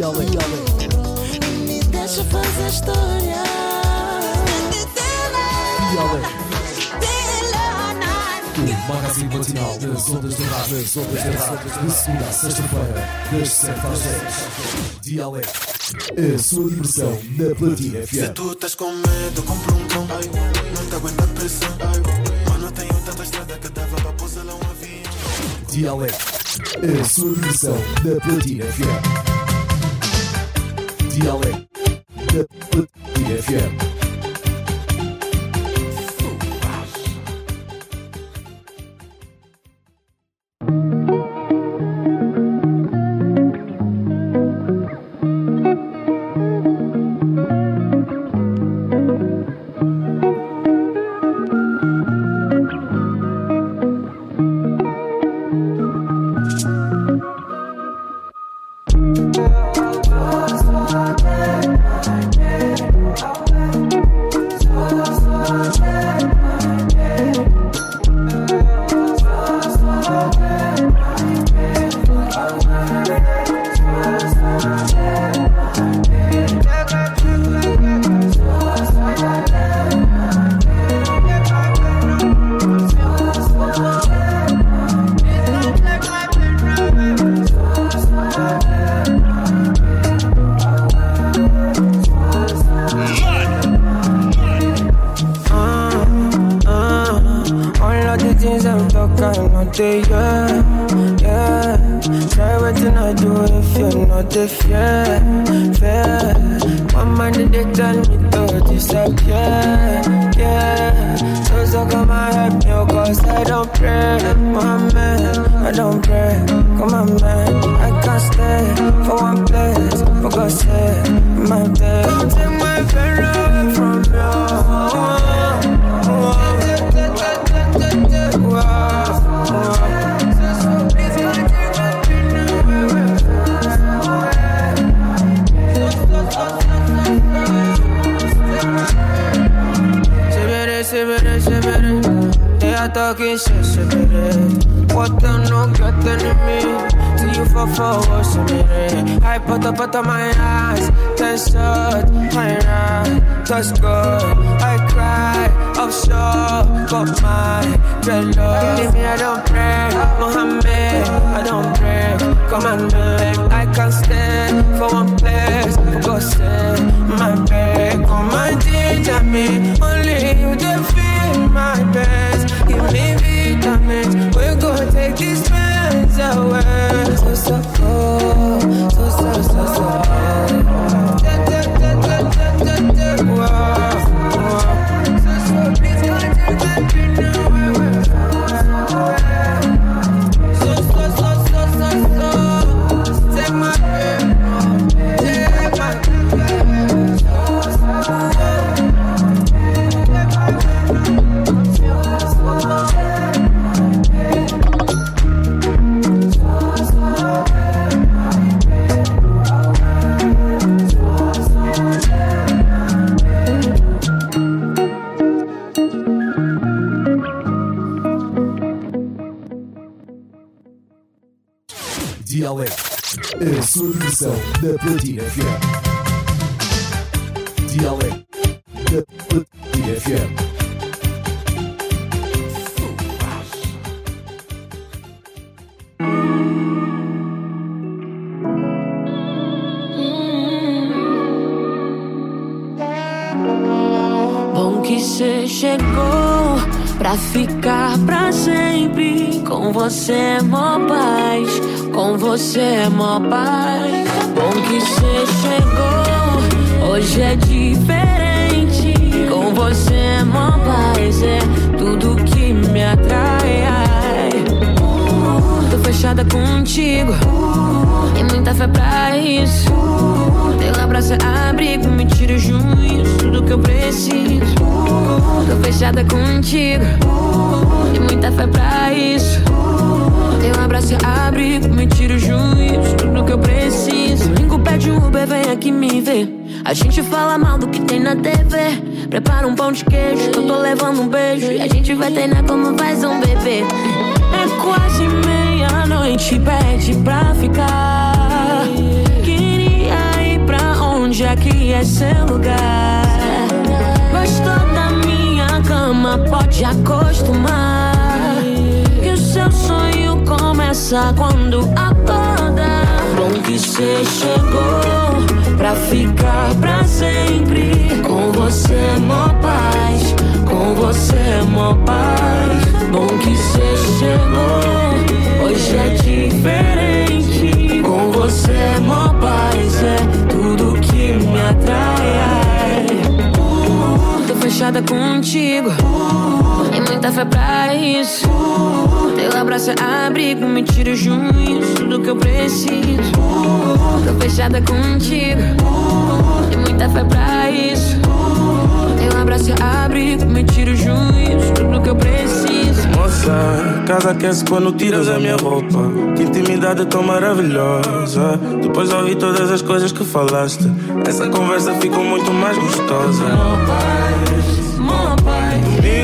Dialé. Me deixa fazer história. Dialé. O magazine matinal das ondas da rádio. Das ondas da rádio. De segunda a sexta-feira, das 7 às 10. Dialé. A sua diversão na Platina Se FM. tu estás com medo, compra um cão. Não te aguenta a pressão. Mano, tenho tanta estrada que dava para pousar lá um avião. Dialé. A sua diversão na Platina FM. Dialé. Na Platina É abrigo, me tira o juízo, tudo que eu preciso. Domingo pede um Uber, vem aqui me ver. A gente fala mal do que tem na TV. Prepara um pão de queijo, que eu tô levando um beijo. E a gente vai treinar como faz um bebê. É quase meia-noite, pede pra ficar. Queria é seu lugar. Gostou da minha cama, pode acostumar. Começa quando acorda. Bom que cê chegou pra ficar pra sempre. Com você, mó paz. Com você, mó paz. Bom que cê chegou. Hoje é diferente. Com você, mó paz. É tudo que me atrai. Uh, tô fechada contigo. Tem muita fé pra isso. Teu abraço é abrigo, me tira os junhos, tudo que eu preciso. Tô fechada contigo. Tem muita fé pra isso. Teu abraço é abrigo, me tira os junhos, tudo que eu preciso. Moça, casa aquece quando tiras a minha roupa. Que intimidade tão maravilhosa. Depois de ouvir todas as coisas que falaste, essa conversa ficou muito mais gostosa. Paz,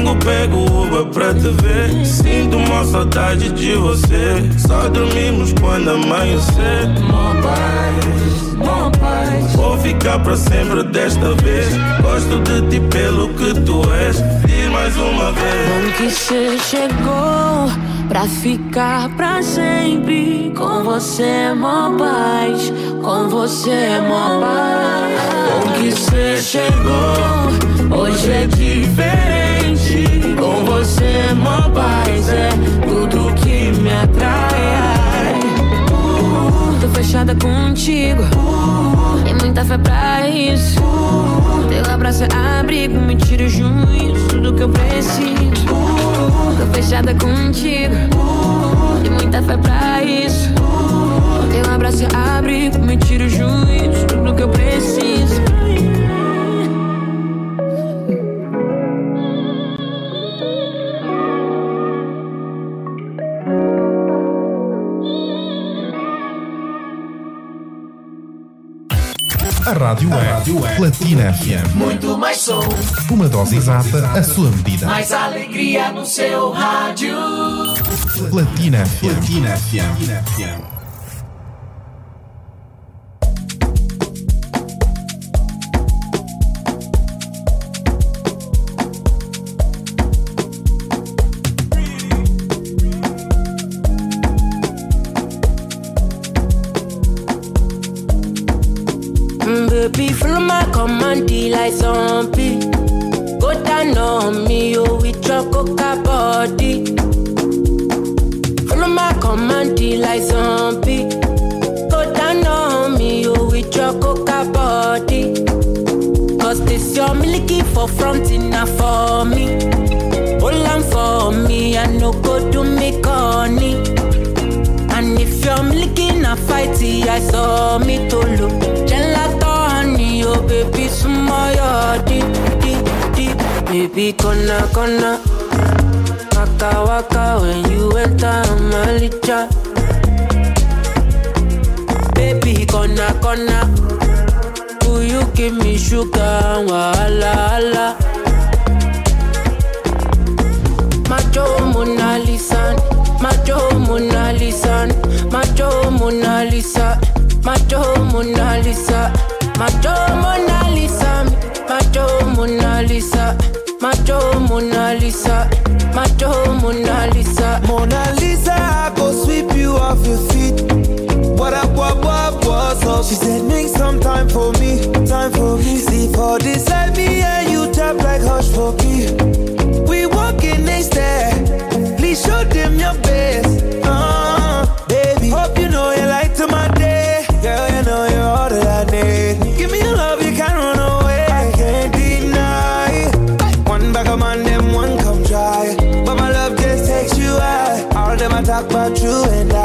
Domingo pego Uber pra te ver. Sinto uma saudade de você. Só dormimos quando amanhecer. mó paz, mó paz. Vou ficar pra sempre desta vez. Gosto de ti pelo que tu és. Diz mais uma vez. Bom que cê chegou pra ficar pra sempre. Com você, mó paz. Com você, mó paz. Bom que cê chegou. Hoje é diferente. Você, mó paz. É tudo que me atrai. Tô fechada contigo. Tem muita fé pra isso. Teu abraço é abrigo, me tira os junhos, tudo que eu preciso. Tô fechada contigo. Tem muita fé pra isso. Teu abraço é abrigo, me tira os junhos, tudo que eu preciso. A rádio é Platina FM. Muito mais som, Uma dose exata, a sua medida. mais alegria no seu rádio. Platina FM. Platina FM. Gonna, gonna. Waka, waka, when you enter my licha. Baby, gonna, gonna. Will you give me sugar, wala, wala. Macho Mona Lisa, Macho Mona Lisa, Macho Mona Lisa, Macho Mona Lisa, Macho Mona Lisa, Macho Mona Lisa, Macho Mona Lisa, Macho Mona Lisa. Mona Lisa, Mona Lisa, I go sweep you off your feet. What up, what, what, what's up? She said, make some time for me, time for me. See for this life, me and you tap like hush me. We walking next there. Please show them your you and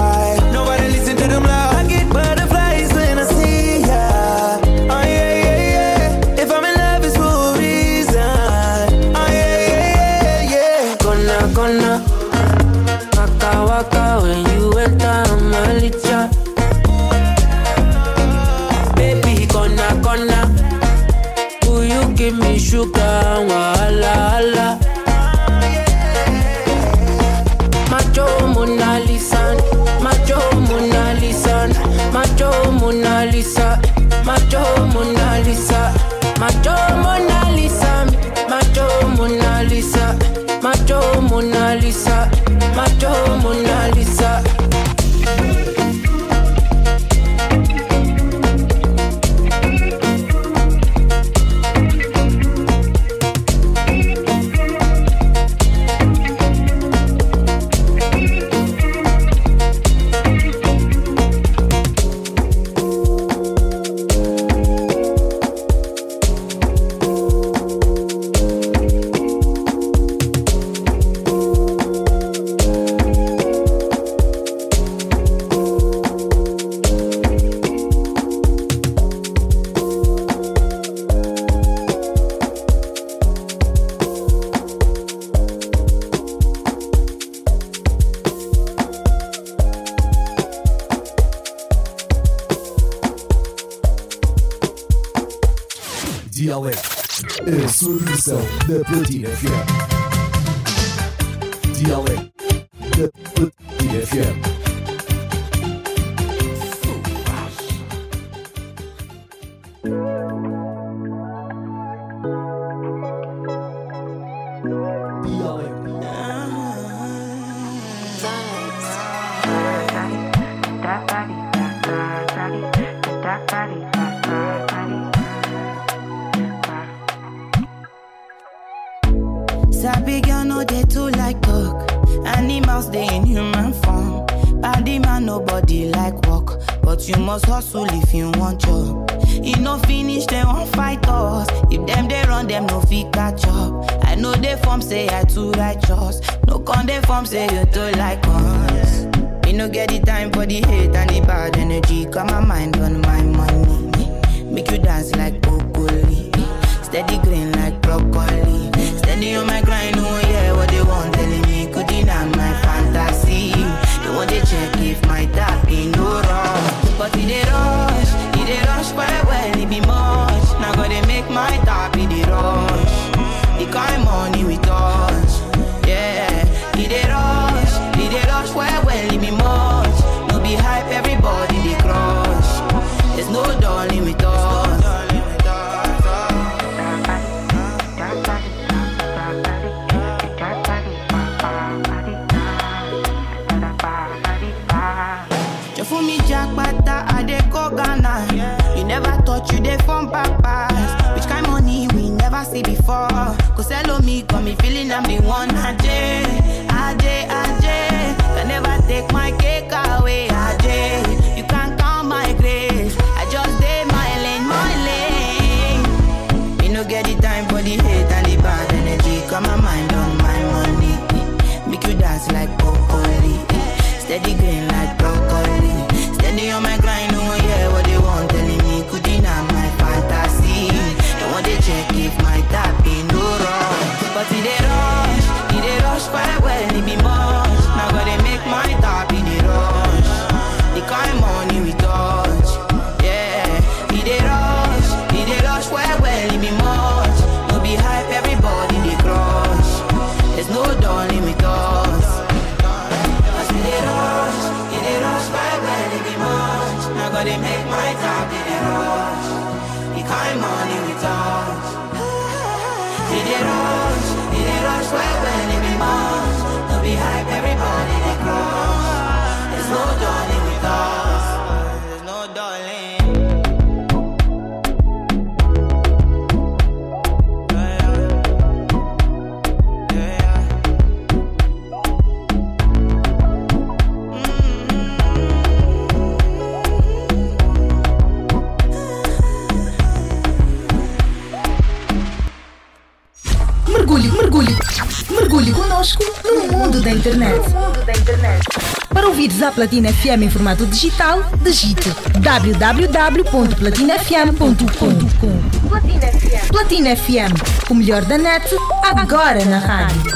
a Platina FM em formato digital, digite www.platinafm.com. Platina FM. O melhor da net, agora na rádio.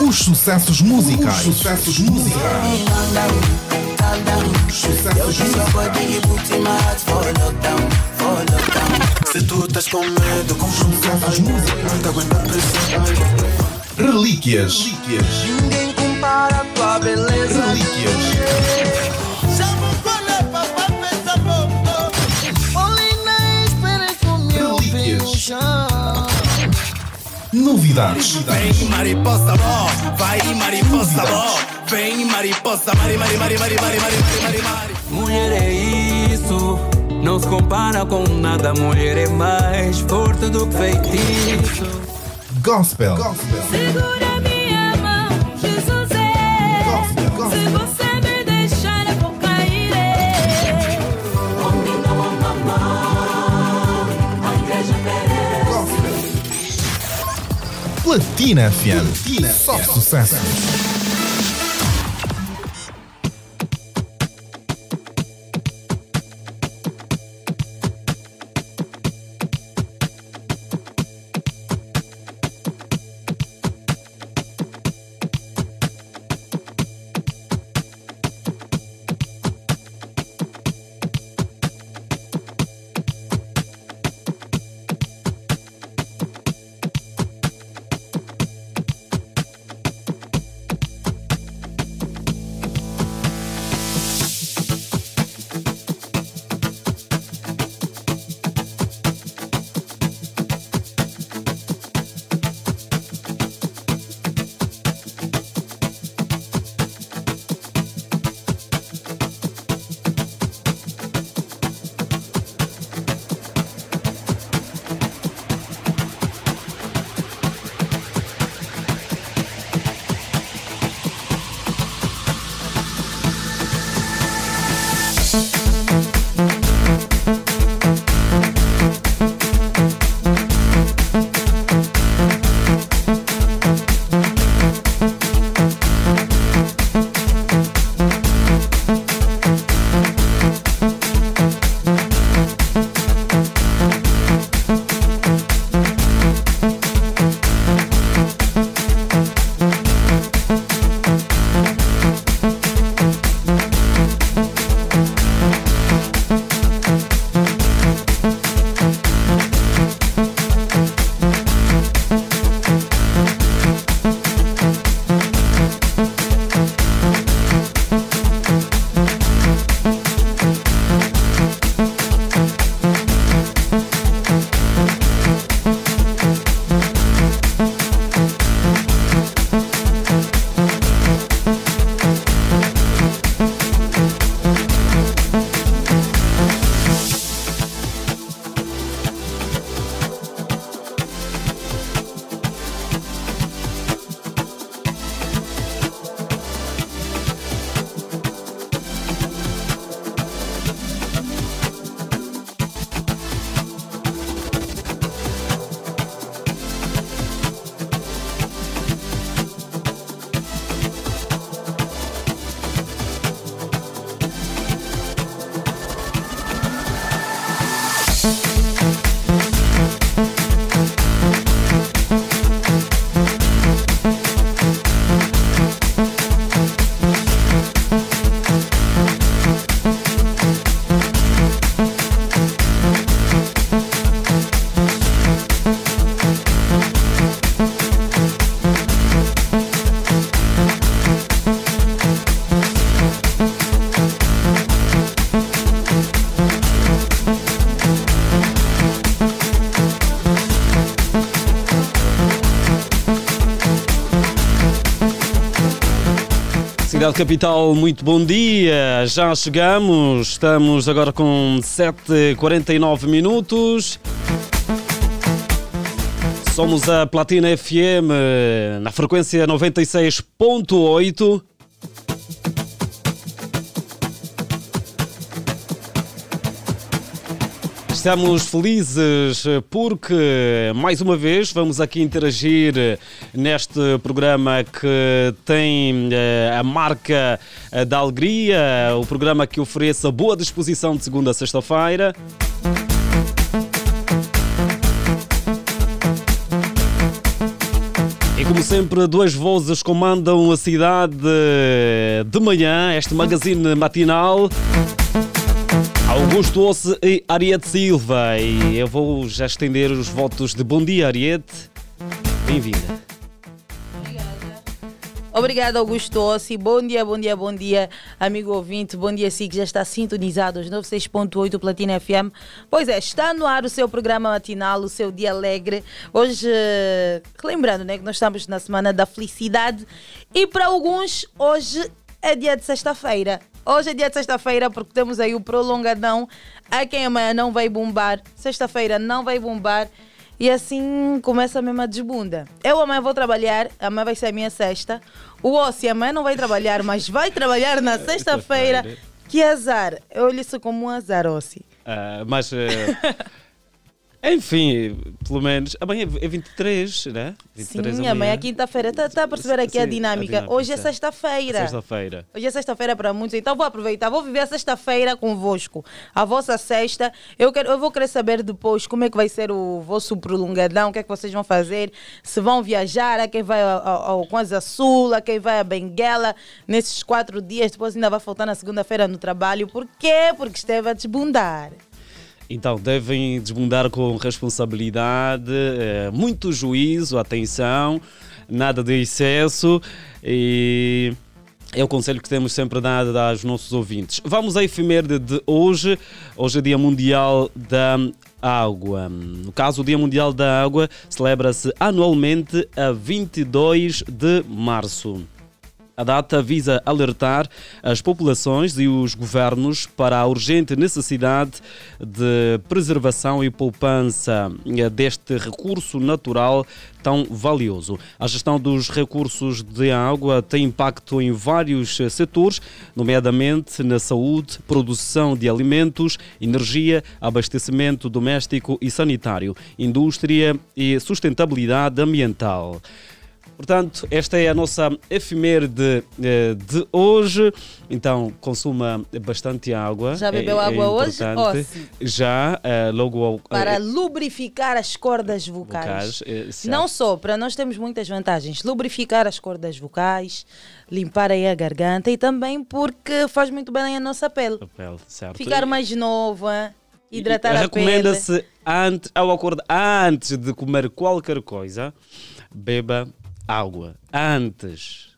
Os sucessos musicais. Os sucessos musicais. Os sucessos musicais. Se tu estás com medo, com os sucessos musicais. Não aguento a pressão. Relíquias. Relíquias. Ninguém compara a tua beleza. Relíquias. Novidades. Vem mariposa bom, vai mariposa bom. Vem mariposa, mari, mari, mari, mari, mari, mari, mari, mari. Mulher é isso, não se compara com nada. Mulher é mais forte do que feitiço. Gospel. Gospel. Segura minha mão, Jesus é. Gospel. Gospel. Se você me deixar, eu vou cair. Homem não ama mal, a igreja perece. Gospel. Platina FM. Platina. Só sucesso. Capital, muito bom dia. Já chegamos, estamos agora com 7h49 minutos. Somos a Platina FM na frequência 96.8. Estamos felizes porque, mais uma vez, vamos aqui interagir neste programa que tem eh, a marca eh, da alegria, o programa que oferece a boa disposição de segunda a sexta-feira. Como sempre, duas vozes comandam a cidade de manhã, este magazine matinal. Augusto Osse e Ariete Silva. E eu vou já estender os votos de bom dia, Ariete. Bem-vinda. Obrigada, Augusto Ossi. Bom dia, bom dia, bom dia, amigo ouvinte. Bom dia, si que já está sintonizado aos 96.8 Platina FM. Pois é, está no ar o seu programa matinal, o seu dia alegre. Hoje, lembrando né, que nós estamos na semana da felicidade e para alguns, hoje é dia de sexta-feira. Hoje é dia de sexta-feira porque temos aí o prolongadão. A quem amanhã não vai bombar, sexta-feira não vai bombar. E assim começa mesmo a desbunda. Eu amanhã vou trabalhar, amanhã vai ser a minha sexta. O Ossi amanhã não vai trabalhar, mas vai trabalhar na sexta-feira. Que azar. Eu olho isso como um azar, Ossi. Uh, mas. Uh... Enfim, pelo menos. Amanhã é 23, né? 23 Sim, amanhã é quinta-feira. Está tá a perceber aqui Sim, a, dinâmica. a, dinâmica. Hoje é sexta-feira. Sexta-feira. Hoje é sexta-feira para muitos. Então vou aproveitar, vou viver a sexta-feira convosco. A vossa sexta. Eu, quero, eu vou querer saber depois como é que vai ser o vosso prolongadão, o que é que vocês vão fazer. Se vão viajar, a quem vai ao Kwanza Sul, a quem vai a Benguela. Nesses quatro dias, depois ainda vai faltar na segunda-feira no trabalho. Por quê? Porque esteve a desbundar. Então, devem desbundar com responsabilidade, eh, muito juízo, atenção, nada de excesso e é o conselho que temos sempre dado aos nossos ouvintes. Vamos à efeméride de hoje. Hoje é Dia Mundial da Água. No caso, o Dia Mundial da Água celebra-se anualmente a 22 de março. A data visa alertar as populações e os governos para a urgente necessidade de preservação e poupança deste recurso natural tão valioso. A gestão dos recursos de água tem impacto em vários setores, nomeadamente na saúde, produção de alimentos, energia, abastecimento doméstico e sanitário, indústria e sustentabilidade ambiental. Portanto, esta é a nossa efeméride de, de hoje. Então, consuma bastante água. Já bebeu é, água é hoje? Já, uh, logo ao, Para uh, lubrificar as cordas vocais. vocais uh, Não só, para nós temos muitas vantagens. Lubrificar as cordas vocais, limpar aí a garganta e também porque faz muito bem a nossa pele. A pele. Ficar mais nova, hidratar a pele. Recomenda-se, antes, ao acordar, antes de comer qualquer coisa, beba água antes.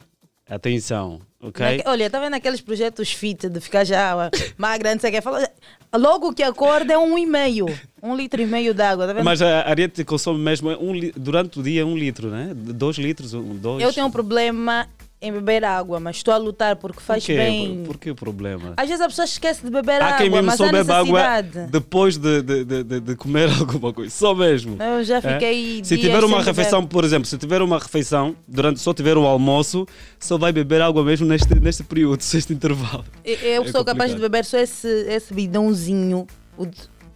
Atenção, ok? Na, olha, tá vendo aqueles projetos fit de ficar já magra, não sei o que. Fala, logo que acorda é um e meio. Um litro e meio de água, tá Mas a Ariete consome mesmo um, durante o dia um litro, né? Dois litros, dois. Eu tenho um problema em beber água, mas estou a lutar porque faz por bem. Por, por que o problema? Às vezes a pessoa esquece de beber há água, quem mesmo mas só bebe água depois de, de, de, de, comer alguma coisa, só mesmo. Eu já é? fiquei. É? Se tiver uma refeição, beber. por exemplo, se tiver uma refeição, durante só tiver o almoço, só vai beber água mesmo neste, neste período, neste intervalo. Eu, eu é sou capaz de beber só esse, esse bidãozinho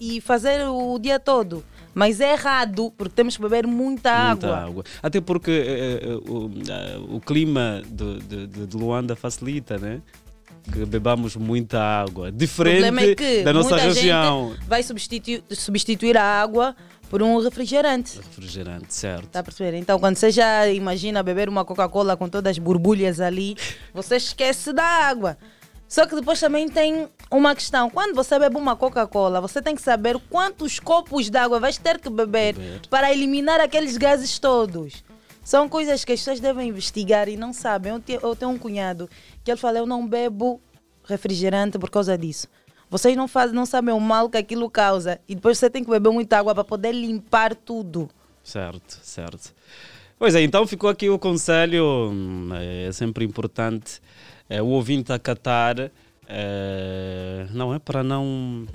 e fazer o dia todo. Mas é errado, porque temos que beber muita, muita água. água. Até porque uh, uh, o, uh, o clima de, de, de, Luanda facilita, né? que bebamos muita água. Diferente é que da nossa região. vai substituir, substituir a água por um refrigerante. Refrigerante, certo. Está a perceber? Então, quando você já imagina beber uma Coca-Cola com todas as borbulhas ali, você esquece da água. Só que depois também tem uma questão. Quando você bebe uma Coca-Cola, você tem que saber quantos copos de água vais ter que beber, para eliminar aqueles gases todos. São coisas que as pessoas devem investigar e não sabem. Eu te- eu tenho um cunhado que ele fala: Eu não bebo refrigerante por causa disso. Vocês não, fazem, não sabem o mal que aquilo causa. E depois você tem que beber muita água para poder limpar tudo. Certo, certo. Pois é, então ficou aqui o conselho, hum, é sempre importante o ouvinte acatar, é, não é para não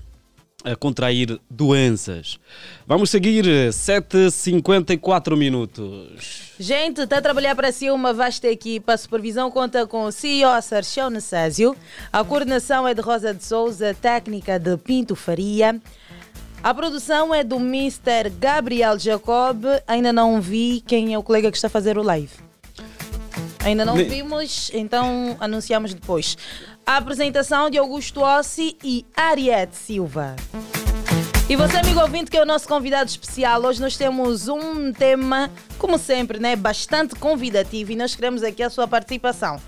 é, contrair doenças. Vamos seguir 7h54 minutos. Gente, está a trabalhar para si uma vasta equipa. A supervisão conta com o CEO Sarchão Necésio. A coordenação é de Rosa de Souza, técnica de Pinto Faria. A produção é do Mr. Gabriel Jacob. Ainda não vi quem é o colega que está a fazer o live. Ainda não vimos, então anunciamos depois. A apresentação de Augusto Ossi e Ariete Silva. E você, amigo ouvinte, que é o nosso convidado especial, hoje nós temos um tema, como sempre, né, bastante convidativo e nós queremos aqui a sua participação.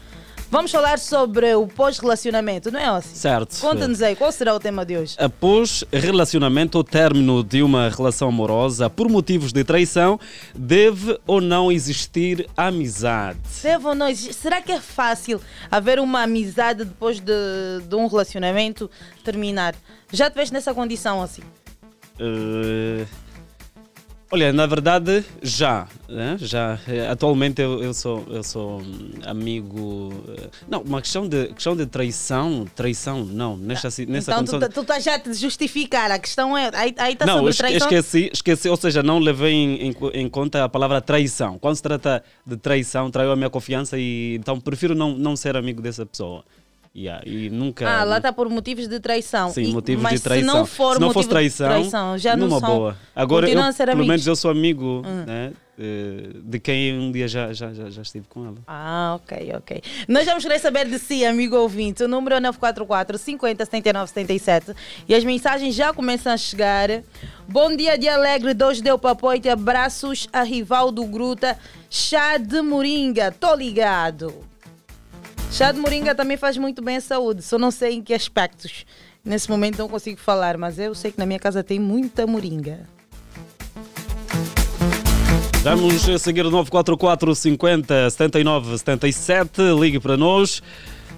Vamos falar sobre o pós-relacionamento, não é, Ossi? Certo. Conta-nos aí, qual será o tema de hoje? Após relacionamento ou término de uma relação amorosa por motivos de traição, deve ou não existir amizade? Deve ou não existe- Será que é fácil haver uma amizade depois de, de um relacionamento terminar? Já te vês nessa condição assim? Eh, olha, na verdade, já. né? já Eh, atualmente eu, eu sou, eu sou hum, amigo. eh, Não, uma questão de, questão de traição. Traição, não. Nessa, si- nessa então condição. tu, tu estás já a te justificar, a questão é. Aí, aí está não, sobre traição. esqueci, esqueci, ou seja, não levei em, em em conta a palavra traição. Quando se trata de traição, traiu a minha confiança e então prefiro não, não ser amigo dessa pessoa. Yeah, e nunca. Ah, lá está por motivos de traição. Sim, E- motivos mas de traição. Se não for se não fosse traição, de traição, já não numa são, boa. Agora, eu, pelo amigos. menos eu sou amigo Hum. né, de quem um dia já, já, já, já estive com ela. Ah, ok, ok. Nós vamos querer saber de si, amigo ouvinte. O número é 944 50 79 77 e as mensagens já começam a chegar. Bom dia, dia alegre, dois deu papoite, abraços a Rivaldo Gruta, chá de moringa, tô ligado. Chá de moringa também faz muito bem à saúde, só não sei em que aspectos. Nesse momento não consigo falar, mas eu sei que na minha casa tem muita moringa. Vamos a seguir o 944 50 79 77. Ligue para nós.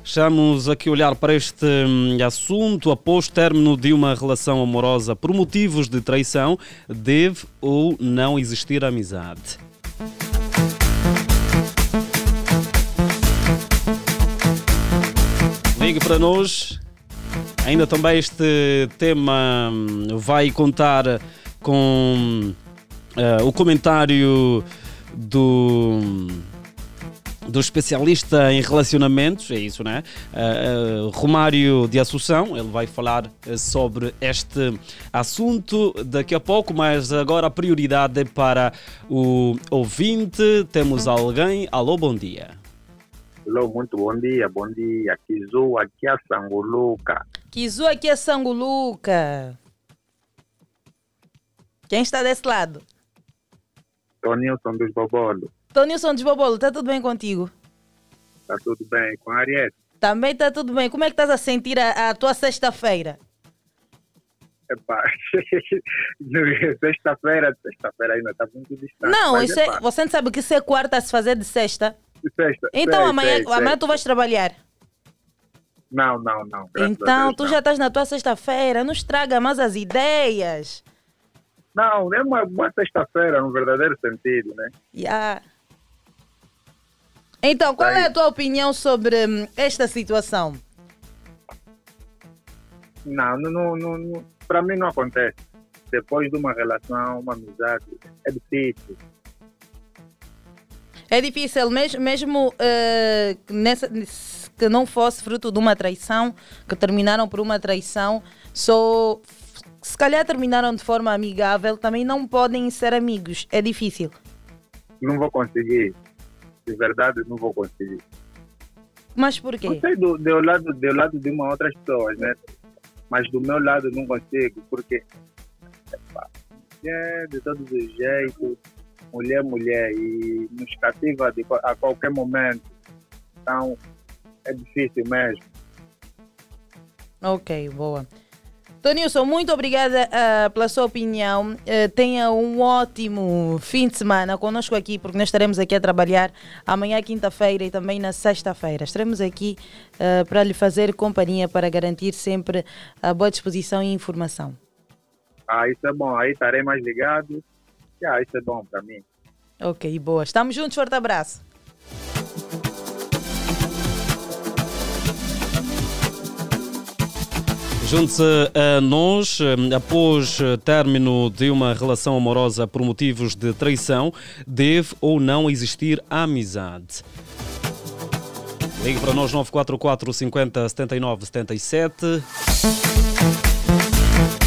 Estamos aqui a olhar para este hum, assunto. Após término de uma relação amorosa por motivos de traição, deve ou não existir amizade? Para nós. Ainda também este tema hum, vai contar com eh, o comentário do, do especialista em relacionamentos, é isso, né? Eh, eh, Romário de Assunção, ele vai falar sobre este assunto daqui a pouco, mas agora a prioridade é para o ouvinte. Temos alguém. Alô, bom dia. Alô, muito bom dia, bom dia. Kizu, aqui é Sanguluca. Kizu aqui é Sanguluca. Quem está desse lado? Tonilson dos Bobolo. Tonilson dos Bobolo, está tudo bem contigo? Tá tudo bem com a Ariete? Também está tudo bem. Como é que estás a sentir a, a tua sexta-feira? Epá, sexta-feira, sexta-feira ainda está muito distante. Não, é, você não sabe que isso é quarta a se fazer de sexta? Sexta, Então sei, amanhã, sei, sei. amanhã tu vais trabalhar. Não, não, não. Então Deus, tu não. já estás na tua sexta-feira. Não estraga mais as ideias. Não, é uma, uma sexta-feira no verdadeiro sentido, né? Ya. Então, qual é a tua opinião sobre hum, esta situação? Não, não, não, não para mim não acontece. Depois de uma relação, uma amizade, é difícil. É difícil, mesmo, mesmo que nessa, que não fosse fruto de uma traição, que terminaram por uma traição, só se calhar terminaram de forma amigável, também não podem ser amigos. É difícil. Não vou conseguir. De verdade, não vou conseguir. Mas por quê? Não sei do, do, lado, do lado de uma outras pessoas, né? Mas do meu lado não consigo, porque é de todos os jeitos, mulher, mulher, e nos cativa de, a qualquer momento. Então, é difícil mesmo. Ok, boa. Tonilson, muito obrigada uh, pela sua opinião. Uh, tenha um ótimo fim de semana conosco aqui, porque nós estaremos aqui a trabalhar amanhã, quinta-feira e também na sexta-feira. Estaremos aqui uh, para lhe fazer companhia, para garantir sempre a boa disposição e informação. Ah, isso é bom. Aí estarei mais ligado. Ah, isso é bom para mim. Ok, boa. Estamos juntos. Forte abraço. Junte-se a nós, após término de uma relação amorosa por motivos de traição, deve ou não existir amizade? Ligue para nós 944 50 79 77.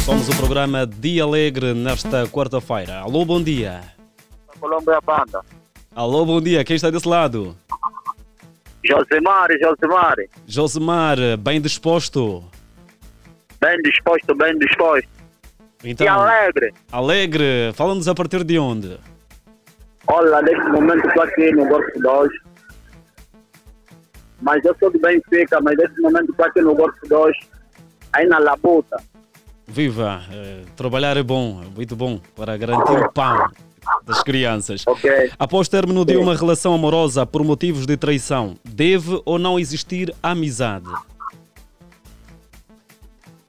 Somos o programa Dia Alegre nesta quarta-feira. Alô, bom dia. Colômbia Banda. Alô, bom dia. Quem está desse lado? Josemar, Josemar. Josemar, bem disposto? Bem disposto, bem disposto. Então, e alegre. Alegre. Fala-nos a partir de onde? Olha, neste momento estou aqui no Golfo 2. Mas eu sou de Benfica, mas neste momento estou aqui no Golfo 2, aí na Labuta. Viva! Uh, trabalhar é bom, é muito bom para garantir o pão das crianças. Okay. Após término de uma relação amorosa por motivos de traição, deve ou não existir amizade?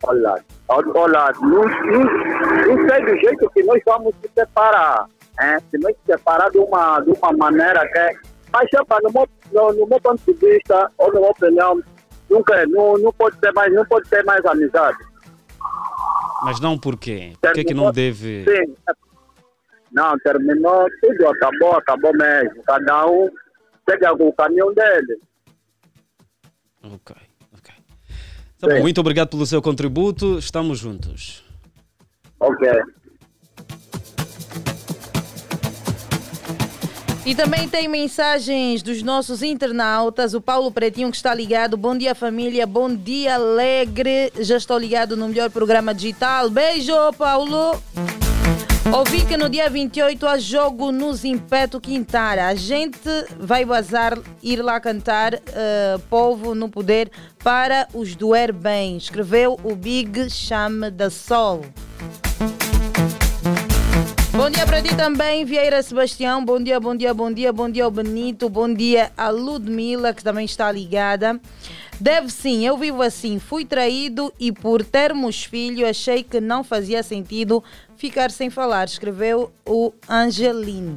Olha, olha não, não, não sei do jeito que nós vamos se separar. Hein? Se nós se separar de uma, de uma maneira que. é, Mas, chepa, no, meu, no, no meu ponto de vista, ou na minha opinião, nunca, não, não, pode ter mais, não pode ter mais amizade. Mas não porquê? Por que, que não deve. Sim. Não, terminou, tudo acabou, acabou mesmo. Cada um com o caminho dele. Ok, ok. Bom, muito obrigado pelo seu contributo. Estamos juntos. Ok. E também tem mensagens dos nossos internautas. O Paulo Pretinho que está ligado. Bom dia, família. Bom dia, alegre. Já estou ligado no melhor programa digital. Beijo, Paulo. Ouvi que no dia 28 há jogo no Zimpeto Quintara. A gente vai bazar, ir lá cantar uh, Povo no Poder para os doer bem. Escreveu o Big Chame da Sol. Bom dia para ti também, Vieira Sebastião. Bom dia, bom dia, bom dia, bom dia ao Benito. Bom dia a Ludmila, que também está ligada. Deve sim, eu vivo assim. Fui traído e por termos filho achei que não fazia sentido ficar sem falar. Escreveu o Angelino.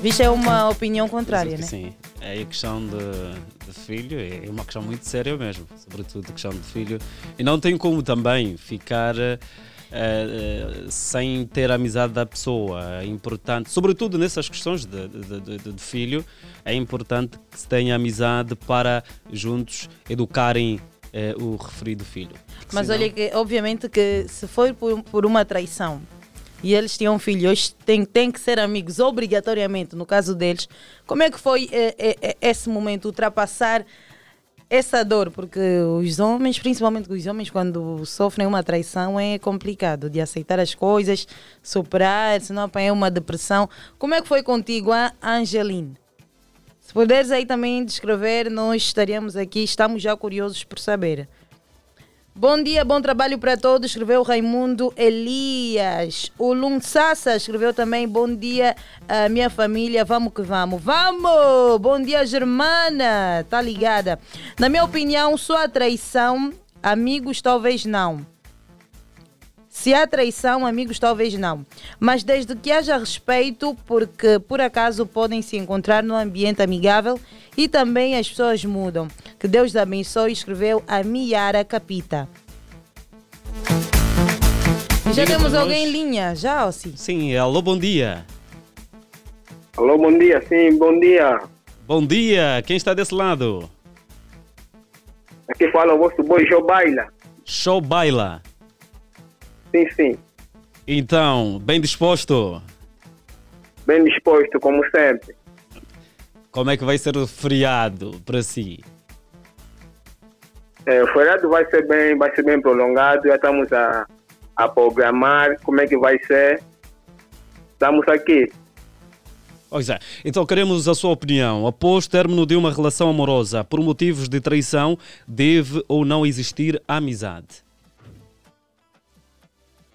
Visto é uma opinião contrária, né? Sim, é a questão de, de, filho é uma questão muito séria mesmo, sobretudo a questão de filho. E não tem como também ficar uh, uh, sem ter a amizade da pessoa. É importante, sobretudo nessas questões de, de, de, de filho, é importante que se tenha amizade para juntos educarem uh, o referido filho. Porque Mas senão... olha que, obviamente, que se for por, por uma traição e eles tinham filhos, têm, têm que ser amigos obrigatoriamente, no caso deles. Como é que foi eh, eh, esse momento, ultrapassar essa dor? Porque os homens, principalmente os homens, quando sofrem uma traição, é complicado de aceitar as coisas, superar, senão apanhar uma depressão. Como é que foi contigo, a Angeline? Se puderes aí também descrever, nós estaríamos aqui, estamos já curiosos por saber. Bom dia, bom trabalho para todos, escreveu Raimundo Elias. O Lunsassa escreveu também, bom dia, uh, minha família, vamos que vamos. Vamos! Bom dia, Germana, tá ligada? Na minha opinião, só a traição, amigos talvez não. Se há traição, amigos talvez não. Mas desde que haja respeito, porque por acaso podem se encontrar num ambiente amigável e também as pessoas mudam. Que Deus abençoe, escreveu a Miara Capita. Já temos alguém em linha, já, Ossi? Sim, alô, bom dia. Alô, bom dia, sim, bom dia. Bom dia, quem está desse lado? Aqui fala o vosso boi Joe Baila. Show Baila. Sim, sim. Então, bem disposto? Bem disposto, como sempre. Como é que vai ser o feriado para si? É, o feriado vai ser bem, vai ser bem prolongado, já estamos a, a programar como é que vai ser. Estamos aqui. Pois é. Então queremos a sua opinião. Após término de uma relação amorosa por motivos de traição, deve ou não existir amizade?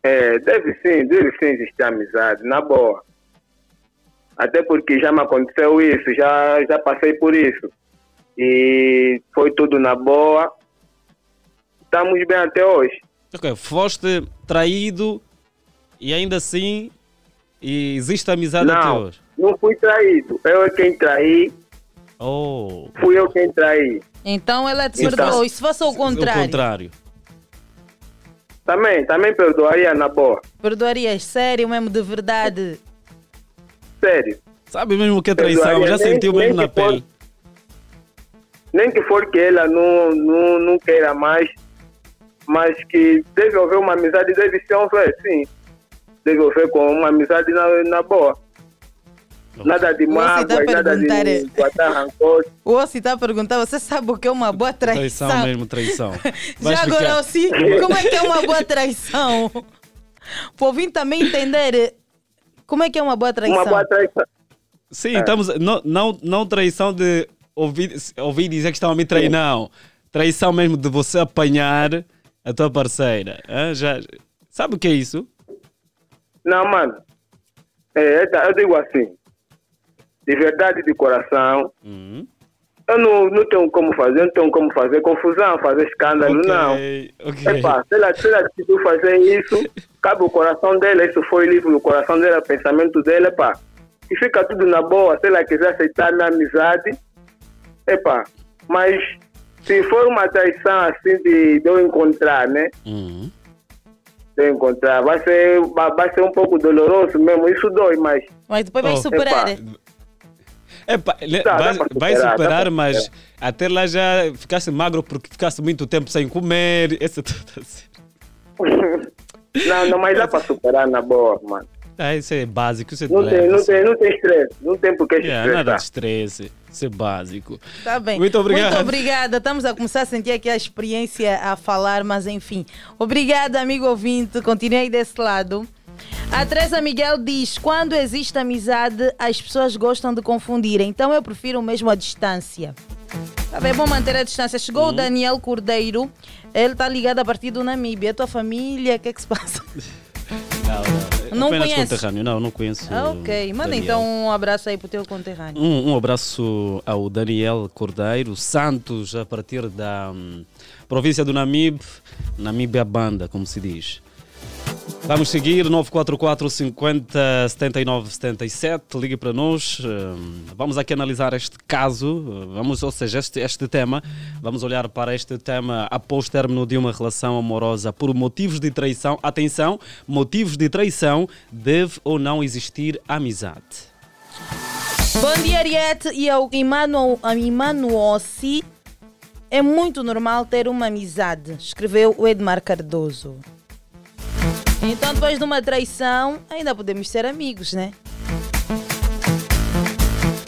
É, deve sim, deve sim existir amizade, na boa. Até porque já me aconteceu isso, já, já passei por isso. E foi tudo na boa. Estamos bem até hoje. Ok, foste traído e ainda assim e existe amizade Não. até hoje? Não fui traído. Eu é quem traí. Oh. Fui eu quem traí. Então ela te Então, perdoou. E se fosse o contrário? O contrário. Também, também perdoaria na boa. Perdoarias sério mesmo, de verdade? Sério. Sabe mesmo que é traição? Perdoaria, Já nem- sentiu nem mesmo na que for- pele? Nem que for que ela não, não, não queira mais, mas que deve haver uma amizade, deve ser haver, sim. Deve haver com uma amizade na, na boa. Nada de Você tá nada de é? guardar rancor. O Ossi está a perguntar, você sabe o que é uma boa traição? Traição mesmo, traição. Vai Já explicar. agora, Ossi, como é que é uma boa traição? Para o ouvinte também entender como é que é uma boa traição. traição. Sim, estamos. Não, não, não traição de ouvir, ouvir dizer que estão a me trair, não. Traição mesmo de você apanhar a tua parceira. hã? Já, sabe o que é isso? Não, mano. É, eu digo assim. De verdade, de coração. Hum. Eu não, não tenho como fazer, não tenho como fazer confusão, fazer escândalo, Ok, não. ok. Epa, se ela, se ela decidiu fazer isso, cabe o coração dela, isso foi livre do coração dela, o pensamento dela, epá. E fica tudo na boa, se ela quiser aceitar minha amizade, epá. Mas se for uma traição assim de, de eu encontrar, né? Hum. De eu encontrar, vai ser, vai, vai ser um pouco doloroso mesmo, isso dói, mas. Mas depois vai Oh. superar. Epá. né? Epa, le- Dá, dá vai, pra vai superar, dá mas superar. até lá já ficaste magro porque ficaste muito tempo sem comer. É assim. Não, não, mas dá para superar na boa, mano. Ah, isso é básico, isso é Não tem, não tem, não tem estresse, não tem por que se Yeah, nada estressar. de estresse, isso é básico. Tá bem. Muito obrigado. Muito obrigada. Estamos a começar a sentir aqui a experiência a falar, mas enfim. Obrigada, amigo ouvinte. Continue aí desse lado. A Teresa Miguel diz: quando existe amizade, as pessoas gostam de confundir, então eu prefiro mesmo a distância. Tá bem, bom manter a distância. Chegou o Uhum. Daniel Cordeiro, ele está ligado a partir do Namíbia. A tua família, o que é que se passa? Não, Não apenas conhece? conterrâneo, não, não conheço. Ah, ok. Manda Daniel. então um abraço aí pro teu conterrâneo. Um, um abraço ao Daniel Cordeiro Santos, a partir da hum, província do Namib, Namíbia Banda, como se diz. Vamos seguir 944 50 79 77. Ligue para nós. hum, Vamos aqui analisar este caso, vamos, ou seja, este, este tema. Vamos olhar para este tema após término de uma relação amorosa por motivos de traição. Atenção, motivos de traição deve ou não existir amizade. Bom dia, Ariete e ao Emmanuel, a Emmanuossi. É muito normal ter uma amizade, escreveu o Edmar Cardoso. Então, depois de uma traição, ainda podemos ser amigos, né?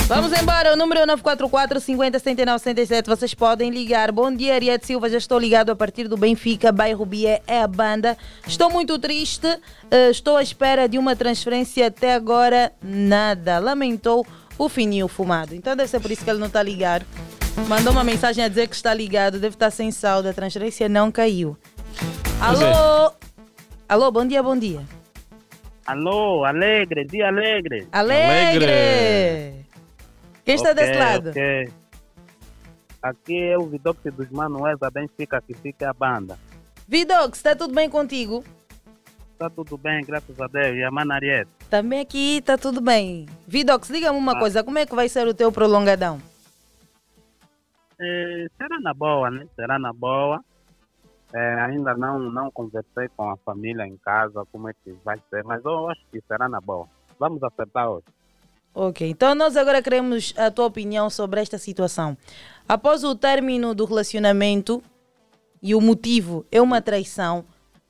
Vamos embora, o número é 944 50 79 77. Vocês podem ligar. Bom dia, Ariete Silva. Já estou ligado a partir do Benfica, bairro Bié, é a banda. Estou muito triste, eh, estou à espera de uma transferência. Até agora, nada. Lamentou o fininho fumado. Então, deve ser por isso que ele não está ligado. Mandou uma mensagem a dizer que está ligado, deve estar sem saldo. A transferência não caiu. É. Alô? Alô, bom dia, bom dia. Alô, alegre, dia alegre. Alegre! Quem está Ok, desse lado? ok. Aqui é o Vidox dos Manuéis, a Benfica, que fica a banda. Vidox, está tudo bem contigo? Está tudo bem, graças a Deus. E a Manariette? Também aqui está tudo bem. Vidox, diga-me uma Ah. coisa, como é que vai ser o teu prolongadão? Eh, será na boa, né? Será na boa. Eh, ainda não, não conversei com a família em casa como é que vai ser, mas eu acho que será na boa. Vamos acertar hoje. Ok, então nós agora queremos a tua opinião sobre esta situação. Após o término do relacionamento e o motivo é uma traição,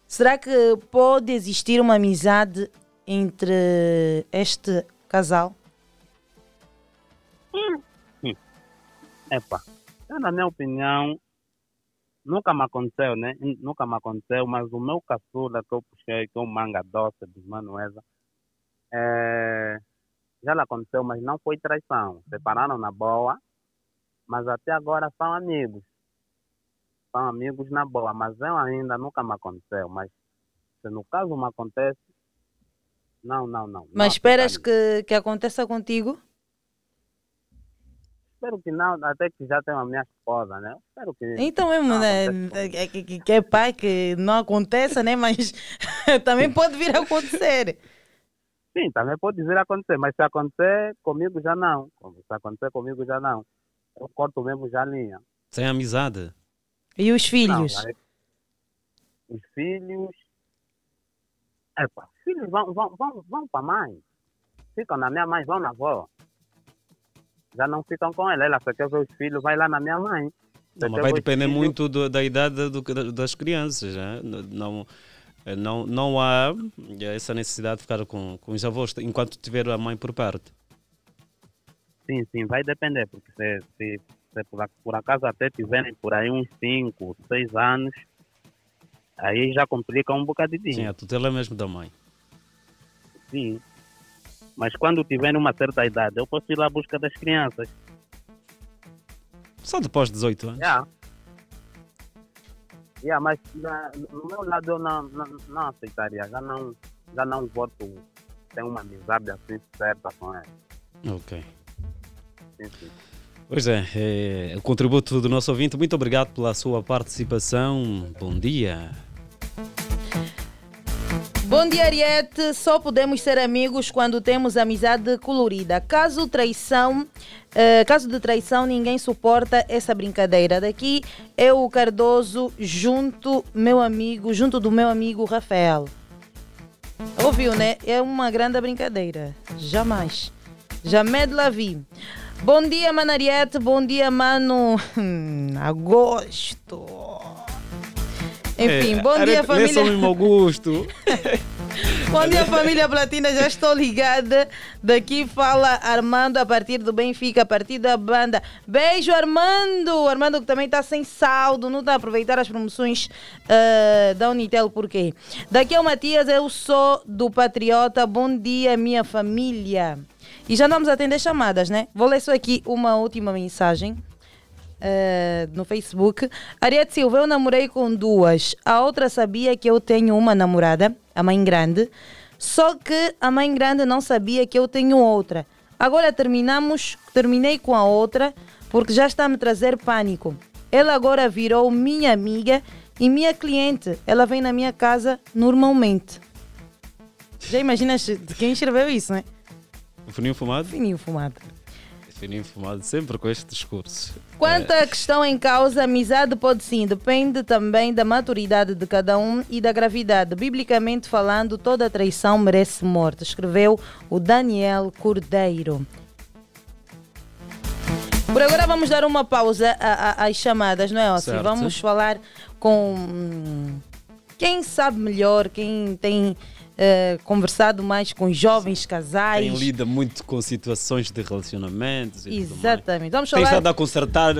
será que pode existir uma amizade entre este casal? Hum. Epa, eu, na minha opinião, nunca me aconteceu, né? Nunca me aconteceu, mas o meu caçula que eu puxei, que é o manga doce de Manuela, é, já lhe aconteceu, mas não foi traição. Separaram na boa, mas até agora são amigos. São amigos na boa, mas eu ainda nunca me aconteceu. Mas se no caso me acontece, não, não, não. Mas esperas que, que aconteça contigo? Espero que não, até que já tenho a minha esposa, né? Espero que. Então mesmo, né? É Que, que, que é pai que não aconteça, né? Mas também pode vir a acontecer. Sim, também pode vir a acontecer, mas se acontecer comigo já não. Se acontecer comigo já não. Eu corto mesmo já a linha. Sem amizade. E os filhos? Não, os filhos. Epa, os filhos vão, vão, vão, vão para a mãe. Ficam na minha mãe, vão na avó. Já não ficam com ela. Ela só quer ver os filhos, vai lá na minha mãe. Só Mas vai depender filhos. muito do- da idade do- das crianças. Né? Não, não, não há essa necessidade de ficar com, com os avós enquanto tiver a mãe por perto. Sim, sim, vai depender, porque se, se, se por, por acaso até tiverem por aí uns 5, 6 anos, aí já complica um bocadinho. Sim, a tutela é mesmo da mãe. Sim. Mas quando tiverem uma certa idade, eu posso ir lá à busca das crianças. Só depois de 18 anos. Já. Yeah, mas na- no meu lado eu não, não, não aceitaria. Já não, já não voto ter uma amizade assim certa com ela. Ok. Sim, sim. Pois é, é, o contributo do nosso ouvinte. Muito obrigado pela sua participação. Bom dia. Bom dia, Ariete. Só podemos ser amigos quando temos amizade colorida. Caso traição, eh, caso de traição, ninguém suporta essa brincadeira. Daqui é o Cardoso junto meu amigo, junto do meu amigo Rafael. Ouviu, né? É uma grande brincadeira. Jamais. Jamais de la vie. Bom dia, Manariete. Bom dia, mano. Agosto. Enfim, É, bom dia, lê família. Augusto. Bom dia, família Platina. Já estou ligada. Daqui fala Armando a partir do Benfica, a partir da banda. Beijo, Armando. Armando que também está sem saldo, não está a aproveitar as promoções ah, da Unitel, por quê? Daqui é o Matias, eu sou do Patriota. Bom dia, minha família. E já vamos atender chamadas, né? Vou ler só aqui uma última mensagem. Eh, no Facebook. Ariete Silva, eu namorei com duas. A outra sabia que eu tenho uma namorada, a mãe grande, só que a mãe grande não sabia que eu tenho outra. Agora terminamos, terminei com a outra porque já está a me trazer pânico. Ela agora virou minha amiga e minha cliente. Ela vem na minha casa normalmente. Já imaginas de quem escreveu isso, né? Fininho fumado? Fininho fumado. Fininho fumado, sempre com este discurso. Quanto à questão em causa, amizade pode sim, depende também da maturidade de cada um e da gravidade. Biblicamente falando, toda traição merece morte, escreveu o Daniel Cordeiro. Por agora vamos dar uma pausa às chamadas, não é, Ossi? Vamos falar com quem sabe melhor, quem tem eh, conversado mais com jovens casais. Quem lida muito com situações de relacionamentos. e tudo mais. Exatamente. Vamos Tem falar... estado a consertar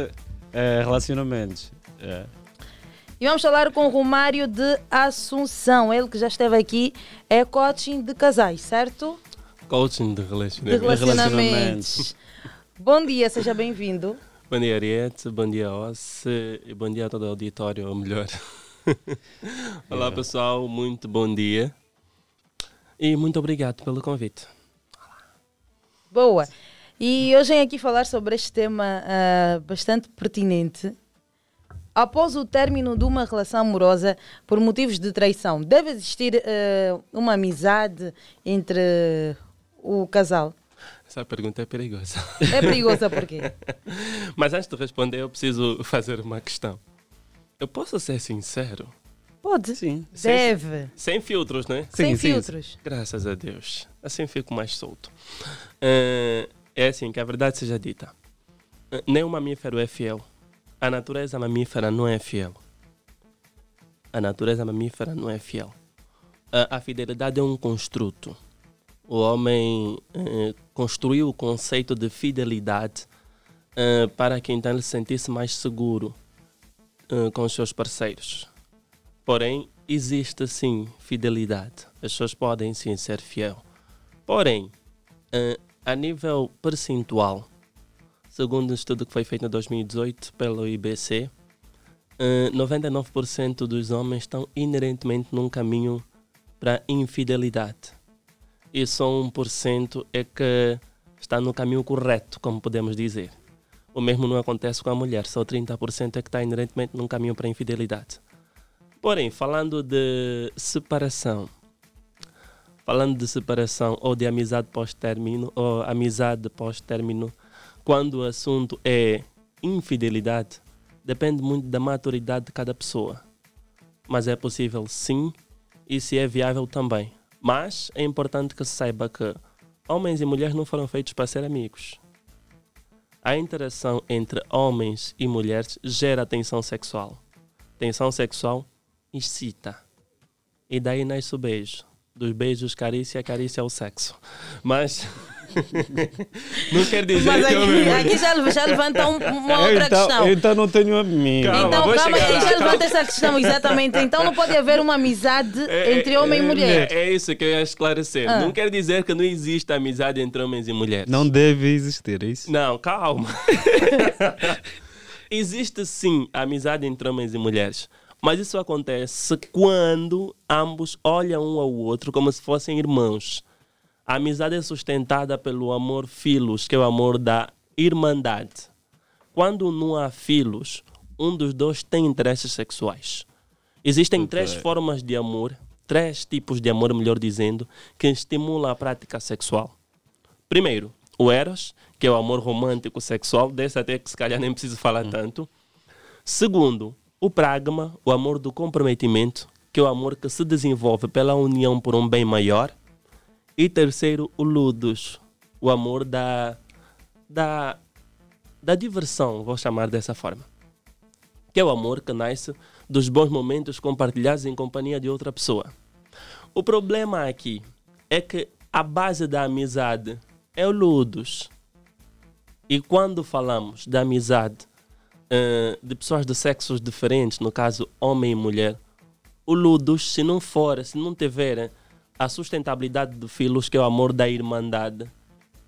eh, relacionamentos. É. E vamos falar com o Romário de Assunção. Ele que já esteve aqui é coaching de casais, certo? Coaching de De relacionamento. relacionamentos. Bom dia, seja bem-vindo. Bom dia, Ariete. Bom dia, Ossi. E bom dia a todo o auditório, ou melhor. Olá, pessoal. Muito bom dia. E muito obrigado pelo convite. Boa. E hoje venho aqui falar sobre este tema ah, bastante pertinente. Após o término de uma relação amorosa por motivos de traição, deve existir ah, uma amizade entre o casal? Essa pergunta é perigosa. É perigosa por quê? Mas antes de responder, eu preciso fazer uma questão. Eu posso ser sincero? Pode. Sim. Deve. Sem filtros, né? Sem Sim, sim. filtros. Graças a Deus. Assim fico mais solto. Eh, É assim, que a verdade seja dita. Eh, Nenhum mamífero é fiel. A natureza mamífera não é fiel. A natureza mamífera não é fiel. A, a fidelidade é um construto. O homem construiu o conceito de fidelidade para que então ele se sentisse mais seguro com os seus parceiros. Porém, existe sim fidelidade. As pessoas podem sim ser fiel. Porém, eh, a nível percentual, segundo um estudo que foi feito em 2018 pelo IBC, eh, 99% dos homens estão inerentemente num caminho para infidelidade. E só 1% é que está no caminho correto, como podemos dizer. O mesmo não acontece com a mulher, só 30% é que está inerentemente num caminho para infidelidade. Porém, falando de separação, falando de separação ou de amizade pós-término, ou amizade pós-término, quando o assunto é infidelidade, depende muito da maturidade de cada pessoa. Mas é possível sim, e se é viável também. Mas é importante que se saiba que homens e mulheres não foram feitos para ser amigos. A interação entre homens e mulheres gera tensão sexual. Tensão sexual excita. E daí nasce o beijo. Dos beijos, carícia, carícia é o sexo. Mas. não quer dizer Mas que aqui, e mulher- aqui já, já levanta um- uma outra então, questão. então não tenho amigo. Calma, então, calma, lá, já levanta essa questão, exatamente. Então não pode haver uma amizade entre homem e mulher. É, é isso que eu ia esclarecer. Ah. Não quer dizer que não existe amizade entre homens e mulheres. Não deve existir, é isso? Não, calma. Existe sim amizade entre homens e mulheres. Mas isso acontece quando ambos olham um ao outro como se fossem irmãos. A amizade é sustentada pelo amor filos, que é o amor da irmandade. Quando não há filos, um dos dois tem interesses sexuais. Existem três formas de amor, três tipos de amor, melhor dizendo, que estimulam a prática sexual. Primeiro, o Eros, que é o amor romântico sexual, desse até que se calhar nem preciso falar tanto. Segundo, o Pragma, o amor do comprometimento, que é o amor que se desenvolve pela união por um bem maior. E terceiro, o Ludus, o amor da, da, da diversão, vou chamar dessa forma. Que é o amor que nasce dos bons momentos compartilhados em companhia de outra pessoa. O problema aqui é que a base da amizade é o Ludus. E quando falamos da amizade eh, de pessoas de sexos diferentes, no caso homem e mulher, o Ludus, se não for, se não tiver a sustentabilidade de filos, que é o amor da irmandade,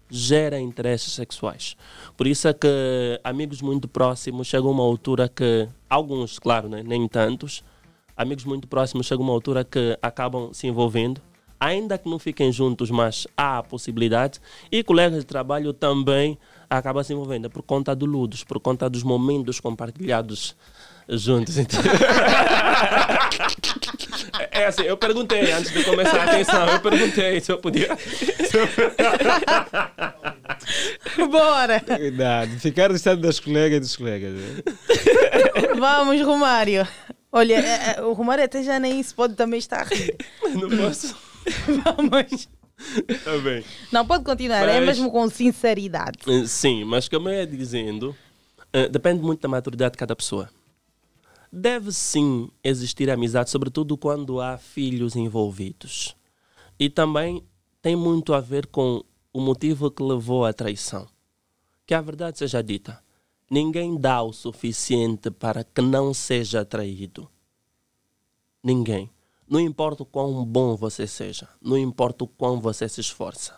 gera interesses sexuais. Por isso é que amigos muito próximos chegam a uma altura que, alguns, claro, né, nem tantos, amigos muito próximos chegam a uma altura que acabam se envolvendo, ainda que não fiquem juntos, mas há a possibilidade, e colegas de trabalho também acabam se envolvendo por conta do Ludos, por conta dos momentos compartilhados juntos. Então... É assim, eu perguntei antes de começar a atenção, eu perguntei se eu podia. se eu- Bora! Cuidado, ficar distante das colegas e dos colegas. né? Vamos, Romário. Olha, é, é, o Romário até já nem se pode também estar. Não posso. Vamos. Tá bem. Não, pode continuar, é Mas- mesmo com sinceridade. Eh, Sim, mas como eu ia dizendo, eh, depende muito da maturidade de cada pessoa. Deve sim existir amizade, sobretudo quando há filhos envolvidos. E também tem muito a ver com o motivo que levou à traição. Que a verdade seja dita, ninguém dá o suficiente para que não seja traído. Ninguém. Não importa o quão bom você seja, não importa o quão você se esforça.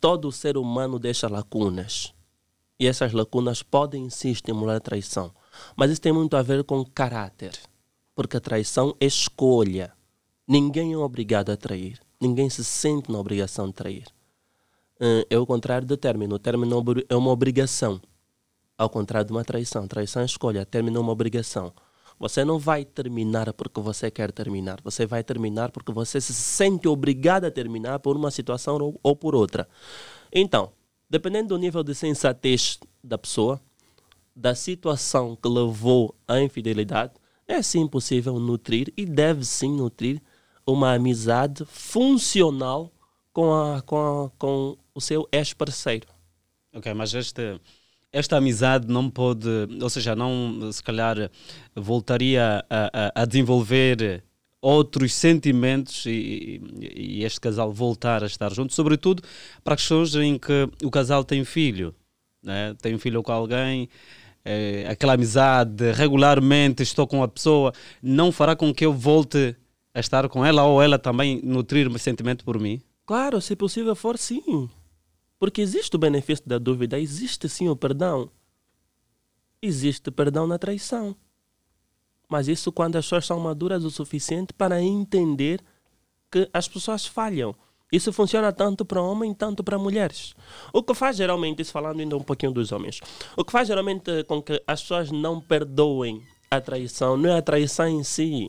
Todo ser humano deixa lacunas. E essas lacunas podem sim estimular a traição. Mas isso tem muito a ver com caráter. Porque a traição é escolha. Ninguém é obrigado a trair. Ninguém se sente na obrigação de trair. Eh, É o contrário do término. O término é obri- é uma obrigação. Ao contrário de uma traição. Traição é escolha. Término é uma obrigação. Você não vai terminar porque você quer terminar. Você vai terminar porque você se sente obrigado a terminar por uma situação ou, ou por outra. Então, dependendo do nível de sensatez da pessoa, da situação que levou à infidelidade, é sim possível nutrir e deve sim nutrir uma amizade funcional com, a, com, a, com o seu ex-parceiro. Ok, mas esta, esta amizade não pode, ou seja, não se calhar voltaria a, a, a desenvolver outros sentimentos e, e este casal voltar a estar junto, sobretudo para questões em que o casal tem filho, né? tem filho com alguém eh, aquela amizade regularmente, estou com a pessoa, não fará com que eu volte a estar com ela ou ela também nutrir sentimento por mim? Claro, se possível for, sim. Porque existe o benefício da dúvida, existe sim o perdão. Existe perdão na traição. Mas isso quando as pessoas são maduras o suficiente para entender que as pessoas falham. Isso funciona tanto para homem, tanto para mulheres. O que faz geralmente, isso falando ainda um pouquinho dos homens, o que faz geralmente com que as pessoas não perdoem a traição não é a traição em si.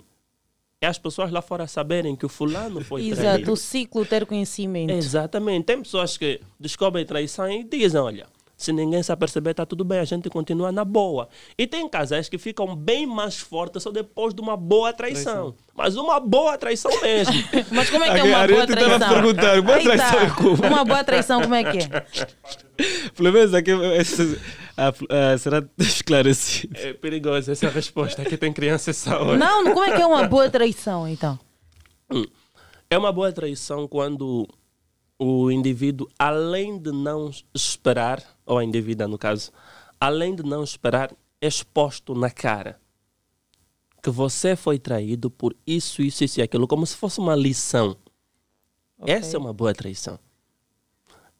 É as pessoas lá fora saberem que o fulano foi Exato, traído. o ciclo ter conhecimento. Exatamente. Tem pessoas que descobrem traição e dizem, olha, se ninguém se aperceber, está tudo bem, a gente continua na boa. E tem casais que ficam bem mais fortes só depois de uma boa traição. Traição. Mas uma boa traição mesmo. Mas como é que é uma boa traição? boa Aí tá. traição é como? Uma boa traição, como é que é? Pelo menos aqui esse, ah, será esclarecido. É perigoso essa resposta. Aqui tem criança essa hora. Não, como é que é uma boa traição, então? É uma boa traição quando o indivíduo, além de não esperar, ou a indivídua no caso, além de não esperar, é exposto na cara que você foi traído por isso, isso, isso e aquilo, como se fosse uma lição. Essa é uma boa traição.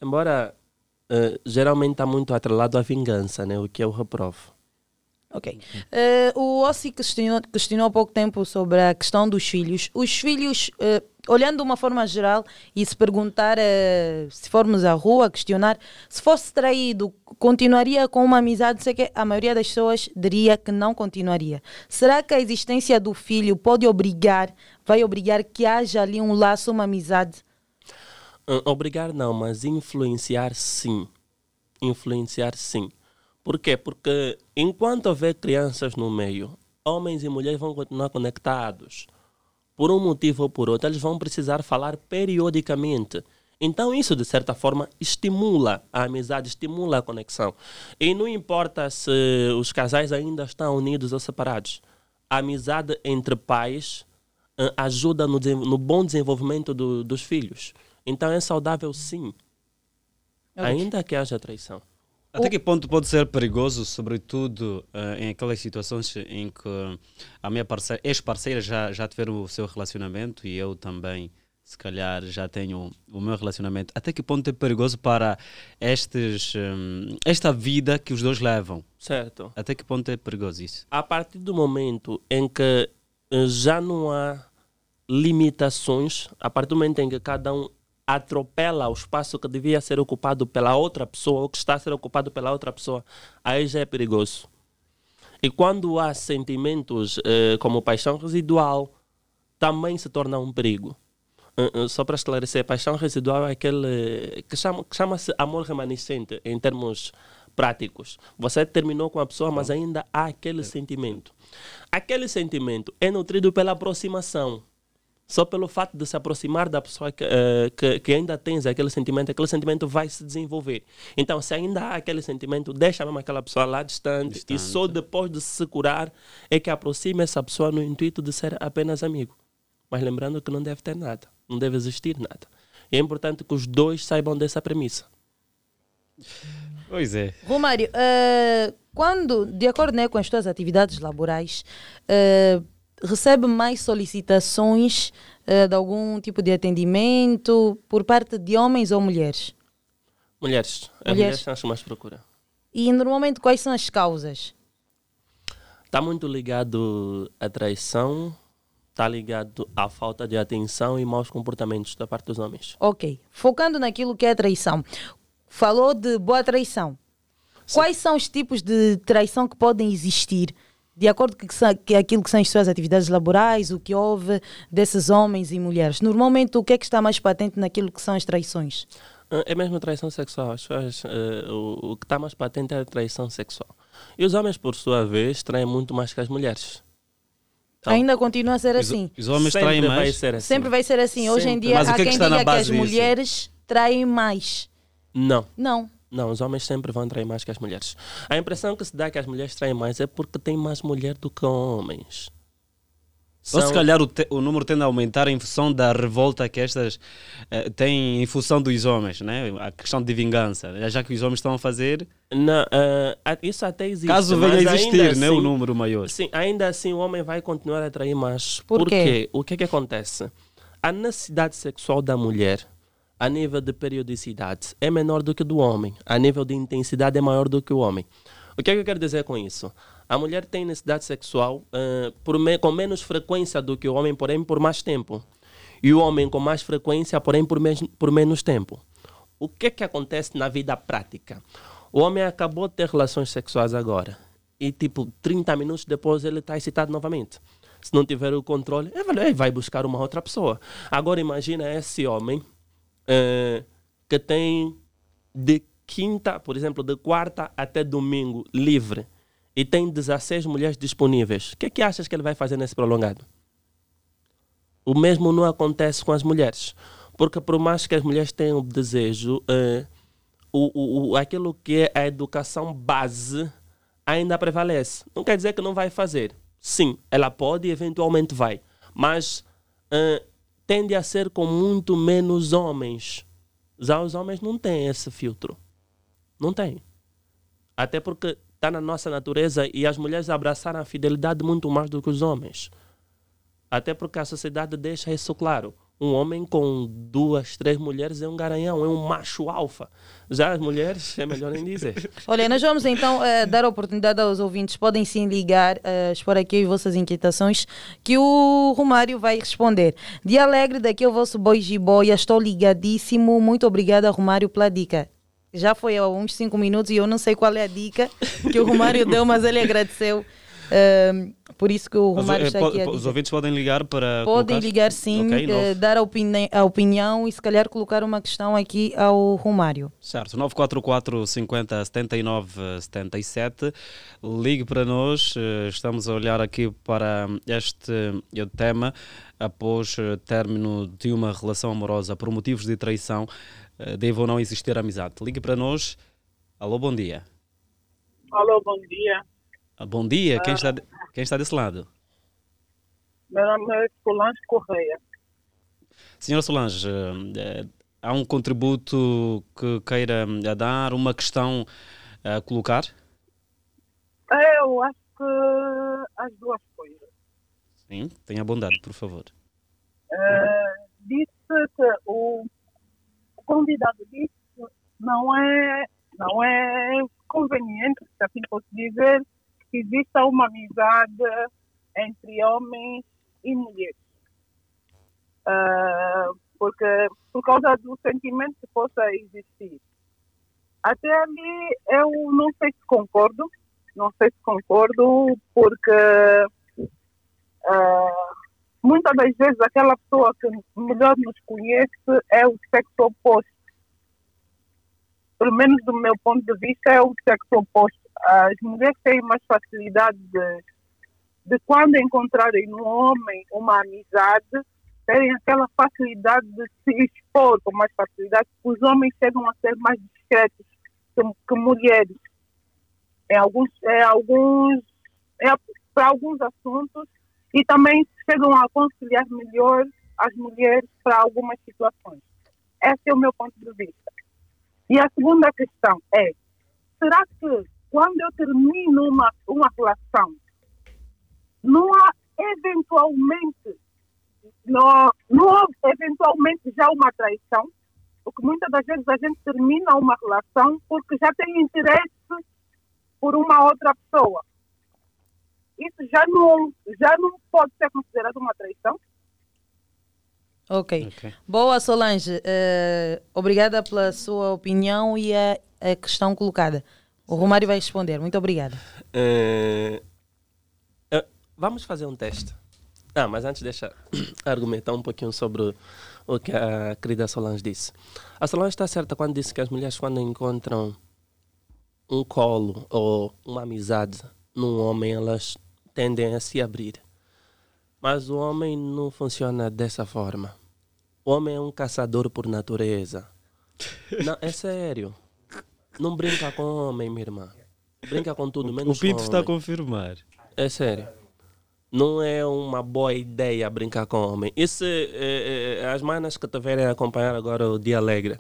Embora eh, geralmente está muito atrelado à vingança, né? o que eu reprovo. Ok. Eh, o Ossi questionou, questionou há pouco tempo sobre a questão dos filhos. Os filhos, eh, olhando de uma forma geral e se perguntar, eh, se formos à rua, questionar, se fosse traído, continuaria com uma amizade? Sei que a maioria das pessoas diria que não continuaria. Será que a existência do filho pode obrigar, vai obrigar que haja ali um laço, uma amizade? Uh, Obrigar não, mas influenciar sim. Influenciar sim. Por quê? Porque enquanto houver crianças no meio, homens e mulheres vão continuar conectados. Por um motivo ou por outro, eles vão precisar falar periodicamente. Então, isso, de certa forma, estimula a amizade, estimula a conexão. E não importa se os casais ainda estão unidos ou separados. A amizade entre pais eh, ajuda no, no bom desenvolvimento do- dos filhos. Então, é saudável, sim. Ainda que haja traição. Até que ponto pode ser perigoso, sobretudo eh, em aquelas situações em que a minha parceira, ex-parceira já, já tiveram o seu relacionamento e eu também, se calhar, já tenho o meu relacionamento. Até que ponto é perigoso para estes, hum, esta vida que os dois levam? Certo. Até que ponto é perigoso isso? a partir do momento em que eh, já não há limitações, a partir do momento em que cada um atropela o espaço que devia ser ocupado pela outra pessoa ou que está a ser ocupado pela outra pessoa, aí já é perigoso. E quando há sentimentos eh, como paixão residual, também se torna um perigo. Eh, eh, só para esclarecer, paixão residual é aquele que chama- que chama-se amor remanescente em termos práticos. Você terminou com a pessoa, mas ainda há aquele sentimento. Aquele sentimento é nutrido pela aproximação. Só pelo fato de se aproximar da pessoa que, eh, que, que ainda tens aquele sentimento, aquele sentimento vai se desenvolver. Então, se ainda há aquele sentimento, deixa mesmo aquela pessoa lá distante, e só depois de se curar é que aproxima essa pessoa no intuito de ser apenas amigo. Mas lembrando que não deve ter nada, não deve existir nada. E é importante que os dois saibam dessa premissa. Pois é. Romário, eh, quando, de acordo né, com as tuas atividades laborais, eh, recebe mais solicitações eh, de algum tipo de atendimento por parte de homens ou mulheres? Mulheres, as Mulheres. mulheres são as que mais procuram. E normalmente quais são as causas? Está muito ligado à traição, está ligado à falta de atenção e maus comportamentos da parte dos homens. Ok, focando naquilo que é traição. Falou de boa traição. Quais são os tipos de traição que podem existir? De acordo com que são- que aquilo que são as suas atividades laborais, o que houve desses homens e mulheres. Normalmente, o que é que está mais patente naquilo que são as traições? Ah, É mesmo a traição sexual. As pessoas, eh, o, o que está mais patente é a traição sexual. E os homens, por sua vez, traem muito mais que as mulheres. Então, Ainda continua a ser Os- assim. os homens Sempre traem vai mais? ser assim. Sempre vai ser assim. Hoje em Sempre. dia, Mas o há que é que quem diga que as disso? mulheres traem mais. Não. Não. Não, os homens sempre vão trair mais que as mulheres. A impressão que se dá que as mulheres traem mais é porque tem mais mulher do que homens. Ou se São- calhar o, te- o número tende a aumentar em função da revolta que estas eh, têm em função dos homens, né? a questão de vingança. Já que os homens estão a fazer, Não, a- isso até existe. caso venha a existir ainda né? o assim- número maior. Sim, ainda assim o homem vai continuar a atrair mais. Por Por quê? quê? O que é que acontece? A necessidade sexual da mulher, a nível de periodicidade, é menor do que do homem. A nível de intensidade é maior do que o homem. O que é que eu quero dizer com isso? A mulher tem necessidade sexual por me- com menos frequência do que o homem, porém por mais tempo. E o homem com mais frequência, porém por, mes- por menos tempo. O que é que acontece na vida prática? O homem acabou de ter relações sexuais agora. E tipo, 30 minutos depois ele está excitado novamente. Se não tiver o controle, ele ele vai buscar uma outra pessoa. Agora imagina esse homem eh, que tem de quinta, por exemplo, de quarta até domingo livre e tem 16 mulheres disponíveis. O que é que achas que ele vai fazer nesse prolongado? O mesmo não acontece com as mulheres. Porque por mais que as mulheres tenham desejo, eh, o, o, o- aquilo que é a educação base ainda prevalece. Não quer dizer que não vai fazer. Sim, ela pode e eventualmente vai. Mas eh, tende a ser com muito menos homens. Já os homens não têm esse filtro. Não tem. Até porque está na nossa natureza e as mulheres abraçaram a fidelidade muito mais do que os homens. Até porque a sociedade deixa isso claro. Um homem com duas, três mulheres é um garanhão, é um macho alfa. Já as mulheres, é melhor nem dizer. Olha, nós vamos então eh, dar a oportunidade aos ouvintes, podem sim ligar, eh, expor aqui as vossas inquietações, que o Romário vai responder. Dia alegre, daqui é o vosso boi Jiboia, estou ligadíssimo, muito obrigada Romário pela dica. Já foi há uns 5 minutos e eu não sei qual é a dica que o Romário deu, mas ele agradeceu. Eh, por isso que o Os, Romário eh, está aqui a po- os dizer. ouvintes podem ligar para. Podem colocar- ligar sim, Ok, eh, nove- dar a, opini a opinião e se calhar colocar uma questão aqui ao Romário. Certo, 944 50 79 77. Ligue para nós. eh, Estamos a olhar aqui para este tema após término de uma relação amorosa por motivos de traição. Deve ou não existir amizade. Ligue para nós. Alô, bom dia. Alô, bom dia. Ah, Bom dia, quem Ah. está, quem está desse lado? Meu nome é Solange Correia. Senhora Solange, eh, há um contributo que queira eh, dar, uma questão a colocar? Eu acho que as duas coisas. Sim, tenha bondade, por favor. Eh, disse que o, o convidado disse que não é, não é conveniente, se assim posso dizer, que exista uma amizade entre homens e mulheres. Eh, porque por causa do sentimento que possa existir. Até ali eu não sei se concordo, não sei se concordo, porque ah, muitas das vezes aquela pessoa que melhor nos conhece é o sexo oposto. Pelo menos do meu ponto de vista é o sexo oposto. As mulheres têm mais facilidade de, de quando encontrarem no homem uma amizade, terem aquela facilidade de se expor com mais facilidade, os homens chegam a ser mais discretos que, que mulheres. Em alguns, em alguns, em- para alguns assuntos e também chegam a conciliar melhor as mulheres para algumas situações. Esse é o meu ponto de vista. E a segunda questão é, será que quando eu termino uma, uma relação, não há eventualmente, não, não há eventualmente já uma traição? Porque muitas das vezes a gente termina uma relação porque já tem interesse por uma outra pessoa. Isso já não, já não pode ser considerado uma traição? Ok. Boa, Solange. Eh, obrigada pela sua opinião e a, a questão colocada. O Romário vai responder. Muito obrigada. Eh, eh, vamos fazer um teste. Ah, mas antes deixa argumentar um pouquinho sobre o que a querida Solange disse. A Solange está certa quando disse que as mulheres quando encontram um colo ou uma amizade num homem, elas tendem a se abrir. Mas o homem não funciona dessa forma. O homem é um caçador por natureza. Não, é sério. Não brinca com homem, minha irmã. Brinca com tudo, menos o Pinto com está a homem. confirmar. É sério. não é uma boa ideia brincar com homem. E se eh, eh, as manas que tiverem a acompanhar agora o Dia Alegre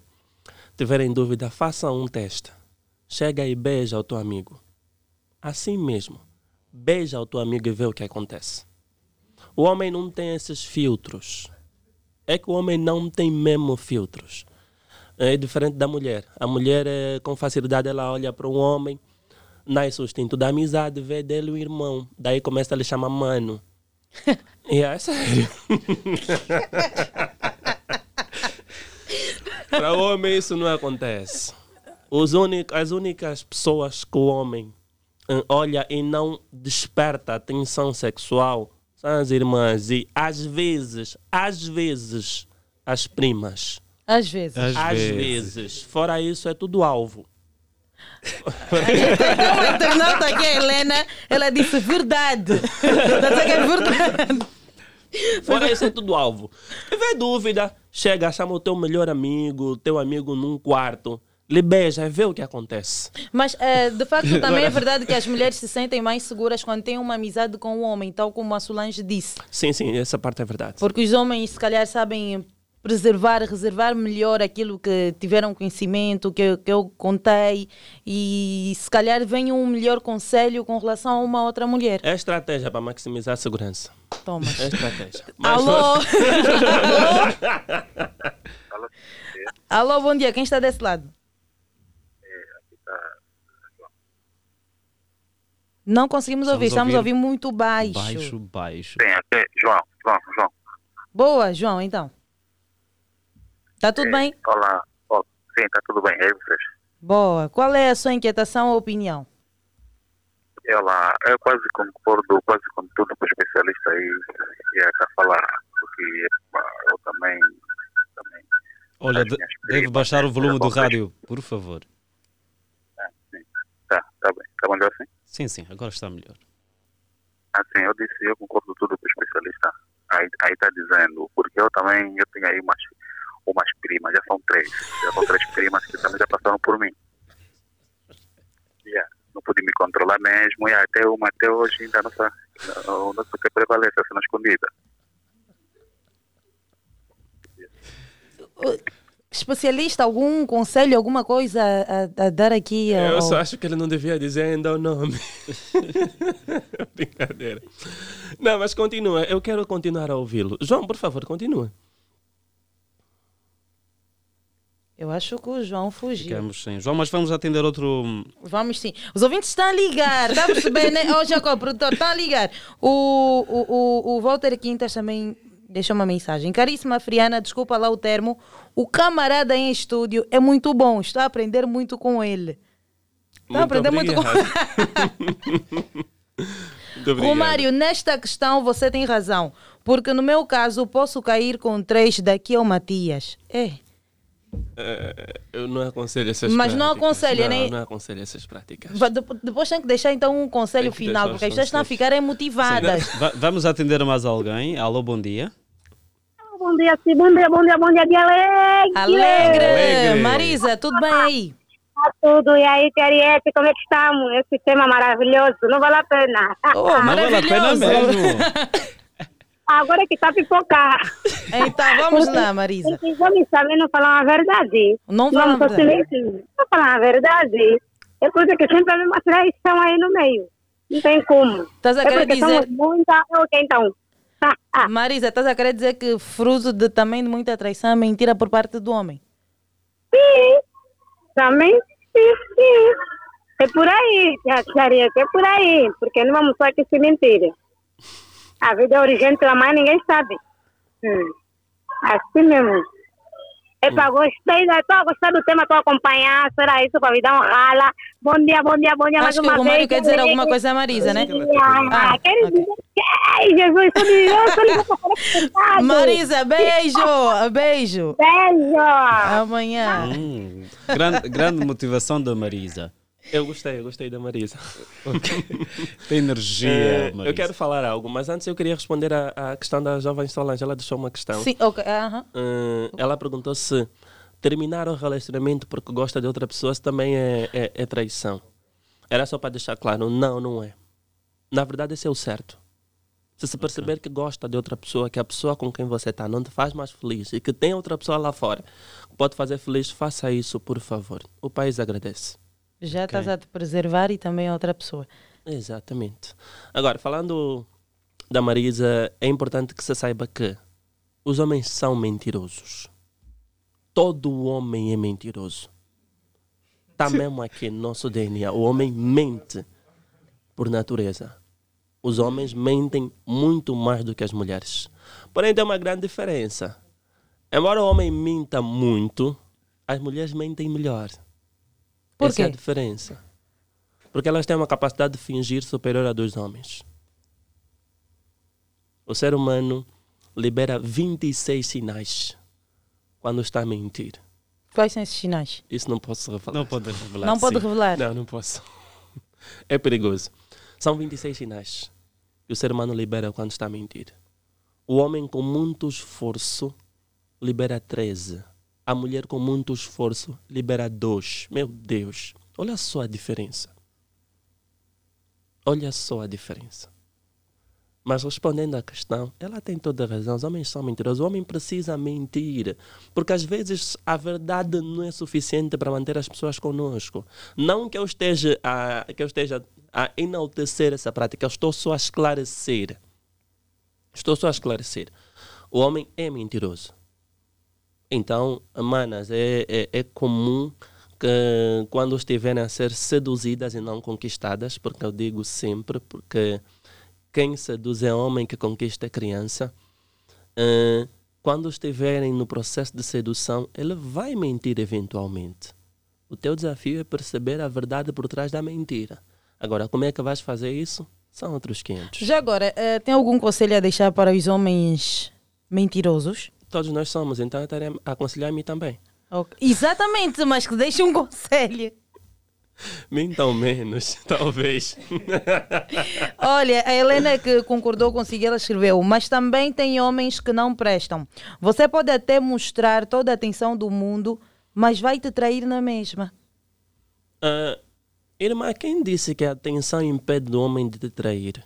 tiverem dúvida, façam um teste. Chega e beija o teu amigo. Assim mesmo. Beija o teu amigo e vê o que acontece. O homem não tem esses filtros. É que o homem não tem mesmo filtros. É diferente da mulher. A mulher, eh, com facilidade, ela olha para um homem, nasce o instinto da amizade, vê dele o irmão. Daí começa a lhe chamar mano. e é sério. para o homem isso não acontece. As únicas pessoas que o homem eh, olha e não desperta atenção sexual são as irmãs e às vezes, às vezes, as primas. Às vezes. Às, vezes. Fora isso, é tudo alvo. Uma internauta aqui, a Helena, ela disse verdade. Que é verdade. Fora isso, é tudo alvo. Tiver dúvida, chega, chama o teu melhor amigo, teu amigo num quarto, lhe beija e vê o que acontece. Mas, eh, de facto, também é verdade que as mulheres se sentem mais seguras quando têm uma amizade com o homem, tal como a Solange disse. Sim, sim, essa parte é verdade. Porque os homens, se calhar, sabem preservar, reservar melhor aquilo que tiveram conhecimento, que, eu- que eu contei, e se calhar vem um melhor conselho com relação a uma outra mulher. É estratégia para maximizar a segurança. Toma. É estratégia. Alô? Alô, bom dia. Quem está desse lado? Não conseguimos ouvir, estamos a ouvir muito baixo. Baixo, baixo. Sim, até João, João, João. Boa, João, então. Tá tudo bem? Olá. Ó, sim, está tudo bem. E aí vocês? Boa. Qual é a sua inquietação ou opinião? Ela, eu quase concordo quase com tudo que o especialista aí ia cá falar, porque eu também, também Olha, de- deve baixar o volume do rádio, por favor. tá, tá bem, tá bom assim? Sim, sim, agora está melhor. Assim, eu disse, eu concordo tudo com o especialista aí, aí tá dizendo, porque eu também, eu tenho aí umas, umas primas, já são três, já são três primas que também já passaram por mim. Já, não pude me controlar mesmo, e até uma até hoje ainda não sei, não, não sei o que prevalece, assim, na escondida. Especialista, algum conselho, alguma coisa a, a dar aqui? ao- Eu só acho que ele não devia dizer ainda o nome. Brincadeira. Não, mas continua. Eu quero continuar a ouvi-lo. João, por favor, continua. Eu acho que o João fugiu. Ficamos sem João, mas vamos atender outro. Vamos sim. Os ouvintes estão a ligar. Está a perceber, né? Ô, Jacob, produtor, estão a ligar. O, o, o, o Walter Quintas também deixou uma mensagem. Caríssima Friana, desculpa lá o termo. O camarada em estúdio é muito bom. Estou a aprender muito com ele. Estou a aprender muito com Muito obrigado. Romário, nesta questão você tem razão. Porque no meu caso posso cair com três daqui ao Matias. É. Eh, eu não aconselho essas Mas não práticas. aconselha, não, nem- Não aconselho essas práticas. Depois tem que deixar então um conselho final, porque as pessoas estão a ficarem motivadas. Va- vamos atender mais alguém. Alô, bom dia. Bom dia, sim, bom dia, bom dia, bom dia, dia alegre. Alegre. Alegre. Marisa, tudo bem aí? Tá tudo, e aí, Tiariete, como é que estamos? Esse tema maravilhoso, não vale a pena. Oh, Não vale a pena maravilhoso. mesmo. Agora que está a pipocar. Então, vamos lá, Marisa. Os homens também não falam a verdade. Não falam a Vamos verdade. Não falam a verdade. É coisa que sempre a mesma traição aí no meio. Não tem como. Estás a é querer porque dizer- muita... Ok, então. Marisa, estás a querer dizer que fruto de, também de muita traição é mentira por parte do homem? Sim, também sim, sim. É por aí, Tiariete, é por aí. Porque não vamos só aqui se mentir. A vida é origem da mãe, ninguém sabe. Hum. Assim mesmo. Epa, gostei, estou a gostar do tema, estou a acompanhar. Será isso para me dar um rala? Bom dia, bom dia, bom dia mais Acho que uma o Romário vez. quer dizer alguma coisa a Marisa, né? Ah, quero dizer que... Ai, Jesus, sou de eu sou Marisa, beijo! Beijo! Beijo! Amanhã. Hum, grande, grande motivação da Marisa. Eu gostei, eu gostei da Marisa. Tem energia, Eh, Marisa. eu quero falar algo, mas antes eu queria responder à, questão da jovem Solange. Ela deixou uma questão. Sim, ok. aham. Eh, ela perguntou se terminar o relacionamento porque gosta de outra pessoa se também é, é, é traição. Era só para deixar claro, não, não é. Na verdade, esse é o certo. Se se perceber que gosta de outra pessoa, que a pessoa com quem você está não te faz mais feliz e que tem outra pessoa lá fora que pode fazer feliz, faça isso, por favor. O país agradece. Já estás a te preservar e também a outra pessoa. Exatamente. Agora, falando da Marisa, é importante que você saiba que os homens são mentirosos. Todo homem é mentiroso. Está mesmo aqui no nosso DNA. O homem mente por natureza. Os homens mentem muito mais do que as mulheres. Porém, tem uma grande diferença. Embora o homem minta muito, as mulheres mentem melhor. Por Essa é a quê? diferença. Porque elas têm uma capacidade de fingir superior à dos homens. O ser humano libera 26 sinais quando está a mentir. Quais são esses sinais? Isso não posso revelar. Não pode revelar. Não pode sim. revelar? Não, não posso. É perigoso. São 26 sinais que o ser humano libera quando está a mentir. O homem com muito esforço libera 13. A mulher com muito esforço libera 2. Meu Deus, olha só a diferença. Olha só a diferença. Mas respondendo à questão, ela tem toda a razão. Os homens são mentirosos. O homem precisa mentir. Porque às vezes a verdade não é suficiente para manter as pessoas conosco. Não que eu esteja a, que eu esteja a enaltecer essa prática, eu estou só a esclarecer. Estou só a esclarecer. O homem é mentiroso. Então, manas, é, é, é comum que quando estiverem a ser seduzidas e não conquistadas, porque eu digo sempre, porque quem seduz é homem que conquista é criança. eh, quando estiverem no processo de sedução, ele vai mentir eventualmente. O teu desafio é perceber a verdade por trás da mentira. Agora, como é que vais fazer isso? São outros 500. Já agora, eh, tem algum conselho a deixar para os homens mentirosos? Todos nós somos, então eu estarei a aconselhar-me também. Ok. Exatamente, mas que deixe um conselho. Mintam menos, talvez. Olha, a Helena que concordou consigo, ela escreveu, mas também tem homens que não prestam. Você pode até mostrar toda a atenção do mundo, mas vai te trair na mesma. Ah, irmã, quem disse que a atenção impede o homem de te trair?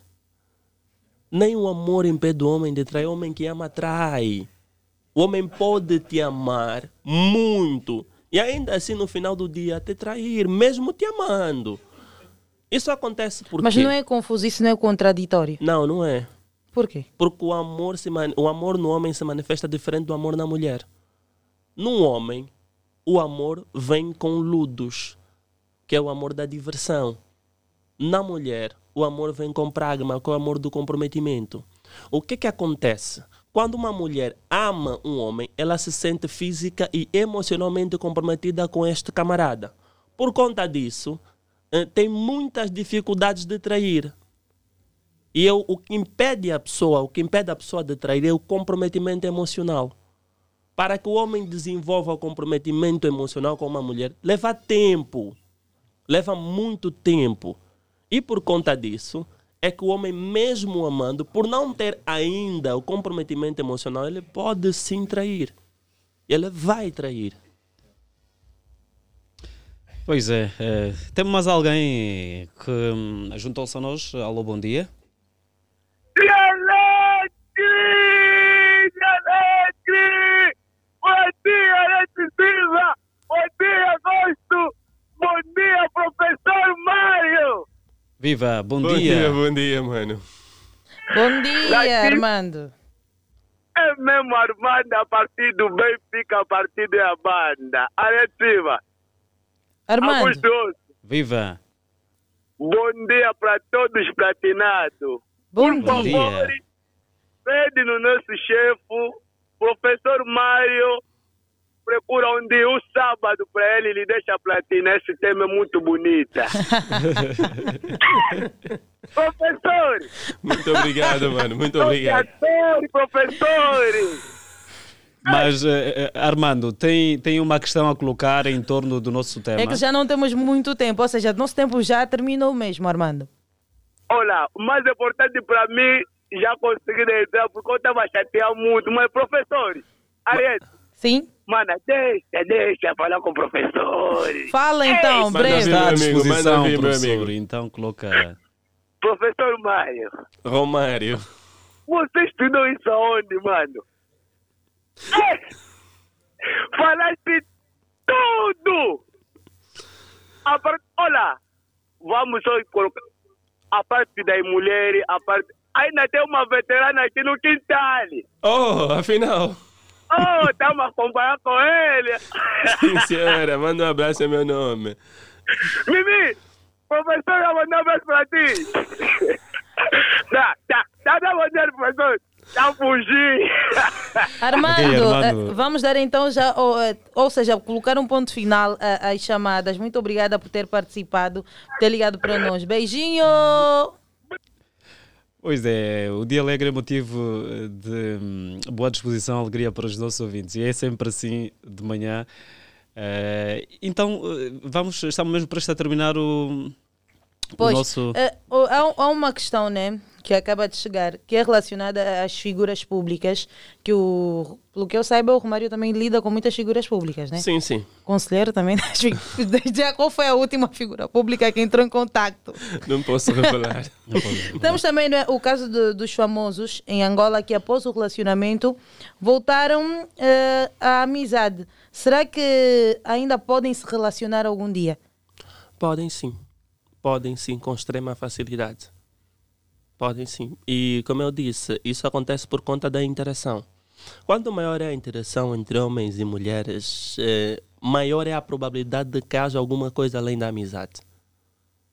Nem o amor impede o homem de trair. O homem que ama trai. O homem pode te amar muito e ainda assim no final do dia te trair, mesmo te amando. Isso acontece porque Mas não é confuso, isso não é contraditório. Não, não é. Por quê? Porque o amor, se man- o amor no homem se manifesta diferente do amor na mulher. Num homem, o amor vem com ludos, que é o amor da diversão. Na mulher, o amor vem com pragma, que é o amor do comprometimento. O que que acontece? Quando uma mulher ama um homem, ela se sente física e emocionalmente comprometida com este camarada. Por conta disso, eh, tem muitas dificuldades de trair. E eu, o que impede a pessoa, o que impede a pessoa de trair é o comprometimento emocional. Para que o homem desenvolva o comprometimento emocional com uma mulher, leva tempo. Leva muito tempo. E por conta disso, é que o homem, mesmo amando, por não ter ainda o comprometimento emocional, ele pode sim trair. Ele vai trair. Pois é, é. temos mais alguém que hum, juntou-se a nós. Alô, bom dia. Alegre! Bom dia, Silva! Bom dia, Agosto! Bom dia, professor Mário! Viva, bom, Bom dia. dia, bom dia, mano. Bom dia, Daqui- Armando. É mesmo Armando a partir do Benfica, a partir da banda. Alex Silva! Armando. Augusto, Viva. bom dia para todos platinados. Bom Por dia. favor, pede no nosso chefe, professor Mário, procura um dia, um sábado para ele, ele deixa platina. Esse tema é muito bonita. professor! Muito obrigado, mano. Muito obrigado. Professor, professor! Mas, eh, eh, Armando, tem, tem uma questão a colocar em torno do nosso tema. É que já não temos muito tempo, ou seja, nosso tempo já terminou mesmo, Armando. Olha, o mais importante para mim, já consegui entrar porque eu estava chateado muito. Mas, professor, Ariete. Sim? Mano, deixa, deixa falar com o professor. Fala então, Ei, breve. Está à Manda vir, meu amigo, disposição, manda vir, meu professor. amigo. Então, coloca. Professor Mário. Romário. Você estudou isso aonde, mano? É! Falaste tudo! A parte, olha, vamos só colocar a parte das mulheres, a parte. Ainda tem uma veterana aqui no quintal. Oh, afinal. Oh, estamos a acompanhar com ele. Sim, senhora, manda um abraço em meu nome. Mimi, professor, eu vou mandar um abraço para ti. Tá, tá, tá, tá, bom dia, professor. Já fugi. Armando, Armando. eh, vamos dar então já, ou, eh, ou seja, colocar um ponto final a- às chamadas. Muito obrigada por ter participado, por ter ligado para nós. Beijinho! Pois é, o dia alegre é motivo eh, de hum, boa disposição, alegria para os nossos ouvintes e é sempre assim de manhã. Eh, então, eh, vamos, estamos mesmo prestes a terminar o, o Pois, nosso. eh, o- há, há uma questão, né, que acaba de chegar, que é relacionada às figuras públicas, que o, pelo que eu saiba, o Romário também lida com muitas figuras públicas, né? Sim, sim. Conselheiro também das figuras. Já qual foi a última figura pública que entrou em contato? Não posso revelar. Temos também né, o caso do- dos famosos em Angola que após o relacionamento voltaram eh, à amizade. Será que ainda podem se relacionar algum dia? Podem sim. Podem sim, com extrema facilidade. Podem sim. E como eu disse, isso acontece por conta da interação. Quanto maior é a interação entre homens e mulheres, eh, maior é a probabilidade de que haja alguma coisa além da amizade.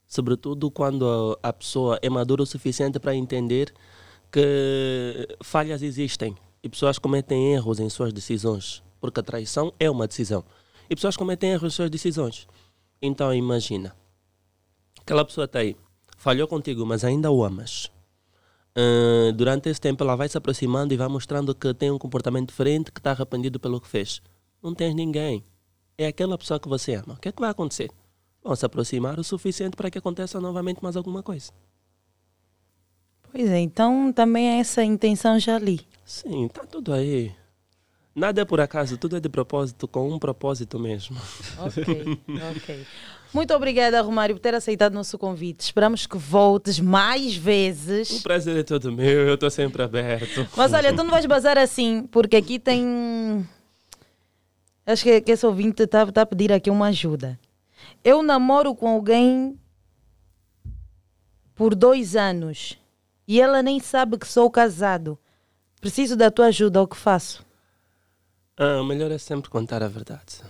Sobretudo quando a pessoa é madura o suficiente para entender que falhas existem e pessoas cometem erros em suas decisões, porque a traição é uma decisão. E pessoas cometem erros em suas decisões. Então imagina, aquela pessoa está aí, falhou contigo, mas ainda o amas. Ah, durante esse tempo ela vai se aproximando e vai mostrando que tem um comportamento diferente, que está arrependido pelo que fez. Não tens ninguém. É aquela pessoa que você ama. O que é que vai acontecer? Vão se aproximar o suficiente para que aconteça novamente mais alguma coisa. Pois é, então também é essa intenção já ali. Sim, tá tudo aí. Nada é por acaso, tudo é de propósito, com um propósito mesmo. Ok, ok. Muito obrigada, Romário, por ter aceitado o nosso convite. Esperamos que voltes mais vezes. O prazer é todo meu, eu estou sempre aberto. Mas olha, tu não vais bazar assim, porque aqui tem. Acho que, que esse ouvinte está tá a pedir aqui uma ajuda. Eu namoro com alguém por dois anos e ela nem sabe que sou casado. Preciso da tua ajuda, o que faço? Ah, melhor é sempre contar a verdade.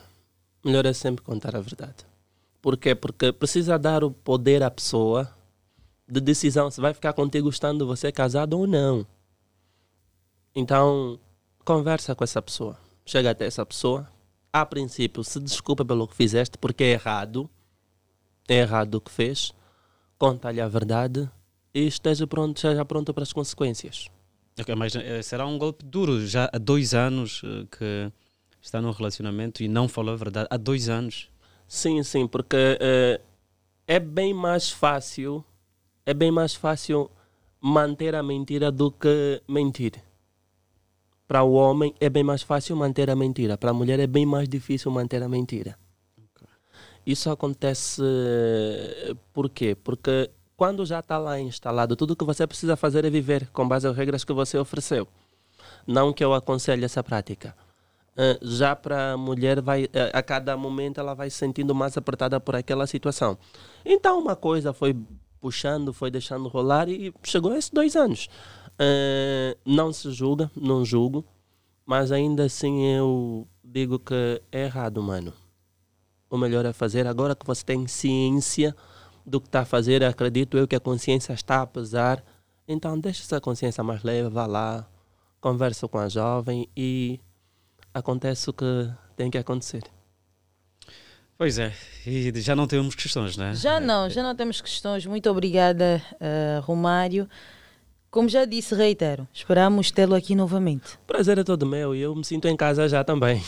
Melhor é sempre contar a verdade. Por quê? Porque precisa dar o poder à pessoa de decisão se vai ficar contigo estando você casado ou não. Então, conversa com essa pessoa. Chega até essa pessoa. A princípio, se desculpa pelo que fizeste, porque é errado. É errado o que fez. Conta-lhe a verdade e esteja pronto, esteja pronto para as consequências. Ok, mas eh, será um golpe duro já há dois anos eh, que está num relacionamento e não falou a verdade. Há dois anos. Sim, sim, porque eh, é bem mais fácil, é bem mais fácil manter a mentira do que mentir. Para o homem é bem mais fácil manter a mentira, para a mulher é bem mais difícil manter a mentira. Isso acontece por quê? Porque quando já está lá instalado, tudo o que você precisa fazer é viver com base às regras que você ofereceu. Não que eu aconselhe essa prática. Uh, já para a mulher vai uh, a cada momento ela vai se sentindo mais apertada por aquela situação. Então uma coisa foi puxando foi deixando rolar e chegou a esses dois anos. Uh, não se julga não julgo mas ainda assim eu digo que é errado mano. O melhor é fazer. Agora que você tem ciência do que está a fazer acredito eu que a consciência está a pesar. Então deixa essa consciência mais leve vá lá conversa com a jovem e acontece o que tem que acontecer. Pois é, e já não temos questões, não é? Já não, já não temos questões. Muito obrigada, uh, Romário. Como já disse, reitero, esperamos tê-lo aqui novamente. Prazer é todo meu e eu me sinto em casa já também.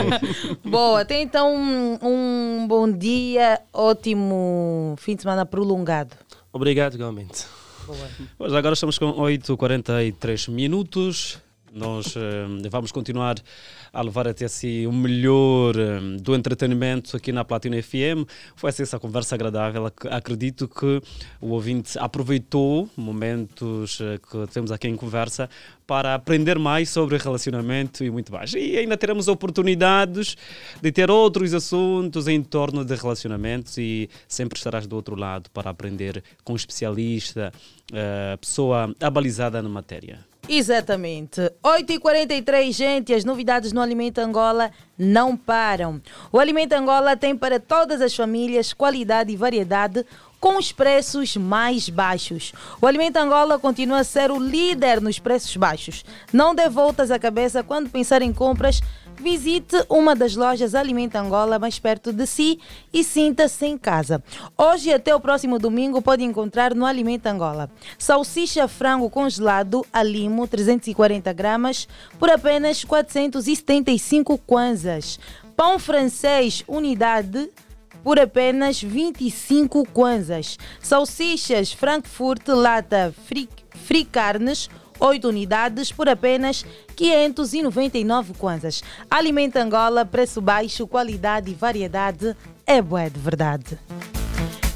Boa, tem então um, um bom dia, ótimo fim de semana prolongado. Obrigado, igualmente. Boa. Pois agora estamos com 8h43 minutos. Nós eh, vamos continuar a levar até si o melhor eh, do entretenimento aqui na Platina FM. Foi assim essa conversa agradável. Ac- Acredito que o ouvinte aproveitou momentos eh, que temos aqui em conversa para aprender mais sobre relacionamento e muito mais. E ainda teremos oportunidades de ter outros assuntos em torno de relacionamentos e sempre estarás do outro lado para aprender com um especialista, pessoa abalizada na matéria. Exatamente. 8h43, gente, as novidades no Alimento Angola não param. O Alimento Angola tem para todas as famílias qualidade e variedade com os preços mais baixos. O Alimento Angola continua a ser o líder nos preços baixos. Não dê voltas à cabeça quando pensar em compras. Visite uma das lojas Alimento Angola mais perto de si e sinta-se em casa. Hoje e até o próximo domingo pode encontrar no Alimento Angola salsicha frango congelado a limo 340 gramas por apenas 475 kwanzas. Pão francês unidade por apenas 25 kwanzas. Salsichas Frankfurt lata fri, free carnes 8 unidades por apenas 599 kwanzas. Alimento Angola, preço baixo, qualidade e variedade é bué de verdade.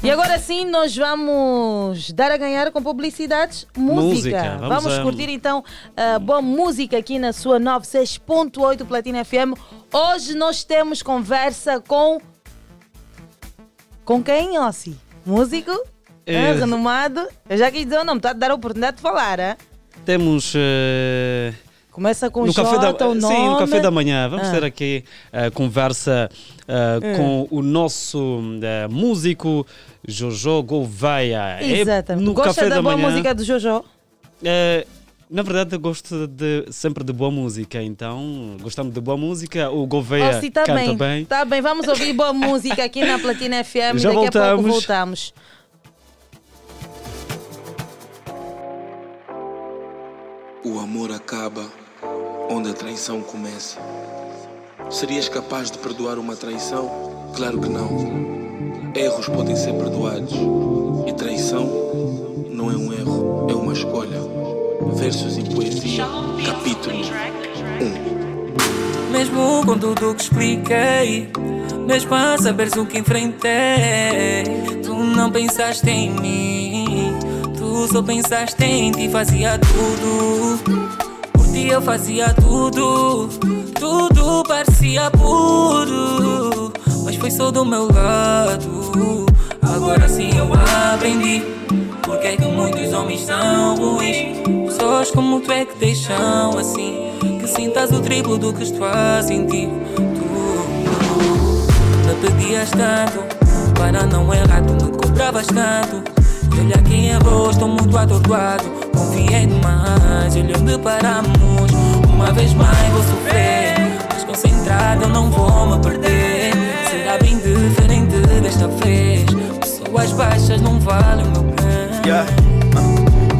E agora sim, nós vamos dar a ganhar com publicidades música. Música, Vamos, vamos a- curtir então a boa música aqui na sua 96.8 Platina FM. Hoje nós temos conversa com. Com quem, Ossi? Músico? É. Ah, renomado? Eu já quis dizer o nome, está a dar a oportunidade de falar, hein? Temos. eh, Começa com no J, café da, o. Sim, no café da manhã. Vamos Ah. ter aqui a conversa eh, Hum. com o nosso músico Jojo Gouveia. É Exatamente. no Gosta café da, da, boa manhã. música do Jojo? Na verdade, eu gosto de, sempre de boa música, então, gostamos de boa música. O Gouveia Ossi, tá canta bem. bem. Tá bem, vamos ouvir boa música aqui na Platina FM. Já Daqui a pouco voltamos. voltamos. O amor acaba onde a traição começa. Serias capaz de perdoar uma traição? Claro que não. Erros podem ser perdoados. E traição não é um erro, é uma escolha. Versos e poesia, capítulo 1. Mesmo com tudo que expliquei, mesmo a saberes o que enfrentei, tu não pensaste em mim, tu só pensaste em ti, fazia tudo. Por ti eu fazia tudo, tudo parecia puro, mas foi só do meu lado. Agora sim eu aprendi. Porque é que muitos homens são ruins? Pessoas como tu é que deixam assim. Que sintas o triplo do que estou a sentir. Tu me pedias tanto para não errar, tu me cobravas tanto. Olha quem errou, estou muito atordoado. Confiei demais, olha onde paramos. Uma vez mais vou sofrer, mas concentrado eu não vou me perder. Será bem diferente desta vez. Pessoas baixas não valem o meu bem. Yeah.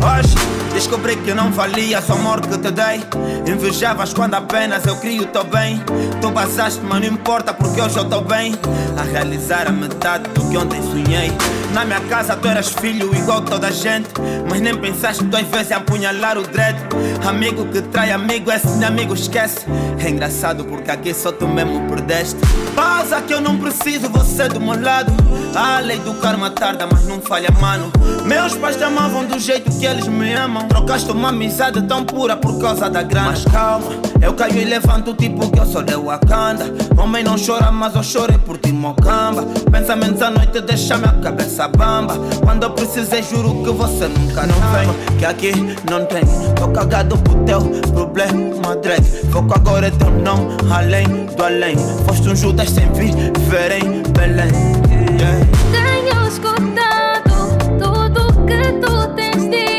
Hoje descobri que não valia só amor que te dei. Invejavas quando apenas eu queria o teu bem. Tu passaste, mas não importa porque hoje eu estou bem. A realizar a metade do que ontem sonhei. Na minha casa tu eras filho igual toda a gente. Mas nem pensaste duas vezes em apunhalar o dread. Amigo que trai amigo, esse amigo esquece. É engraçado porque aqui só tu mesmo perdeste. Pausa que eu não preciso, você do meu lado. A lei do karma tarda, mas não falha, mano. Meus pais te amavam do jeito que eles me amam. Trocaste uma amizade tão pura por causa da grana. Mas calma, eu caio e levanto tipo que eu sou de Wakanda. Homem não chora, mas eu chorei por ti, mocamba. Pensamentos à noite deixa minha cabeça bamba. Quando eu precisei, juro que você nunca não vem. Que aqui não tem, tô cagado pro teu problema, dread. Foco agora é teu não, além do além. Foste um Judas sem viver em Belém. Yeah. Tenho escutado tudo que tu tens dito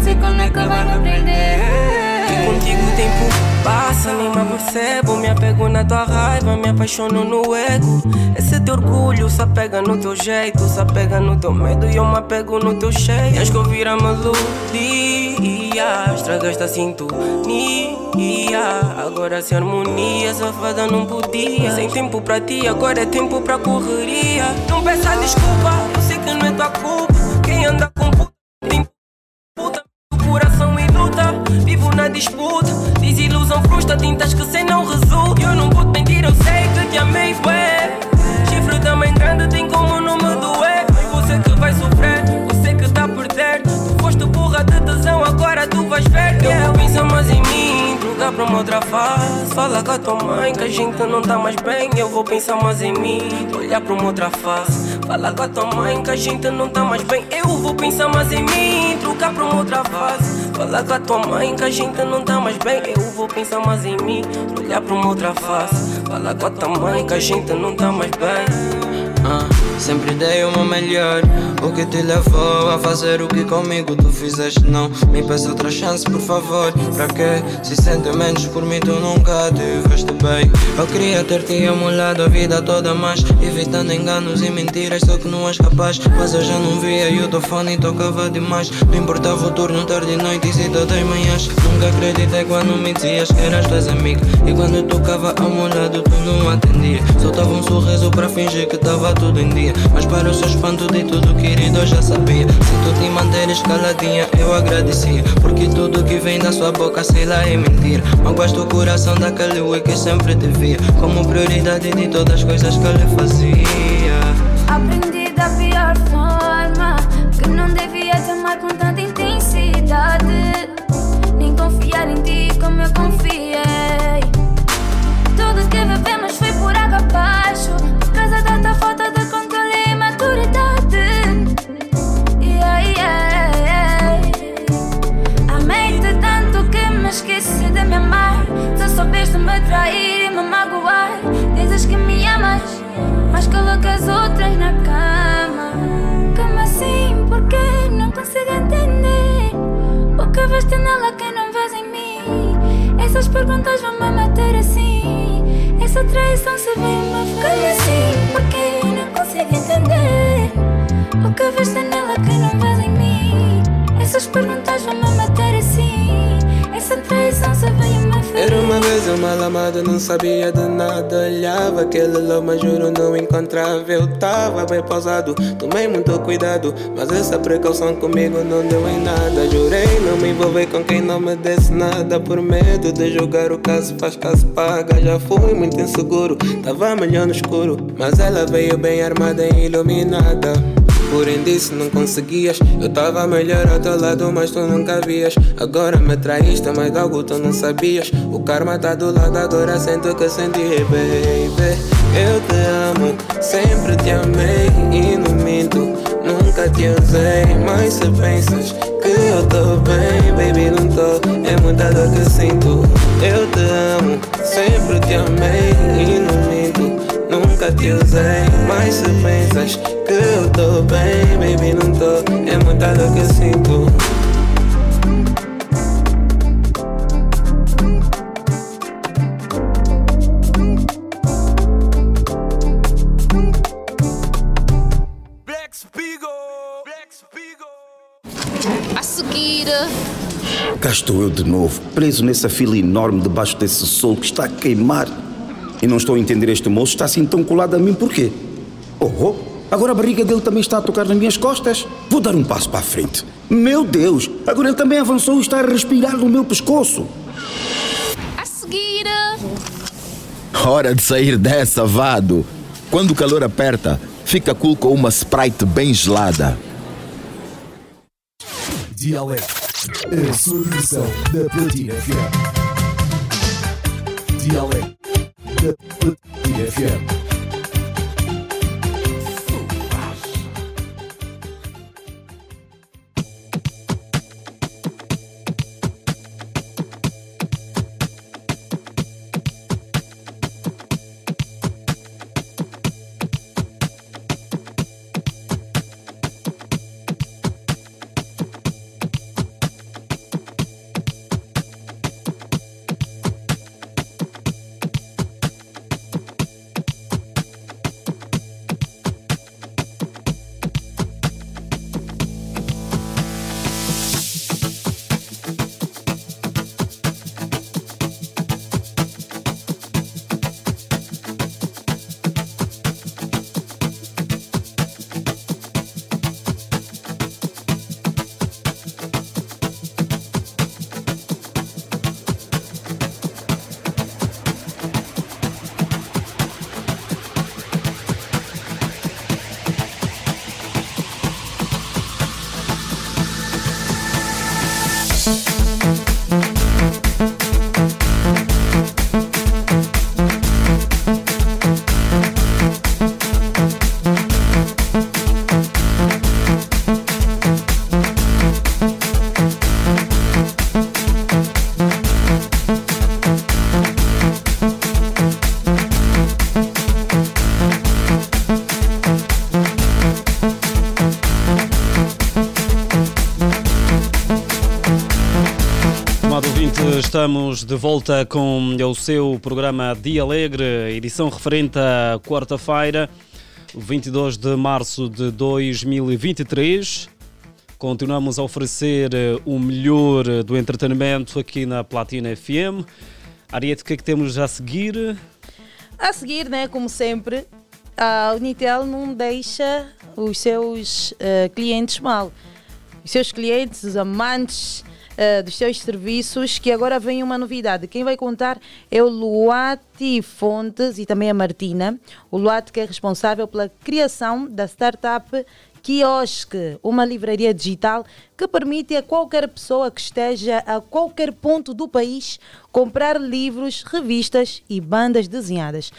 não sei quando é que vai me aprender. E contigo o tempo passa, nem me percebo. Me apego na tua raiva, me apaixono no ego. Esse teu orgulho se apega no teu jeito, se apega no teu medo e eu me apego no teu cheio. Tens que ouvir a melodia, estragaste a sintonia. Agora sem harmonia, safada não podia. Sem tempo pra ti, agora é tempo pra correria. Não peça desculpa, eu sei que não é tua culpa. Quem anda com puta tem puta, coração e luta. Vivo na disputa, desilusão frustra, tintas que sem não resulta. Eu não vou mentir, eu sei que te amei, ué. Chifre também grande, tem como não me doer. Você que vai sofrer, você que tá a perder. Tu foste burra de tesão, agora tu vais ver. Eu vou pensar mais em mim, trocar pra uma outra face. Fala com a tua mãe que a gente não tá mais bem. Eu vou pensar mais em mim, olhar pra uma outra face. Fala com a tua mãe que a gente não tá mais bem. Eu vou pensar mais em mim, trocar pra uma outra face. Fala com a tua mãe que a gente não tá mais bem. Eu vou pensar mais em mim, olhar pra uma outra face. Fala com a tua mãe que a gente não tá mais bem. Ah, sempre dei o meu melhor. O que te levou a fazer o que comigo tu fizeste? Não me peça outra chance, por favor. Pra quê? Se sente menos por mim, tu nunca tiveste bem. Eu queria ter te amolado a vida toda, mas evitando enganos e mentiras, só que não és capaz. Mas eu já não via e o teu fone tocava demais. Não importava o turno, tarde noite e cita das manhãs. Nunca acreditei quando me dizias que eras tuas amigas. E quando eu tocava amolado, tu não atendia. Soltava um sorriso pra fingir que tava tudo em dia Mas para o seu espanto de tudo querido eu já sabia. Se tu te manteres caladinha eu agradecia Porque tudo que vem da sua boca sei lá é mentira. Mas gosto o coração daquele ui que sempre te via Como prioridade de todas as coisas que ele fazia. Aprendi da pior forma Que não devia te amar com tanta intensidade. Nem confiar em ti como eu confiei. Tudo que vivemos foi por água abaixo Por causa da tua falta de controle soubeste me trair e me magoar. Dizes que me amas Mas colocas outras na cama. Como assim? Porque não consigo entender? O que veste nela que não vês em mim? Essas perguntas vão me matar assim. Essa traição se vem-me Como assim? Porque não consigo entender? O que veste nela que não vês em mim? Essas perguntas vão me matar eu mal amado, não sabia de nada. Olhava aquele love, mas juro não encontrava. Eu tava bem pausado, tomei muito cuidado. Mas essa precaução comigo não deu em nada. Jurei não me envolver com quem não me desse nada. Por medo de julgar o caso faz caso paga. Já fui muito inseguro, tava melhor no escuro. Mas ela veio bem armada e iluminada Porém disse não conseguias. Eu tava melhor ao teu lado mas tu nunca vias. Agora me traíste mas algo tu não sabias. O karma tá do lado agora sinto que senti baby. Eu te amo, sempre te amei e não minto. Nunca te usei, mas se pensas que eu tô bem Baby não tô, é muita dor que sinto. Eu te amo, sempre te amei e não Nunca te usei, mas se pensas que eu tô bem, baby, não tô. É muita dor que eu sinto. A seguir. Cá estou eu de novo, preso nessa fila enorme debaixo desse sol que está a queimar. E não estou a entender este moço, está assim tão colado a mim por quê? Oh, oh, agora a barriga dele também está a tocar nas minhas costas. Vou dar um passo para a frente. Meu Deus, agora ele também avançou e está a respirar no meu pescoço. A seguir. Hora de sair dessa, vado. Quando o calor aperta, fica cool com uma Sprite bem gelada. Dialeto, a sua da Platina FM. Dialeto da Platina FM. Estamos de volta com o seu programa Dia Alegre, edição referente à quarta-feira, 22 de março de 2023. Continuamos a oferecer eh, o melhor do entretenimento aqui na Platina FM. Ariete, o que é que temos a seguir? A seguir, né, como sempre, a Unitel não deixa os seus uh, clientes mal. Os seus clientes, os amantes uh, dos seus serviços, que agora vem uma novidade. Quem vai contar é o Luati Fontes e também a Martina. O Luati que é responsável pela criação da startup Quiosque, uma livraria digital que permite a qualquer pessoa que esteja a qualquer ponto do país comprar livros, revistas e bandas desenhadas.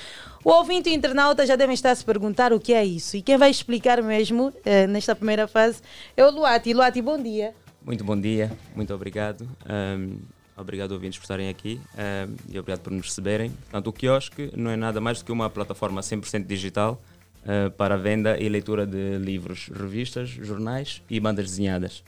O ouvinte internauta já deve estar a se perguntar o que é isso. E quem vai explicar mesmo, eh, nesta primeira fase, é o Luati. Luati, bom dia. Muito bom dia, muito obrigado. Um, obrigado, ouvintes, por estarem aqui um, e obrigado por nos receberem. Portanto, o quiosque não é nada mais do que uma plataforma 100% digital uh, para a venda e leitura de livros, revistas, jornais e bandas desenhadas.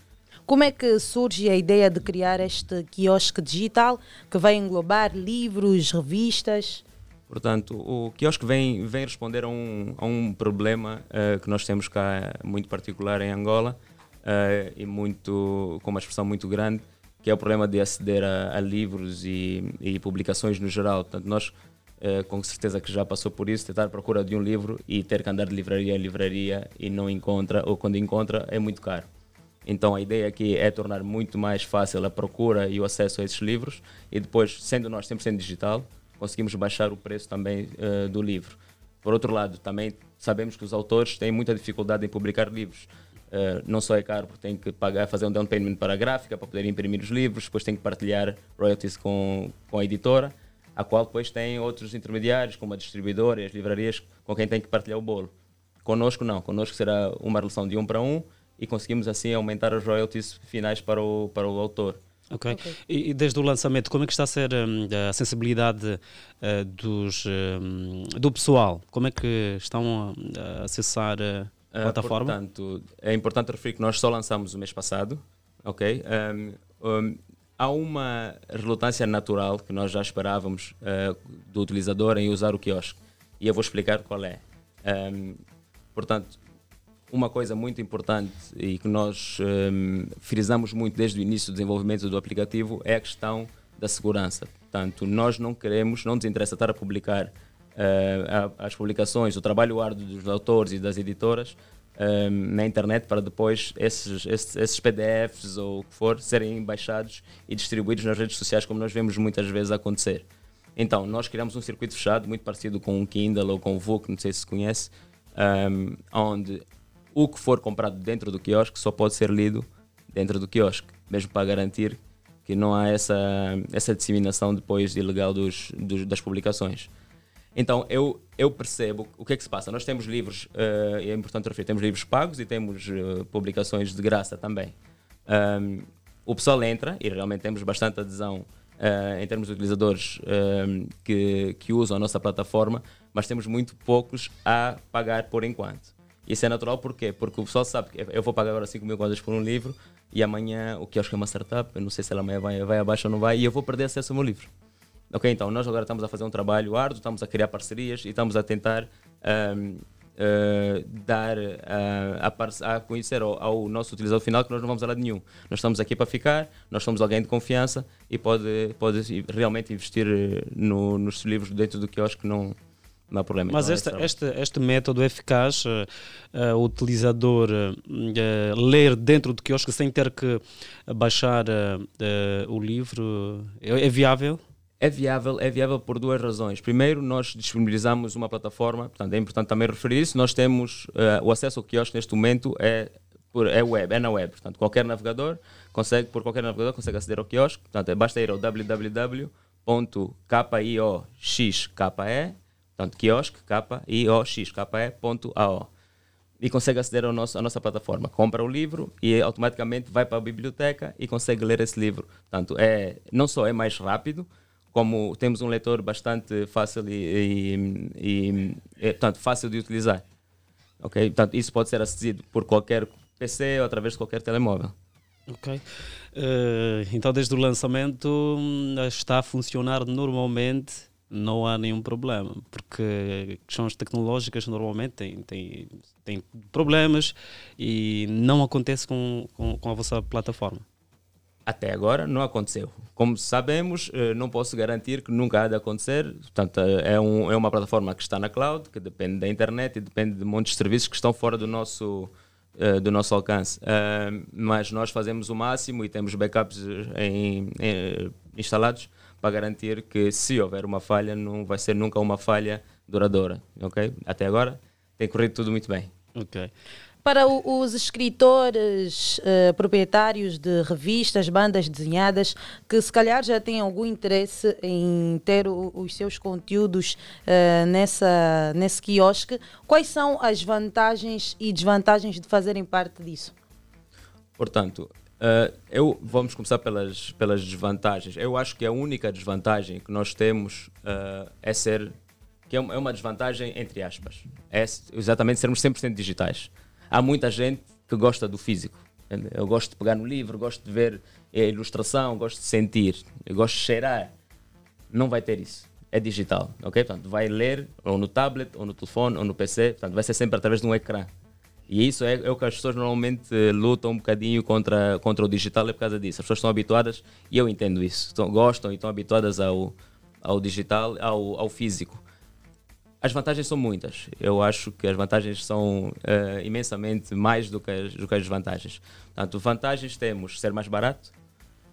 Como é que surge a ideia de criar este quiosque digital que vai englobar livros, revistas? Portanto, o quiosque vem, vem responder a um, a um problema uh, que nós temos cá muito particular em Angola uh, e muito, com uma expressão muito grande, que é o problema de aceder a, a livros e, e, publicações no geral. Portanto, nós, uh, com certeza que já passou por isso, tentar à procura de um livro e ter que andar de livraria em livraria e não encontra, ou quando encontra, é muito caro. Então a ideia aqui é tornar muito mais fácil a procura e o acesso a esses livros e depois, sendo nós 100% digital, conseguimos baixar o preço também uh, do livro. Por outro lado, também sabemos que os autores têm muita dificuldade em publicar livros. Uh, não só é caro porque tem que pagar, fazer um down payment para a gráfica para poder imprimir os livros, depois tem que partilhar royalties com, com a editora, a qual depois tem outros intermediários, como a distribuidora e as livrarias, com quem tem que partilhar o bolo. Conosco não, conosco será uma relação de um para um e conseguimos assim aumentar os royalties finais para o, para o autor. Okay. ok. E, e, desde o lançamento, como é que está a ser um, a sensibilidade uh, dos, um, do pessoal? Como é que estão a, a acessar uh, a uh, plataforma? Portanto, é importante referir que nós só lançamos o mês passado, ok? Um, um, há uma relutância natural que nós já esperávamos uh, do utilizador em usar o quiosque. E eu vou explicar qual é. Um, portanto, uma coisa muito importante e que nós um, frisamos muito desde o início do desenvolvimento do aplicativo é a questão da segurança. Portanto, nós não queremos, não nos interessa estar a publicar uh, as publicações, o trabalho árduo dos autores e das editoras um, na internet para depois esses, esses, esses, PDFs ou o que for serem baixados e distribuídos nas redes sociais, como nós vemos muitas vezes acontecer. Então, nós criamos um circuito fechado, muito parecido com o Kindle ou com o VOOC, não sei se se conhece, um, onde o que for comprado dentro do quiosque só pode ser lido dentro do quiosque, mesmo para garantir que não há essa, essa disseminação depois ilegal dos, dos, das publicações. Então, eu, eu percebo o que é que se passa. Nós temos livros, uh, é importante referir, temos livros pagos e temos uh, publicações de graça também. Um, o pessoal entra e realmente temos bastante adesão uh, em termos de utilizadores que, que usam a nossa plataforma, mas temos muito poucos a pagar por enquanto. Isso é natural porquê? Porque o pessoal sabe que eu vou pagar agora 5 mil coisas por um livro e amanhã o que acho que é uma startup, eu não sei se ela amanhã vai, vai abaixo ou não vai, e eu vou perder acesso ao meu livro. Ok, então nós agora estamos a fazer um trabalho árduo, estamos a criar parcerias e estamos a tentar um, uh, eh, dar uh, a, a, conhecer ao, ao, nosso utilizador final que nós não vamos a lado nenhum. Nós estamos aqui para ficar, nós somos alguém de confiança e pode, pode realmente investir eh, no, nos livros dentro do que eu acho que não, não há problema. Mas este, este, este método é eficaz, uh, o utilizador ler dentro do quiosque sem ter que baixar o livro, é, é, viável? É viável, é viável por duas razões. Primeiro, nós disponibilizamos uma plataforma, portanto é importante também referir isso, nós temos o acesso ao quiosque neste momento é por, é web, é na web. Portanto, qualquer navegador consegue, por qualquer navegador consegue aceder ao quiosque. Portanto, é, basta ir ao www.kioxke Portanto, quiosque. E consegue aceder ao nosso, à nossa plataforma. Compra o livro e automaticamente vai para a biblioteca e consegue ler esse livro. Portanto, é, não só é mais rápido, como temos um leitor bastante fácil e, e, e é, portanto, fácil de utilizar. Ok? Portanto, isso pode ser acedido por qualquer PC ou através de qualquer telemóvel. Ok. Eh, então, desde o lançamento hum, está a funcionar normalmente, não há nenhum problema, porque questões tecnológicas normalmente têm, têm, têm problemas e não acontece com, com, com a vossa plataforma. Até agora não aconteceu. Como sabemos, eh, não posso garantir que nunca há de acontecer. Portanto, eh, é, um, é uma plataforma que está na cloud, que depende da internet e depende de muitos serviços que estão fora do nosso, eh, do nosso alcance. mas nós fazemos o máximo e temos backups em, em, instalados para garantir que se houver uma falha, não vai ser nunca uma falha duradoura. Okay? Até agora tem corrido tudo muito bem. Ok. Para os escritores uh, proprietários de revistas, bandas desenhadas, que se calhar já têm algum interesse em ter o, os seus conteúdos uh, nessa, nesse quiosque, quais são as vantagens e desvantagens de fazerem parte disso? Portanto, uh, eu, vamos começar pelas, pelas desvantagens. Eu acho que a única desvantagem que nós temos é ser, que é uma desvantagem entre aspas, é exatamente sermos 100% digitais há muita gente que gosta do físico. Eu gosto de pegar no livro, gosto de ver a ilustração, gosto de sentir, eu gosto de cheirar. Não vai ter isso. É digital, ok? Portanto, vai ler ou no tablet, ou no telefone, ou no PC. Portanto, vai ser sempre através de um ecrã. E isso é, é, o que as pessoas normalmente lutam um bocadinho contra, contra o digital, é por causa disso. As pessoas estão habituadas, e eu entendo isso, estão, gostam e estão habituadas ao, ao digital, ao, ao físico. As vantagens são muitas. Eu acho que as vantagens são uh, imensamente mais do que, as, do que as desvantagens. Portanto, vantagens temos ser mais barato,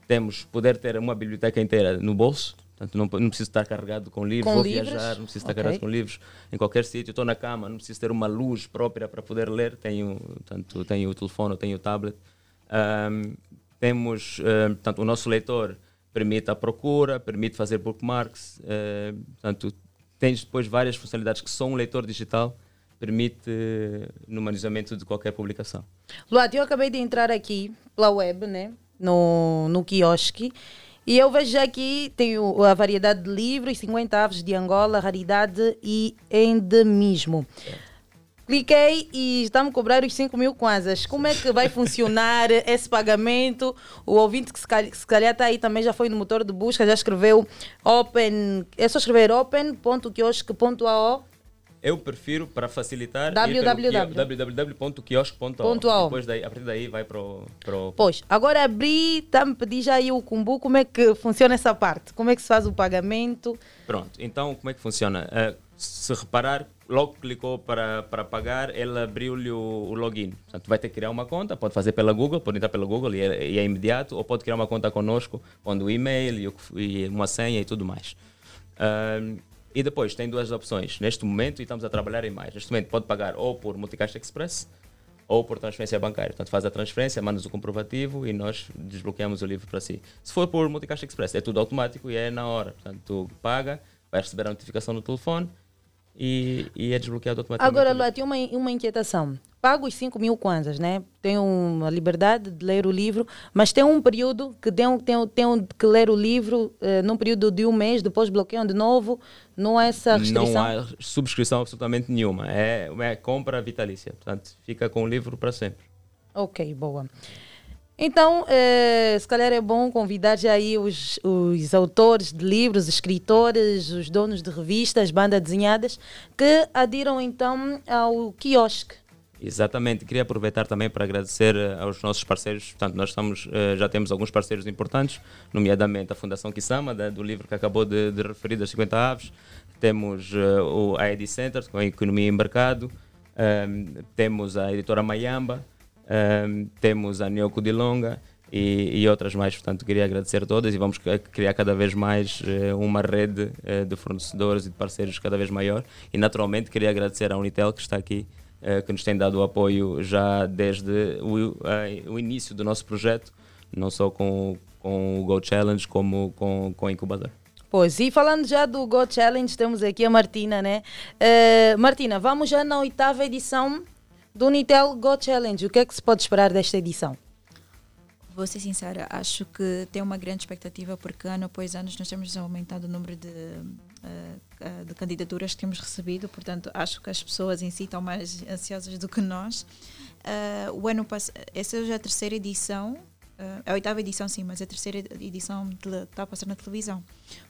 temos poder ter uma biblioteca inteira no bolso, Portanto, não, não preciso estar carregado com livros, com vou livros? viajar, não preciso estar Okay. carregado com livros em qualquer sítio. Estou na cama, não preciso ter uma luz própria para poder ler. Tenho, portanto, tenho o telefone, tenho o tablet. Ahm, temos, ahm, portanto, o nosso leitor permite a procura, permite fazer bookmarks. eh, portanto, tens depois várias funcionalidades que só um leitor digital permite eh, no manuseamento de qualquer publicação. Luat, eu acabei de entrar aqui pela web, né? No, no quiosque. E eu vejo aqui, tem o- a variedade de livros, 50 aves de Angola, raridade e endemismo. Cliquei e está-me a cobrar os 5 mil kwanzas. Como é que vai funcionar esse pagamento? O ouvinte que se calhar, se calhar está aí também já foi no motor de busca, já escreveu open. É só escrever open.quiosque.ao. Eu prefiro, para facilitar, www. www.quiosque.ao. Ponto ao. Depois daí, a partir daí vai para o... Para o Pois, agora abri, está-me a pedir já aí o Kumbu, como é que funciona essa parte? Como é que se faz o pagamento? Pronto, então como é que funciona? Eh, se reparar, logo clicou para, para pagar, ele abriu-lhe o, o login. Portanto, vai ter que criar uma conta, pode fazer pela Google, pode entrar pela Google e é, e é imediato, ou pode criar uma conta connosco, pondo o e-mail e, e uma senha e tudo mais. E depois tem duas opções. Neste momento, e estamos a trabalhar em mais. Neste momento pode pagar ou por Multicaixa Express ou por transferência bancária. Portanto, faz a transferência, manda-nos o comprovativo e nós desbloqueamos o livro para si. Se for por Multicaixa Express, é tudo automático e é na hora. Portanto, tu paga, vai receber a notificação no telefone e, e é desbloqueado automaticamente. Agora, Luat, tem uma, uma inquietação. Pago os 5 mil kwanzas, né? Tenho a liberdade de ler o livro, mas tem um período que tenho, tenho, tenho que ler o livro eh, num período de um mês, depois bloqueiam de novo. Não há essa restrição? Não há subscrição absolutamente nenhuma. É, é compra vitalícia. Portanto, fica com o livro para sempre. Ok, boa. Então, eh, se calhar é bom convidar já aí os, os autores de livros, escritores, os donos de revistas, bandas desenhadas, que adiram então ao quiosque. Exatamente. Queria aproveitar também para agradecer eh, aos nossos parceiros. Portanto, nós estamos, eh, já temos alguns parceiros importantes, nomeadamente a Fundação Kisama, do livro que acabou de, de referir, das 50 aves. Temos eh, o a Ed Center, com a Economia em Mercado. Temos a editora Mayamba. Ehm, temos a Nioco de Longa. E, e outras mais, portanto, queria agradecer a todas e vamos criar cada vez mais eh, uma rede eh, de fornecedores e de parceiros cada vez maior. E, naturalmente, queria agradecer à Unitel que está aqui eh, que nos tem dado o apoio já desde o, o início do nosso projeto, não só com, com o Go Challenge, como com, com a incubadora. Pois, e falando já do Go Challenge, temos aqui a Martina, né? Eh, Martina, vamos já na oitava edição do Unitel Go Challenge. O que é que se pode esperar desta edição? Vou ser sincera, acho que tem uma grande expectativa porque ano após ano nós temos aumentado o número de, eh, eh, de candidaturas que temos recebido, portanto acho que as pessoas em si estão mais ansiosas do que nós. Eh, o ano pass- essa é a terceira edição a oitava edição sim, mas a terceira edição está a passar na televisão.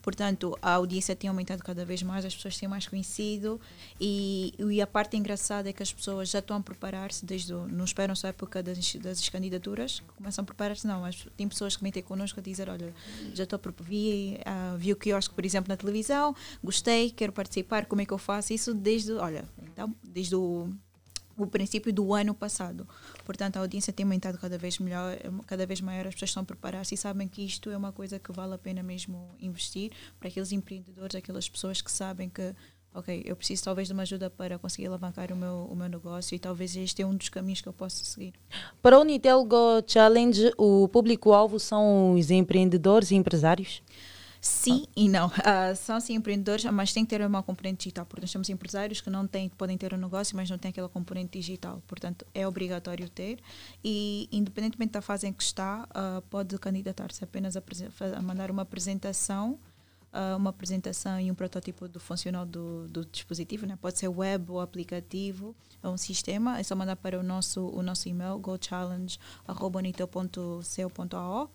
Portanto, a audiência tem aumentado cada vez mais, as pessoas têm mais conhecido e, e a parte engraçada é que as pessoas já estão a preparar-se desde o, não esperam só a época das, das candidaturas, começam a preparar-se, não, mas tem pessoas que metem connosco a dizer, olha, já estou a vi, uh, vi o quiosque, por exemplo, na televisão, gostei, quero participar, como é que eu faço? Isso desde, olha, então, desde o o princípio do ano passado. Portanto, a audiência tem aumentado cada vez melhor, cada vez maior, as pessoas estão preparadas e sabem que isto é uma coisa que vale a pena mesmo investir para aqueles empreendedores, aquelas pessoas que sabem que ok, eu preciso talvez de uma ajuda para conseguir alavancar o meu, o meu negócio e talvez este é um dos caminhos que eu possa seguir. Para o Unitel Go Challenge, o público-alvo são os empreendedores e empresários? Sim e não. Uh, são sim empreendedores, mas tem que ter uma componente digital, porque nós temos empresários que não têm, podem ter um negócio, mas não têm aquela componente digital. Portanto, é obrigatório ter e, independentemente da fase em que está, uh, pode candidatar-se apenas a, a, mandar uma apresentação. Uma apresentação e um protótipo do funcional do, do dispositivo, né? pode ser web ou aplicativo, é um sistema, é só mandar para o nosso, o nosso e-mail, gochallenge.bonito.co.ao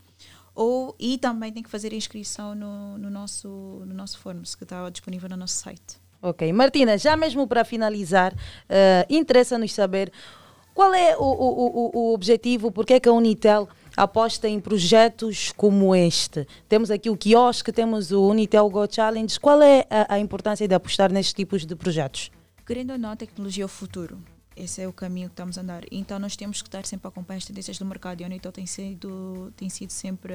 ou, e também tem que fazer a inscrição no, no nosso, no nosso Forms, que está disponível no nosso site. Ok. Martina, já mesmo para finalizar, uh, interessa-nos saber qual é o, o, o, o objetivo, porque é que a Unitel aposta em projetos como este? Temos aqui o quiosque, temos o Unitel Go Challenge. Qual é a, a importância de apostar nestes tipos de projetos? Querendo ou não, a tecnologia é o futuro esse é o caminho que estamos a andar. Então nós temos que estar sempre a acompanhar as tendências do mercado e a Unitel tem sido, tem sido sempre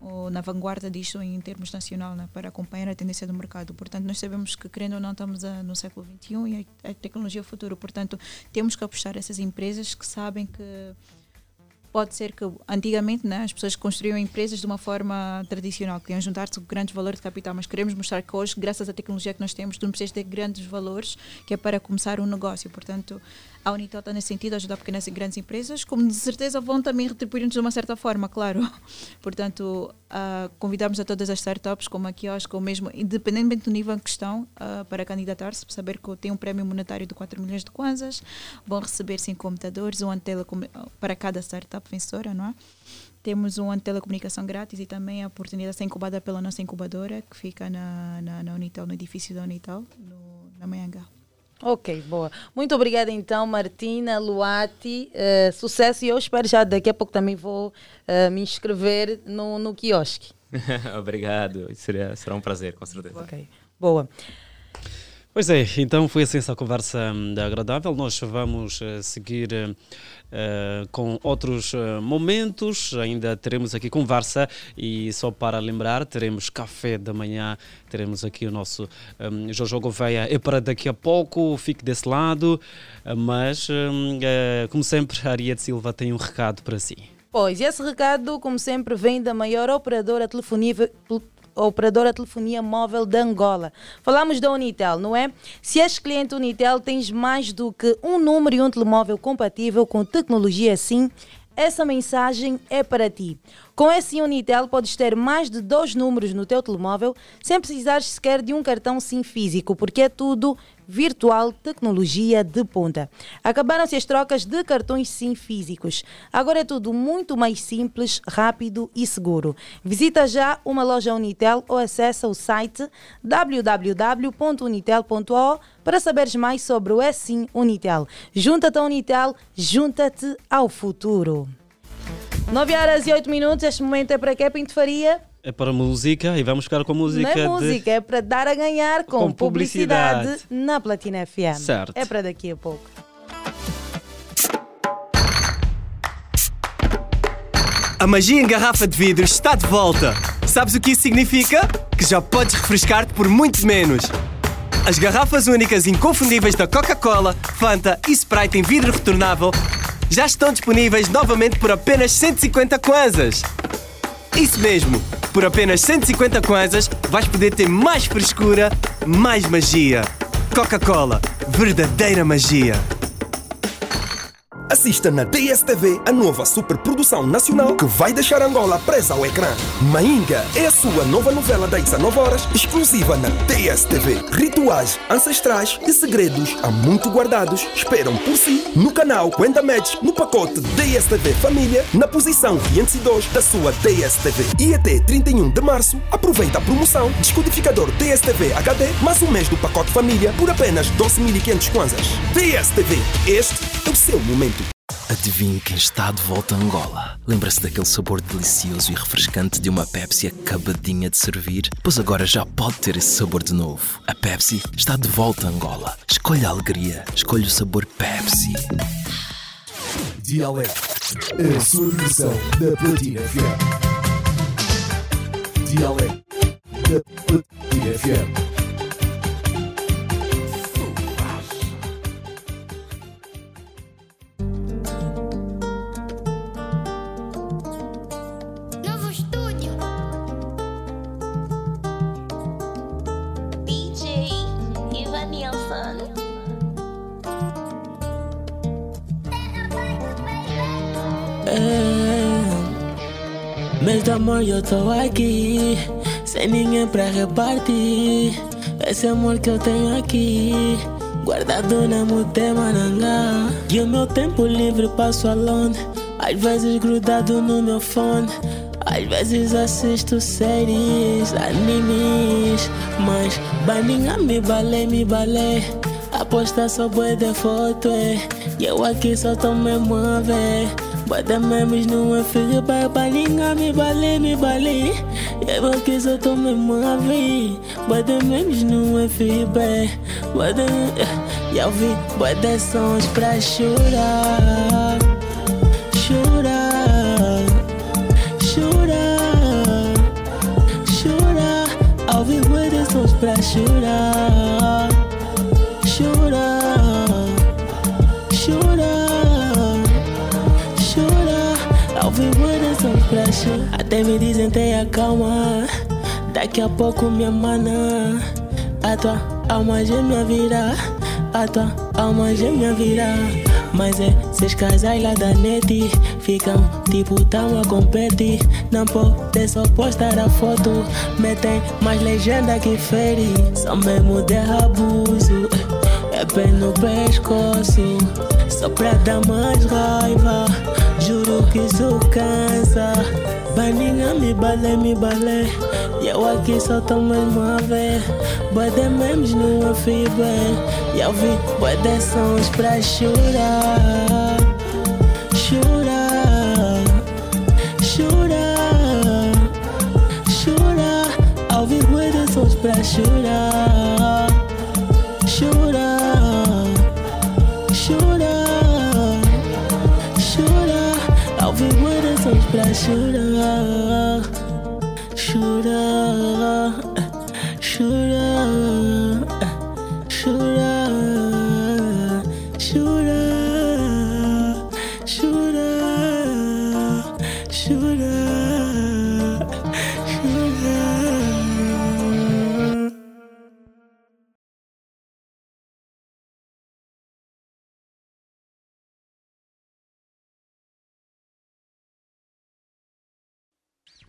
um, na vanguarda disto em termos nacional, né, para acompanhar a tendência do mercado. Portanto, nós sabemos que, querendo ou não, estamos a, no século XXI e a, a tecnologia é o futuro. Portanto, temos que apostar essas empresas que sabem que pode ser que antigamente né, as pessoas construíam empresas de uma forma tradicional, queriam juntar-se grandes valores de capital, mas queremos mostrar que hoje, graças à tecnologia que nós temos, tu não precisas ter grandes valores, que é para começar um negócio. Portanto, a Unitel está nesse sentido, ajudar pequenas e grandes empresas, como de certeza vão também retribuir-nos de uma certa forma, claro. Portanto, uh, convidamos a todas as startups, como a Kiosk, ou mesmo, independentemente do nível em que estão, uh, para candidatar-se, para saber que tem um prémio monetário de 4 milhões de kwanzas, vão receber 5 computadores, um antela para cada startup vencedora, não é? Temos um ano de telecomunicação grátis e também a oportunidade de ser incubada pela nossa incubadora, que fica na, na, na no edifício da Unitel, no, na Manhangá. Ok, boa. Muito obrigada então, Martina, Luati. Uh, sucesso e eu espero já daqui a pouco também vou uh, me inscrever no, no quiosque. Obrigado, seria, será um prazer, com certeza. Ok, boa. Pois é, então foi assim essa conversa hum, agradável. Nós vamos uh, seguir uh, com outros uh, momentos. Ainda teremos aqui conversa e só para lembrar, teremos café da manhã. Teremos aqui o nosso um, Jojo Gouveia. É para daqui a pouco, fique desse lado. mas, um, como sempre, a Ariete Silva tem um recado para si. Pois, esse recado, como sempre, vem da maior operadora telefonia, operadora telefonia móvel de Angola. Falamos da Unitel, não é? Se és cliente Unitel, tens mais do que um número e um telemóvel compatível com tecnologia assim essa mensagem é para ti. Com esse Unitel podes ter mais de dois números no teu telemóvel sem precisar sequer de um cartão SIM físico, porque é tudo virtual, tecnologia de ponta. Acabaram-se as trocas de cartões SIM físicos. Agora é tudo muito mais simples, rápido e seguro. Visita já uma loja Unitel ou acessa o site www.unitel.o para saberes mais sobre o SIM Unitel. Junta-te à Unitel, junta-te ao futuro. 9 horas e 8 minutos, este momento é para quê, Pinto Faria? É para música e vamos ficar com música. Não é música, de... é para dar a ganhar com, com publicidade. publicidade na Platina FM. Certo. É para daqui a pouco. A magia em garrafa de vidro está de volta. Sabes o que isso significa? Que já podes refrescar-te por muito menos. As garrafas únicas e inconfundíveis da Coca-Cola, Fanta e Sprite em vidro retornável já estão disponíveis novamente por apenas 150 kwanzas. Isso mesmo, por apenas 150 kwanzas vais poder ter mais frescura, mais magia. Coca-Cola, verdadeira magia. Assista na DSTV a nova superprodução nacional que vai deixar Angola presa ao ecrã. Mainga é a sua nova novela das 19 horas, exclusiva na DSTV. Rituais ancestrais e segredos há muito guardados esperam por si no canal Quenta Match no pacote DSTV Família na posição 502 da sua DSTV. E até 31 de março, aproveita a promoção Descodificador DSTV HD mais um mês do pacote Família por apenas 12.500 kwanzas. DSTV, este é o seu momento. Adivinhe quem está de volta a Angola? Lembra-se daquele sabor delicioso e refrescante de uma Pepsi acabadinha de servir? Pois agora já pode ter esse sabor de novo. A Pepsi está de volta a Angola. Escolha a alegria, escolha o sabor Pepsi. Dialeto, a sua versão da Platina FM. Dialeto da Platina FM. Mês do amor eu tô aqui Sem ninguém pra repartir. Esse amor que eu tenho aqui Guardado na Mutemanangá. E o meu tempo livre passo alone Às vezes grudado no meu fone. Às vezes assisto séries, animes Mas baninha me balé, me balé Aposta só bué de foto, é. E eu aqui só tô mesmo a Bota memes no é filho, baninha me balé, me balé E eu aqui só tô mesmo a ver Bota memes é filho, Bota... E eu vi bota sons pra chorar. Chorar. Chorar, chorar. Ao vivo eles sons pra chorar, me dizem tenha calma, daqui a pouco minha mana, a tua alma gêmea virá, a tua alma gêmea virá. Mas é, esses casais lá da net ficam tipo tão a competir. Não pode só postar a foto, metem mais legenda que fere. São mesmo de abuso, é pé no pescoço. Só pra dar mais raiva, juro que isso cansa. Baninha me balé, me balé. E eu aqui só tô mesmo a ver. Bode memes no fever. E eu vi bode sons pra chorar. Chorar. Chorar. Chorar. Ao vivo bode sons pra chorar.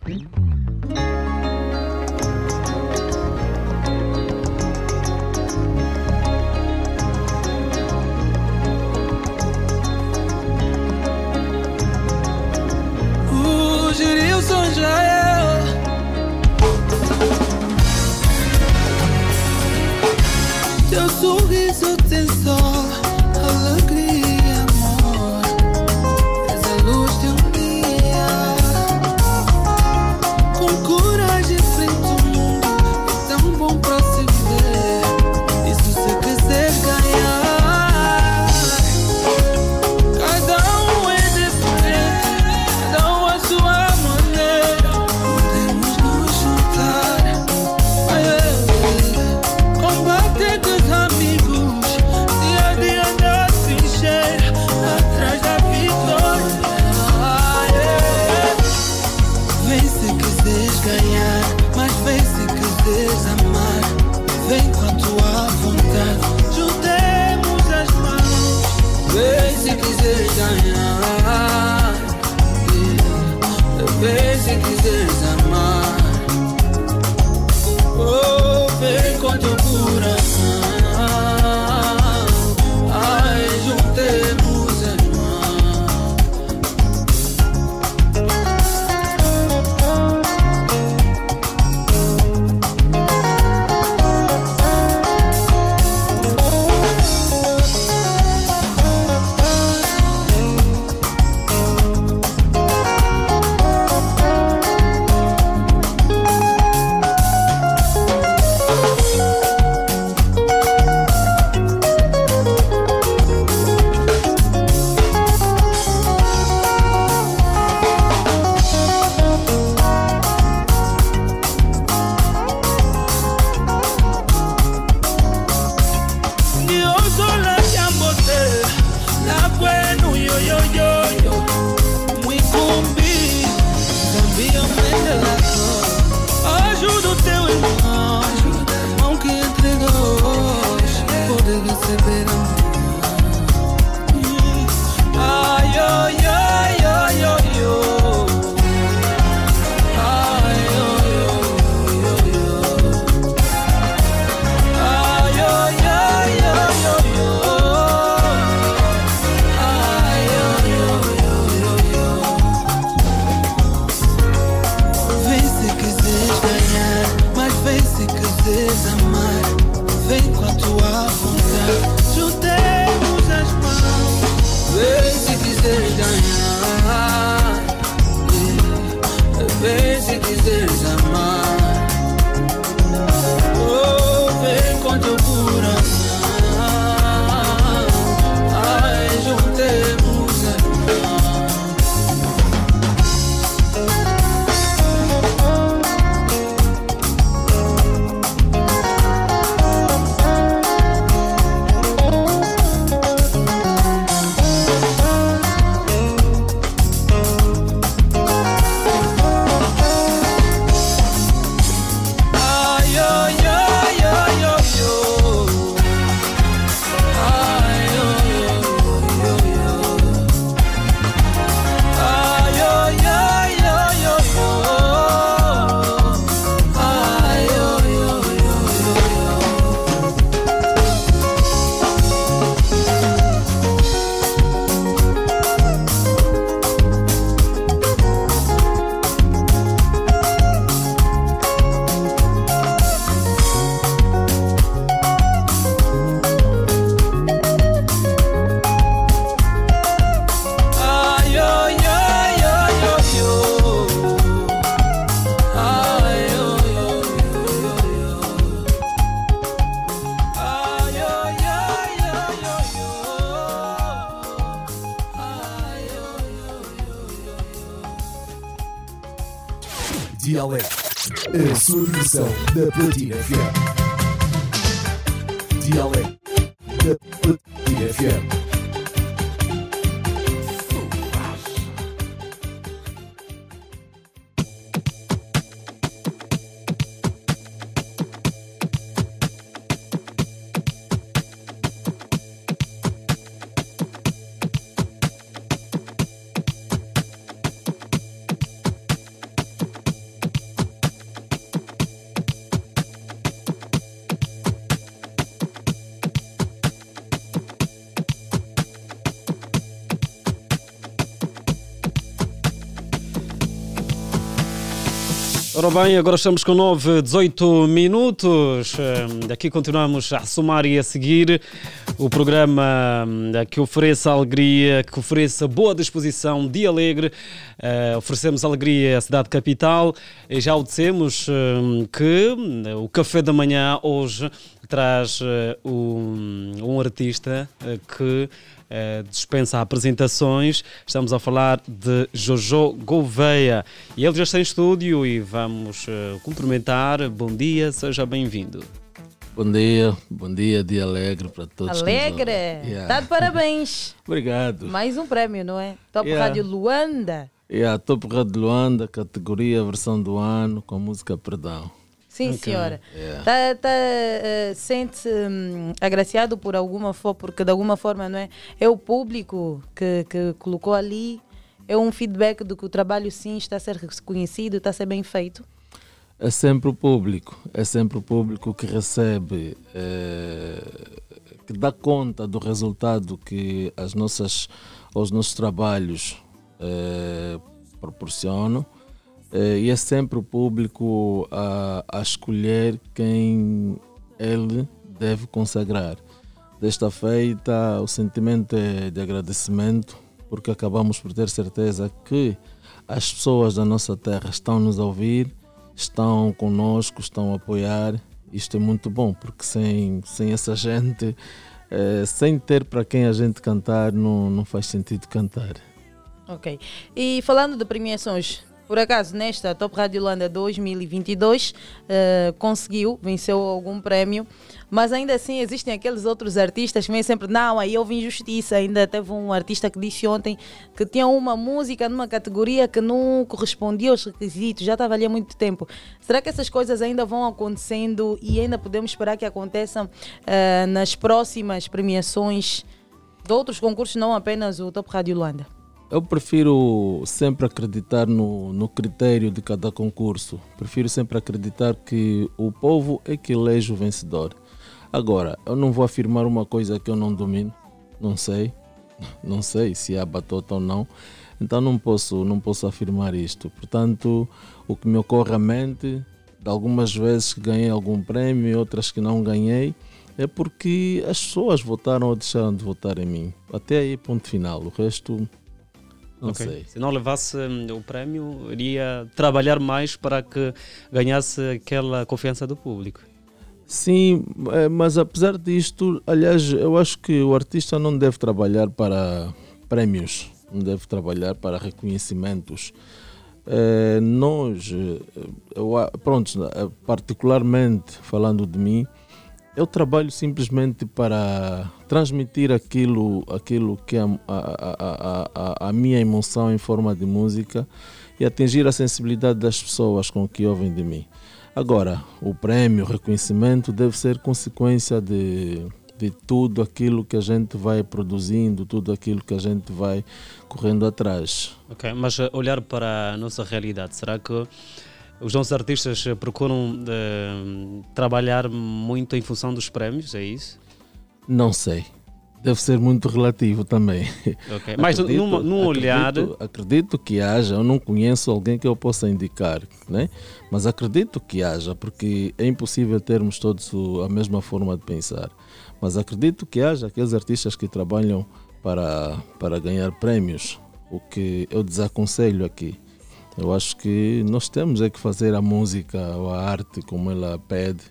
Mm-hmm. Dialeto bem, agora estamos com 9, 18 minutos. Eh, Aqui continuamos a somar e a seguir o programa eh, que oferece alegria, que oferece boa disposição, dia alegre. Eh, oferecemos alegria à cidade capital e já o dissemos eh, que o café da manhã hoje traz eh, um, um artista eh, que eh, dispensa apresentações. Estamos a falar de Jojo Gouveia. E ele já está em estúdio e vamos eh, cumprimentar. Bom dia, seja bem-vindo. Bom dia, bom dia, dia alegre para todos. Alegre! Yeah. Tá de parabéns! Obrigado. Mais um prémio, não é? Top Yeah. Rádio Luanda. Yeah, Top Rádio Luanda, categoria versão do ano com música Perdão. Sim, Ok. senhora. Yeah. Tá, tá, eh, Sente-se hum, agraciado por alguma forma, porque de alguma forma não é? É o público que, que colocou ali, é um feedback do que o trabalho sim está a ser reconhecido, está a ser bem feito. É sempre o público, é sempre o público que recebe, eh, que dá conta do resultado que as nossas, os nossos trabalhos eh, proporcionam. Eh, e é sempre o público a, a escolher quem ele deve consagrar. Desta feita, o sentimento é de agradecimento, porque acabamos por ter certeza que as pessoas da nossa terra estão nos a ouvir, estão conosco, estão a apoiar. Isto é muito bom, porque sem, sem essa gente, eh, sem ter para quem a gente cantar, não, não faz sentido cantar. Ok. E falando de premiações, por acaso nesta Top Rádio Holanda 2022 eh, conseguiu, venceu algum prémio, mas ainda assim existem aqueles outros artistas que vêm sempre, não, aí houve injustiça. Ainda teve um artista que disse ontem que tinha uma música numa categoria que não correspondia aos requisitos, já estava ali há muito tempo. Será que essas coisas ainda vão acontecendo e ainda podemos esperar que aconteçam eh, nas próximas premiações de outros concursos, não apenas o Top Rádio Holanda? Eu prefiro sempre acreditar no, no critério de cada concurso. Prefiro sempre acreditar que o povo é que elege o vencedor. Agora, eu não vou afirmar uma coisa que eu não domino. Não sei. Não sei se há batota ou não. Então não posso, não posso afirmar isto. Portanto, o que me ocorre à mente, de algumas vezes que ganhei algum prémio e outras que não ganhei, é porque as pessoas votaram ou deixaram de votar em mim. Até aí, ponto final. O resto, não Ok. sei. Se não levasse hum, o prémio, iria trabalhar mais para que ganhasse aquela confiança do público. Sim, eh, mas apesar disto, aliás, eu acho que o artista não deve trabalhar para prémios, não deve trabalhar para reconhecimentos. Eh, nós, eh, eu, pronto, particularmente falando de mim, eu trabalho simplesmente para transmitir aquilo, aquilo que é a, a, a, a, minha emoção em forma de música e atingir a sensibilidade das pessoas com que ouvem de mim. Agora, o prémio, o reconhecimento deve ser consequência de, de tudo aquilo que a gente vai produzindo, tudo aquilo que a gente vai correndo atrás. Ok, mas eh, olhar para a nossa realidade, será que os nossos artistas eh, procuram eh, trabalhar muito em função dos prémios? É isso? Não sei. Deve ser muito relativo também. Ok, mas num- num olhar- Acredito, acredito que haja, eu não conheço alguém que eu possa indicar, né? mas acredito que haja, porque é impossível termos todos a mesma forma de pensar. Mas acredito que haja aqueles artistas que trabalham para, para ganhar prémios, o que eu desaconselho aqui. Eu acho que nós temos é que fazer a música ou a arte como ela pede,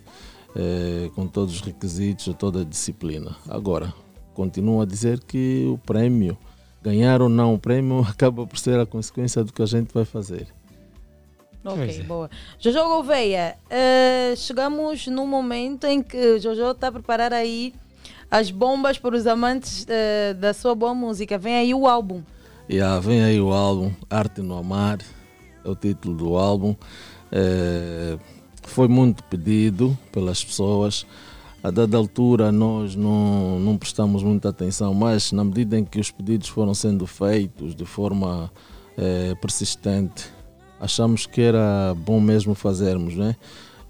eh, com todos os requisitos, toda a disciplina. Agora, continuo a dizer que o prémio, ganhar ou não o prémio, acaba por ser a consequência do que a gente vai fazer. Ok, é. boa. Jojo Gouveia, eh, chegamos num momento em que Jojo está a preparar aí as bombas para os amantes eh, da sua boa música. Vem aí o álbum. E ah, vem aí o álbum Arte no Amar, é o título do álbum. Eh, foi muito pedido pelas pessoas. A dada altura nós não, não prestamos muita atenção, mas na medida em que os pedidos foram sendo feitos de forma eh, persistente, achamos que era bom mesmo fazermos, né?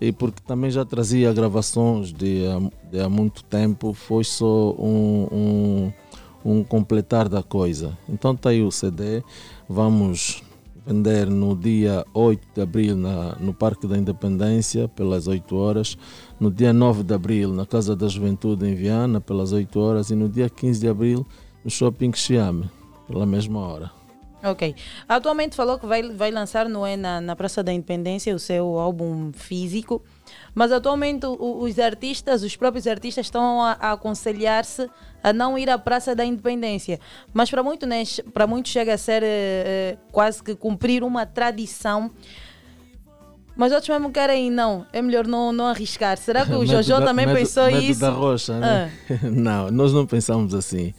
E porque também já trazia gravações de, de há muito tempo, foi só um, um, um completar da coisa. Então está aí o CD, vamos vender no dia 8 de abril na, no Parque da Independência, pelas 8 horas, no dia 9 de abril na Casa da Juventude em Viana, pelas 8 horas, e no dia 15 de abril no Shopping Xiame, pela mesma hora. Ok. Atualmente falou que vai, vai lançar não é, na, na Praça da Independência o seu álbum físico, mas atualmente os artistas, os próprios artistas estão a, a aconselhar-se a não ir à Praça da Independência. Mas para muito, né, para muitos chega a ser eh, eh, quase que cumprir uma tradição. Mas outros mesmo querem, não, é melhor não, não arriscar. Será que o Jojo da- também medo- pensou medo isso? da rocha, né? Ah. Não, nós não pensamos assim.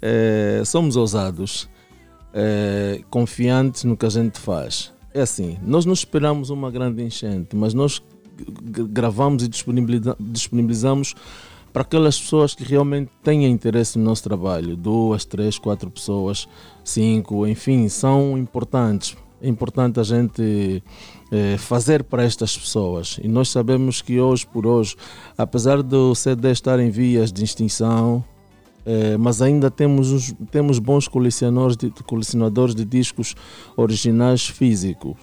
Eh, somos ousados, eh, confiantes no que a gente faz. É assim, nós não esperamos uma grande enchente, mas nós gravamos e disponibiliza- disponibilizamos para aquelas pessoas que realmente têm interesse no nosso trabalho. Duas, três, quatro pessoas, cinco, enfim, são importantes. É importante a gente eh, fazer para estas pessoas. E nós sabemos que hoje por hoje, apesar do CD estar em vias de extinção, eh, mas ainda temos, temos bons colecionadores de, colecionadores de discos originais físicos.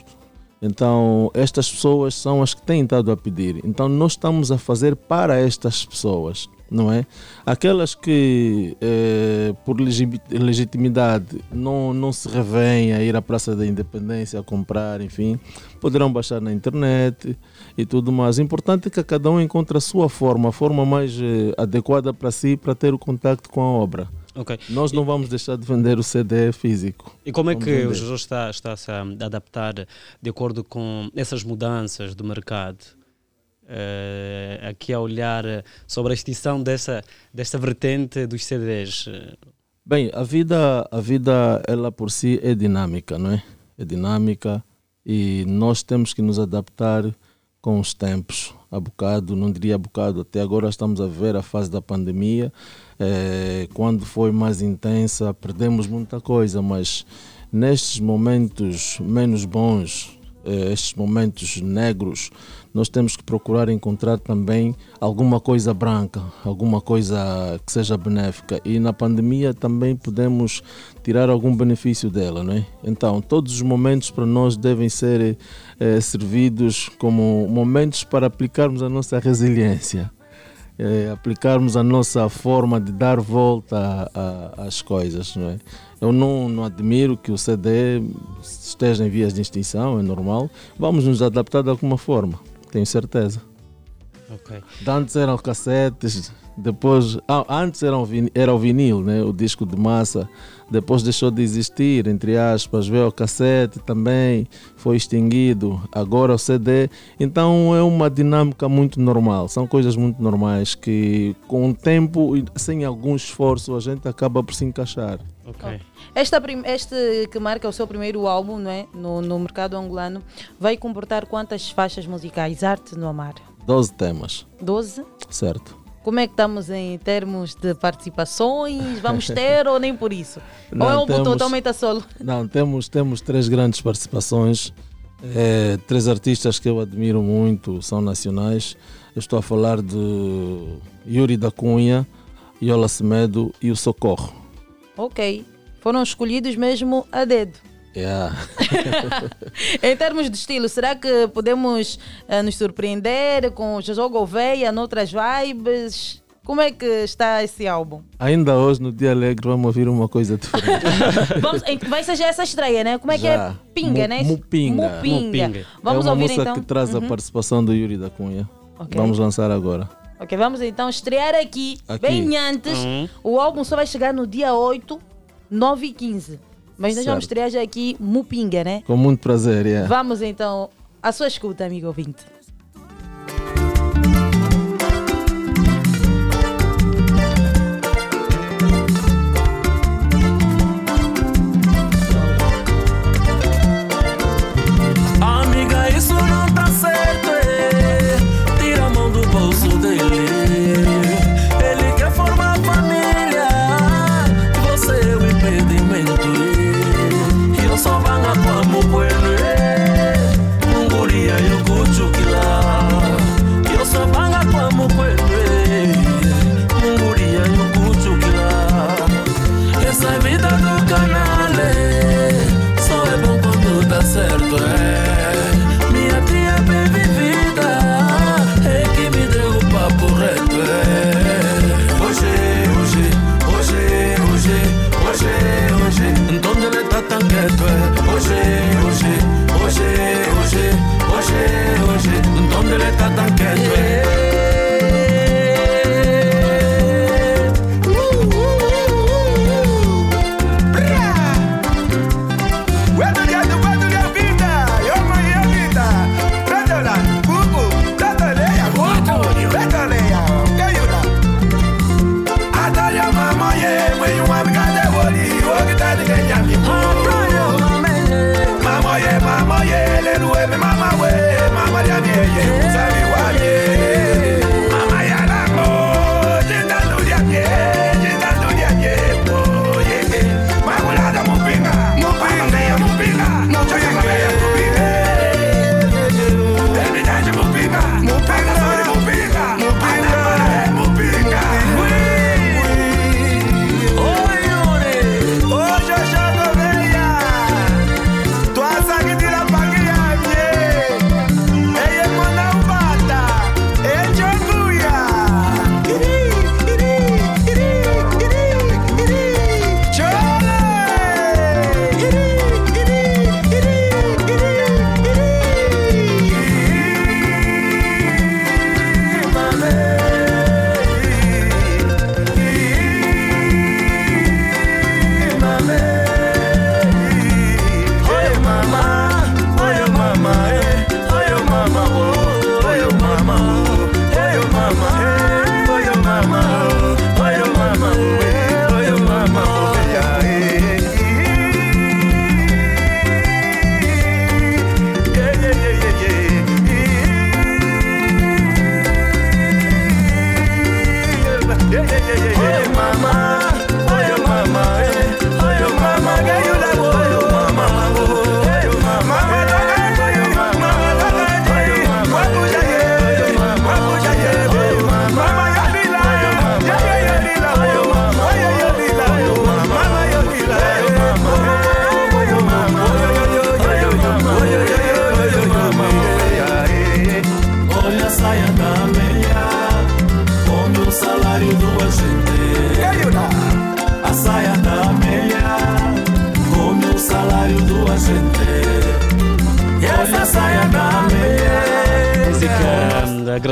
Então, estas pessoas são as que têm estado a pedir. Então, nós estamos a fazer para estas pessoas, não é? Aquelas que, eh, por legi- legitimidade, não, não se revêem a ir à Praça da Independência a comprar, enfim, poderão baixar na internet e tudo mais. O importante é que cada um encontre a sua forma, a forma mais eh, adequada para si, para ter o contacto com a obra. Ok. Nós não vamos deixar de vender o CD físico. E como é Vamos que vender. o Jojo está, está -se a adaptar de acordo com essas mudanças do mercado? Eh, aqui a olhar sobre a extinção dessa, desta vertente dos CDs. Bem, a vida, a vida ela por si é dinâmica, não é? É dinâmica e nós temos que nos adaptar com os tempos. A bocado, não diria a bocado, até agora estamos a ver a fase da pandemia. Eh, quando foi mais intensa, perdemos muita coisa, mas nestes momentos menos bons, eh, estes momentos negros, nós temos que procurar encontrar também alguma coisa branca, alguma coisa que seja benéfica. E na pandemia também podemos tirar algum benefício dela, não é? Então, todos os momentos para nós devem ser eh, servidos como momentos para aplicarmos a nossa resiliência. Eh, aplicarmos a nossa forma de dar volta às coisas. Não é? Eu não, não admiro que o CD esteja em vias de extinção, é normal. Vamos nos adaptar de alguma forma, tenho certeza. Ok. De Antes eram cassetes, depois. antes era o, vin- era o vinil, né? o disco de massa, depois deixou de existir, entre aspas. Veio o cassete também, foi extinguido. Agora o CD. Então é uma dinâmica muito normal, são coisas muito normais que com o tempo e sem algum esforço a gente acaba por se encaixar. Ok. Esta, este que marca o seu primeiro álbum não é? no, no mercado angolano vai comportar quantas faixas musicais? Arte no Amar? 12 temas, 12? certo? Como é que estamos em termos de participações? Vamos ter ou nem por isso? ou Não, é um temos- totalmente a solo? Não, temos, temos três grandes participações, eh, três artistas que eu admiro muito, são nacionais. Eu estou a falar de Yuri da Cunha, Yola Semedo e o Socorro. Ok. Foram escolhidos mesmo a dedo. Yeah. Em termos de estilo, será que podemos eh, nos surpreender com o Jojo Gouveia, noutras vibes? Como é que está esse álbum? Ainda hoje, no Dia Alegre, vamos ouvir uma coisa diferente. Vamos, em- vai ser já essa estreia, né? Como é que Já. é? Pinga, Mu- né? Mupinga. Mupinga. Vamos é uma ouvir então. que traz a Uhum. participação do Yuri da Cunha. Ok. Vamos lançar agora. Ok, vamos então estrear aqui, Aqui. bem antes. Uhum. O álbum só vai chegar no dia 8, 9 e 15. Mas nós vamos Certo. estrear já aqui Mupinga, né? Com muito prazer, yeah. Vamos então à sua escuta, amigo ouvinte.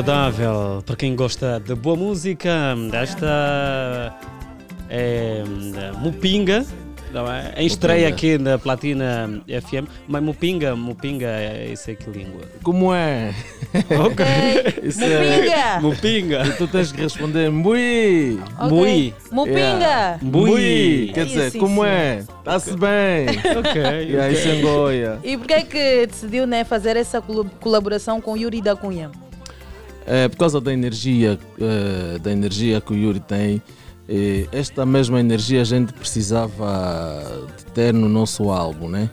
Agradável para quem gosta de boa música. Esta é Mupinga. Não é? Em estreia Mupinga. aqui na Platina FM, mas Mupinga, Mupinga, é isso é que língua? Como é? Ok. Isso Mupinga. É... Mupinga. E tu tens que responder Mui. Mui. Mupinga. Yeah. Mui. Mui. Quer dizer, Isso, como isso. é? Está-se bem. Ok. E aí, ok. Sengoia. E por que é que decidiu né, fazer essa colaboração com Yuri da Cunha? É, por causa da energia, eh, da energia que o Yuri tem, eh, esta mesma energia a gente precisava de ter no nosso álbum, né?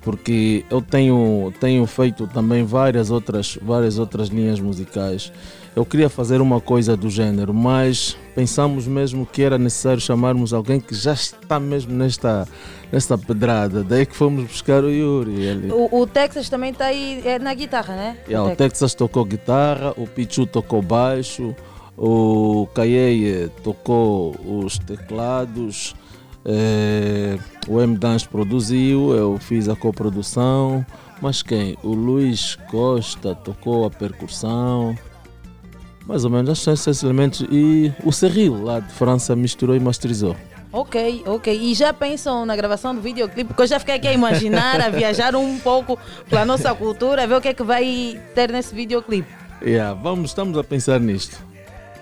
Porque eu tenho, tenho feito também várias outras, várias outras linhas musicais. Eu queria fazer uma coisa do gênero, mas pensamos mesmo que era necessário chamarmos alguém que já está mesmo nesta, nesta pedrada. Daí que fomos buscar o Yuri. Ele, O, o Texas também está aí é, na guitarra, né? Yeah, o Texas tocou guitarra, o Pichu tocou baixo, o Kayeye tocou os teclados, eh, o M Dance produziu, eu fiz a coprodução, mas quem? O Luiz Costa tocou a percussão, mais ou menos, acho que esses elementos, e o Cerril lá de França misturou e masterizou. Ok, ok. E já pensam na gravação do videoclipe? Porque eu já fiquei aqui a imaginar, a viajar um pouco pela nossa cultura, ver o que é que vai ter nesse videoclipe. Yeah, vamos, estamos a pensar nisto.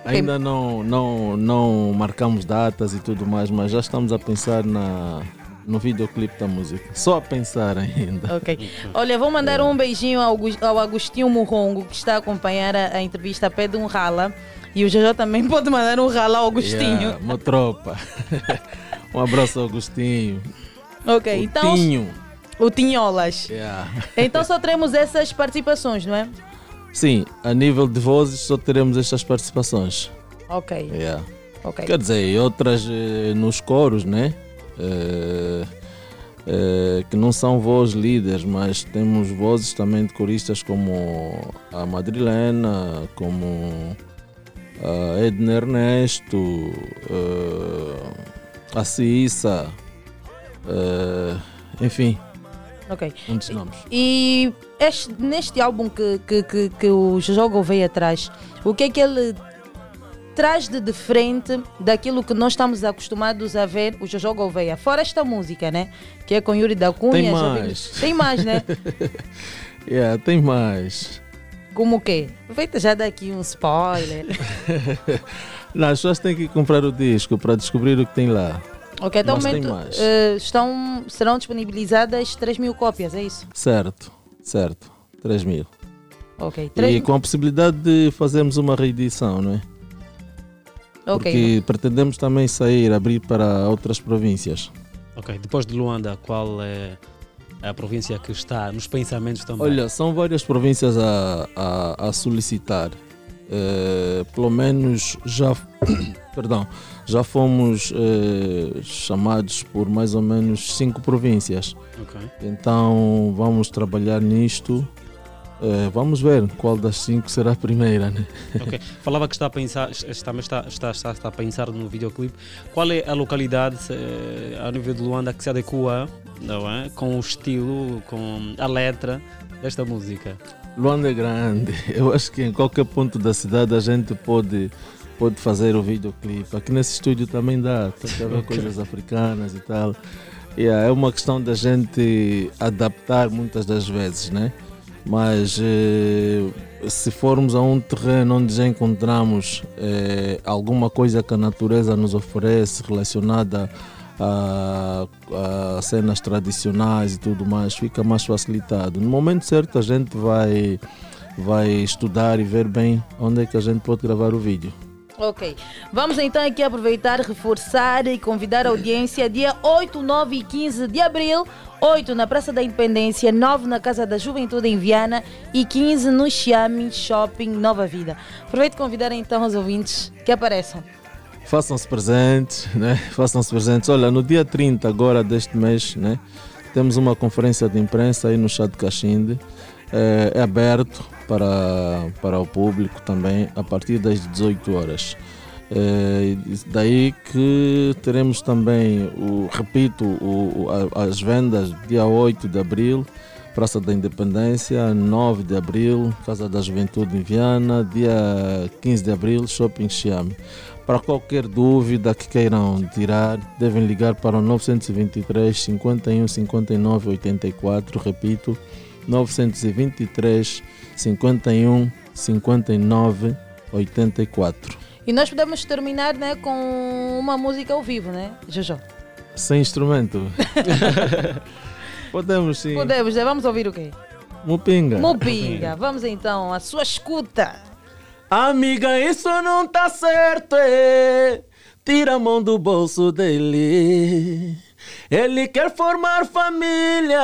Ainda não, não, não marcamos datas e tudo mais, mas já estamos a pensar na, no videoclipe da música. Só a pensar ainda. Ok. Olha, vou mandar um beijinho ao, Agostinho Murrongo, que está a acompanhar a, a entrevista. Pede um rala. E o Jojo também pode mandar um rala ao Agostinho. Yeah, uma tropa. um abraço ao Agostinho. Ok, O então. Tinho. O Tinholas. Yeah. Então só teremos essas participações, não é? Sim, a nível de vozes só teremos estas participações. Ok. Yeah. Ok. Quer dizer, outras eh, nos coros, né? Eh, eh, que não são vozes líderes, mas temos vozes também de coristas como a Madrilena, como a Edna Ernesto, eh, a Cissa, enfim, Ok. muitos nomes. E este- neste álbum que, que, que, que o Jojo Gouveia traz, o que é que ele traz de diferente daquilo que nós estamos acostumados a ver o Jojo Gouveia? Fora esta música, né? Que é com Yuri da Cunha. Tem mais. Tem mais, né? Yeah, tem mais. Como o quê? Aproveita já daqui um spoiler. Não, as pessoas têm que comprar o disco para descobrir o que tem lá. Ok, até o Mas tem momento mais. eh, estão, serão disponibilizadas 3 mil cópias, é isso? Certo, certo. 3 mil. Ok, E 3 com a possibilidade de fazermos uma reedição, não é? Porque pretendemos também sair, abrir para outras províncias. Ok, depois de Luanda, qual é a província que está nos pensamentos também? Olha, são várias províncias a, a, a solicitar. Eh, pelo menos já, perdão, já fomos eh, chamados por mais ou menos cinco províncias. Ok. Então vamos trabalhar nisto. Eh, vamos ver qual das cinco será a primeira, né? Ok. Falava que está a pensar, está, está, está, está, a pensar no videoclipe. Qual é a localidade eh, ao nível de Luanda que se adequa não é? com o estilo, com a letra desta música? Luanda é grande. Eu acho que em qualquer ponto da cidade a gente pode, pode fazer o videoclipe. Aqui nesse estúdio também dá. Tem coisas africanas e tal. Yeah, é uma questão da gente adaptar muitas das vezes, né? Mas eh, se formos a um terreno onde já encontramos eh, alguma coisa que a natureza nos oferece relacionada a, a cenas tradicionais e tudo mais, fica mais facilitado. No momento certo a gente vai, vai estudar e ver bem onde é que a gente pode gravar o vídeo. Ok. Vamos então aqui aproveitar, reforçar e convidar a audiência dia 8, 9 e 15 de abril. 8 na Praça da Independência, 9 na Casa da Juventude em Viana e 15 no Xiamen Shopping Nova Vida. Aproveito convidar então os ouvintes que apareçam. Façam-se presentes, né? Façam-se presentes. Olha, no dia 30 agora deste mês, né? Temos uma conferência de imprensa aí no chá de Caxinde. É, é aberto para, para o público também a partir das 18 horas. É, daí que teremos também, o, repito, o, as vendas dia 8 de abril Praça da Independência, 9 de Abril, Casa da Juventude em Viana, dia 15 de Abril, Shopping Xiame. Para qualquer dúvida que queiram tirar, devem ligar para o 923 51 59 84, repito, 923 51 59 84. E nós podemos terminar né, com uma música ao vivo, né, Jojo? Sem instrumento. Podemos sim. Podemos, né? vamos ouvir o quê? Mupinga. Mupinga. Vamos então, a sua escuta. Amiga, isso não tá certo, é. Tira a mão do bolso dele. Ele quer formar família.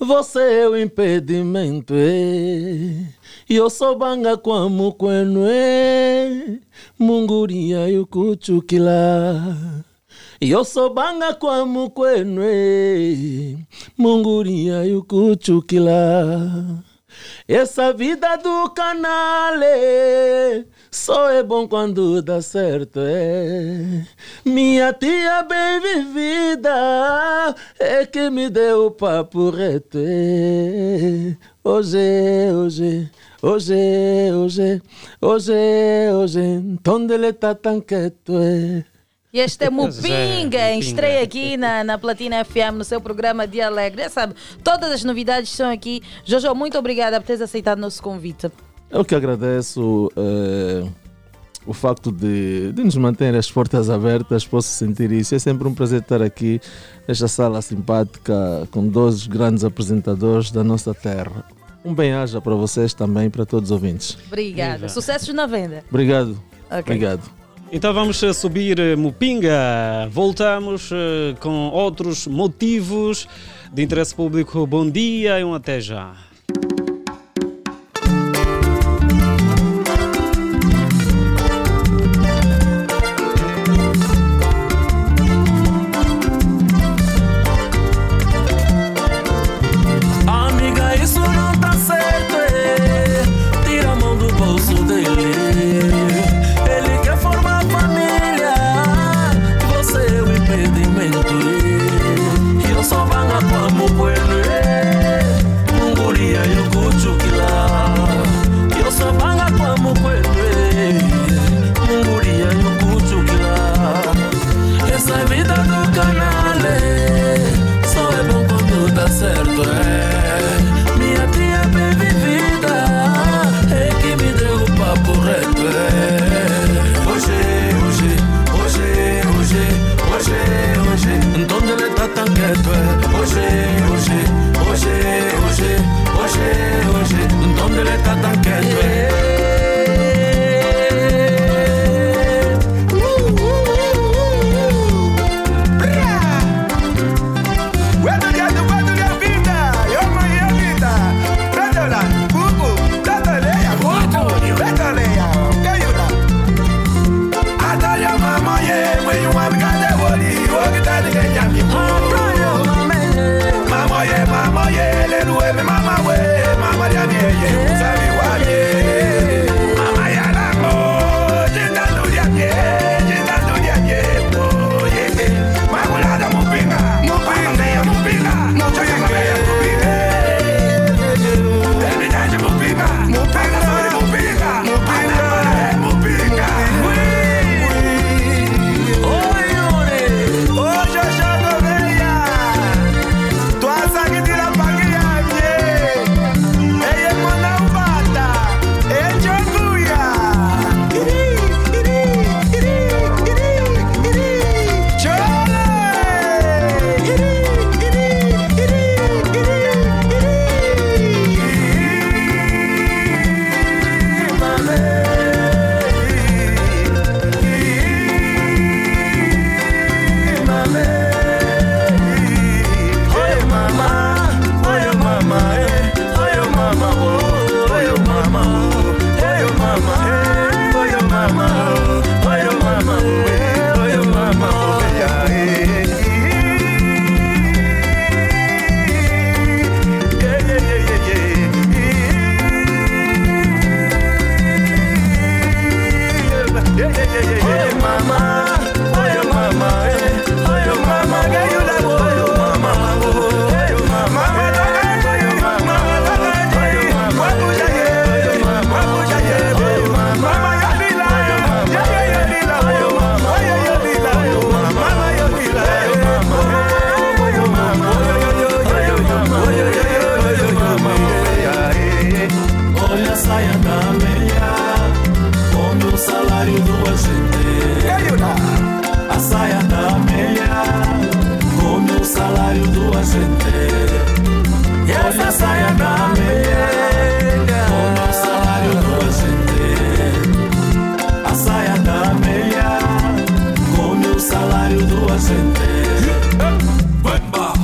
Você é o impedimento, é. E eu sou banga como queno, é. Munguria e o cuchuquila. E eu sou banga como queno, é. Munguria e o cuchuquila. Essa vida do canale só é bom quando dá certo, é. Minha tia bem vivida é que me deu o papo reto, é. Hoje, hoje, hoje, hoje, hoje, hoje, onde ele tá tão quieto, é. E este é é, Mupinga, Mupinga. estreia aqui na, na Platina FM, no seu programa Dia Alegre. Já sabe, todas as novidades estão aqui. Jojo, muito obrigada por teres aceitado o nosso convite. Eu que agradeço eh, o facto de, de nos manter as portas abertas, posso sentir isso. É sempre um prazer estar aqui nesta sala simpática com dois grandes apresentadores da nossa terra. Um bem-aja para vocês também para todos os ouvintes. Obrigada. Viva. Sucessos na venda. Obrigado. Ok. Obrigado. Então vamos eh, subir eh, Mupinga. Voltamos eh, com outros motivos de interesse público. Bom dia e um até já.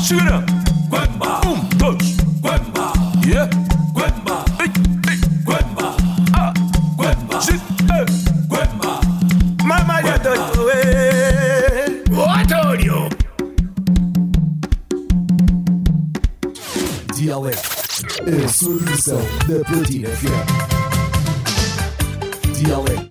Guemba, shura, Guemba, um, dois, Guemba, yeah, Guemba, ei, ei, Guemba, ah, Guemba, shit, eh, Guemba, Mama ya doido, eh, Antônio. Dialeto, a sua diversão da Platina FM. Dialeto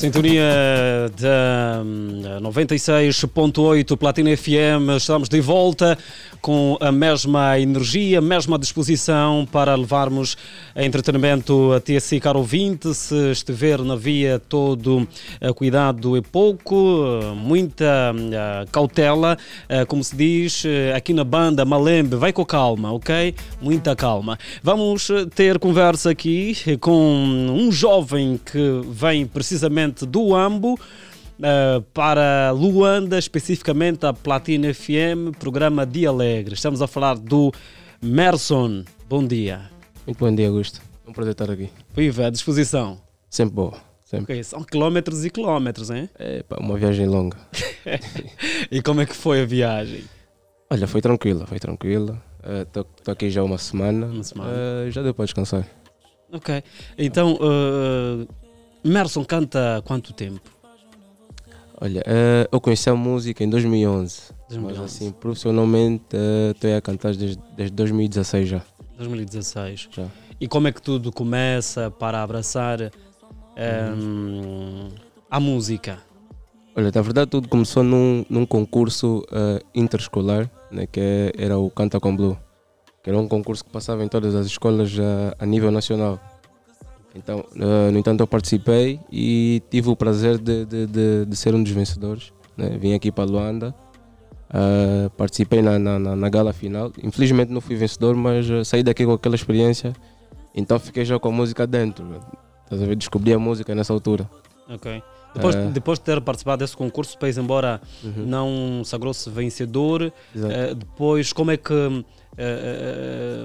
Sintonia da hum, 96.8 Platina FM, estamos de volta com a mesma energia, a mesma disposição para levarmos entretenimento até si, caro ouvinte. Se estiver na via, todo eh, cuidado é pouco, eh, muita eh, cautela, como se diz aqui na banda Malembe, vai com calma, ok? Muita calma. Vamos ter conversa aqui com um jovem que vem precisamente do Ambo. Uh, para Luanda, especificamente a Platina FM, programa Dia Alegre. Estamos a falar do Merson. Bom dia. Muito bom dia, Augusto. É um prazer estar aqui. Viva, à disposição. Sempre boa. Sempre. Ok, São quilómetros e quilómetros, hein? É pá, uma viagem longa. e como é que foi a viagem? Olha, foi tranquila, foi tranquila. Estou aqui já uma semana. Uma semana. Eh, já deu para descansar. Ok. Então, uh, Merson canta há quanto tempo? Olha, eh, eu conheci a música em 2011. 2011. Mas assim, profissionalmente estou a cantar desde, desde 2016 já. 2016. Já. E como é que tudo começa para abraçar um, a música? Olha, na verdade tudo começou num, num concurso eh, interescolar, né, que é- era o Canta com Blue, que era um concurso que passava em todas as escolas eh, a nível nacional. Então, eh, no entanto, eu participei e tive o prazer de, de, de, de ser um dos vencedores. Né? Vim aqui para Luanda, eh, participei na, na, na- gala final. Infelizmente não fui vencedor, mas eh, saí daqui com aquela experiência, então fiquei já com a música dentro. Ver? Descobri a música nessa altura. Ok. Depois, Eh, depois de ter participado desse concurso, país embora Uhum. não sagrou-se vencedor, eh, depois como é que eh, eh,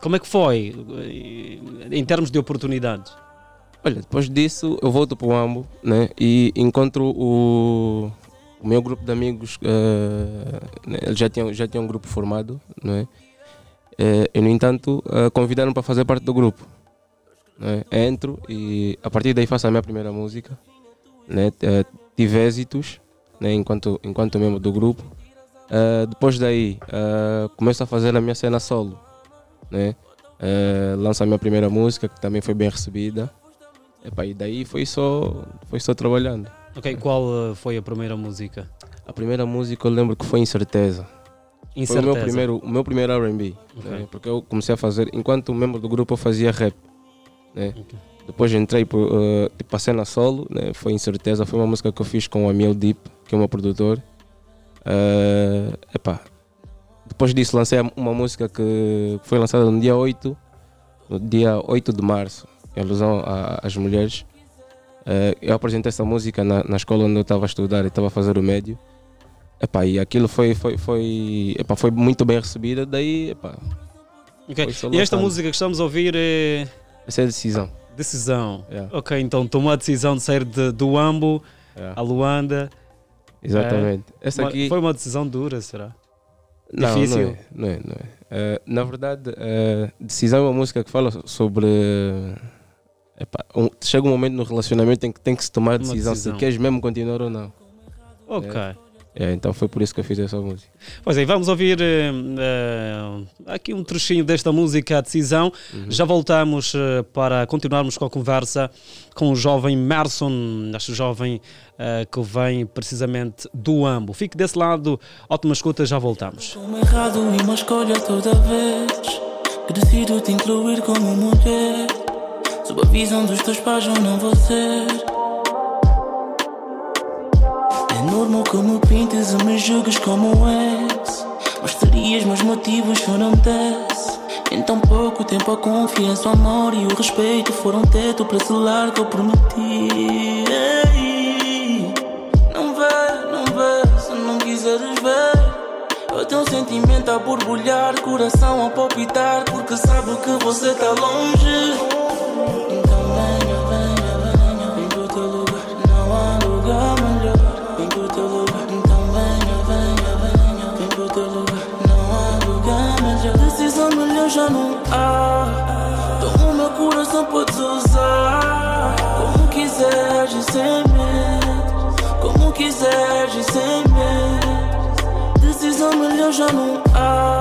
como é que foi eh, em termos de oportunidades? Olha, depois disso eu volto para o Ambo né, e encontro o, o meu grupo de amigos. eh, né, já tinham, já tinham um grupo formado, não é? Eh, e no entanto eh, convidaram para fazer parte do grupo. Né? Entro e a partir daí faço a minha primeira música. Né? Eh, tive êxitos né, enquanto, enquanto membro do grupo. Depois daí começo a fazer a minha cena solo. Né? Eh, lanço a minha primeira música que também foi bem recebida. Epá, e daí foi só, foi só trabalhando. Ok, qual eh, foi a primeira música? A primeira música eu lembro que foi Incerteza. Foi o Incerteza. meu primeiro, o meu primeiro R&B. Ok. né? Porque eu comecei a fazer, enquanto membro do grupo eu fazia rap. Né? Depois entrei para uh, tipo, a cena solo, né? foi Incerteza, foi uma música que eu fiz com o Amiel Deep, que é o meu produtor. Uh, epá, depois disso lancei uma música que foi lançada no dia 8, no dia 8 de março, em alusão às mulheres. Uh, eu apresentei essa música na, na escola onde eu estava a estudar e estava a fazer o médio. Epá, e aquilo foi, foi, foi, epá, foi muito bem recebida, daí epá, Ok, foi só E esta música que estamos a ouvir é. Essa é a decisão. Decisão. Yeah. Ok, então tomou a decisão de sair de, do Ambo Yeah. a Luanda. Exatamente. É. Essa aqui- Foi uma decisão dura, será? Não, Difícil. Não é, não é. Não é. Eh, na verdade, eh, Decisão é uma música que fala sobre. epá, um- chega um momento no relacionamento em que tem que se tomar decisão, decisão. se queres mesmo continuar ou não. Ok. É, É, então foi por isso que eu fiz essa música. Pois é, vamos ouvir eh, aqui um trechinho desta música, a decisão. Já voltamos eh, para continuarmos com a conversa com o jovem Merson, este jovem eh, que vem precisamente do Ambo. Fique desse lado, ótima escuta, já voltamos. Uma errado e uma escolha toda vez que te incluir como mulher. Sob a visão dos teus pais, eu não vou ser. É normal que me pintes e me julgues como ex. Mas terias meus motivos que eu não desse. Em tão pouco tempo a confiança, o amor e o respeito foram teto para selar que eu prometi. Ei, tenho um sentimento a borbulhar, coração a palpitar, porque sabe que você tá longe. Então venha, venha, venha, vem pro teu lugar, não há lugar melhor. Vem pro teu lugar, então venha, venha, venha, vem pro teu lugar, não há lugar melhor. Decisão melhor já não há. Toma o meu coração, podes usar como quiseres sem medo, como quiseres sem medo. Decisão melhor já não há.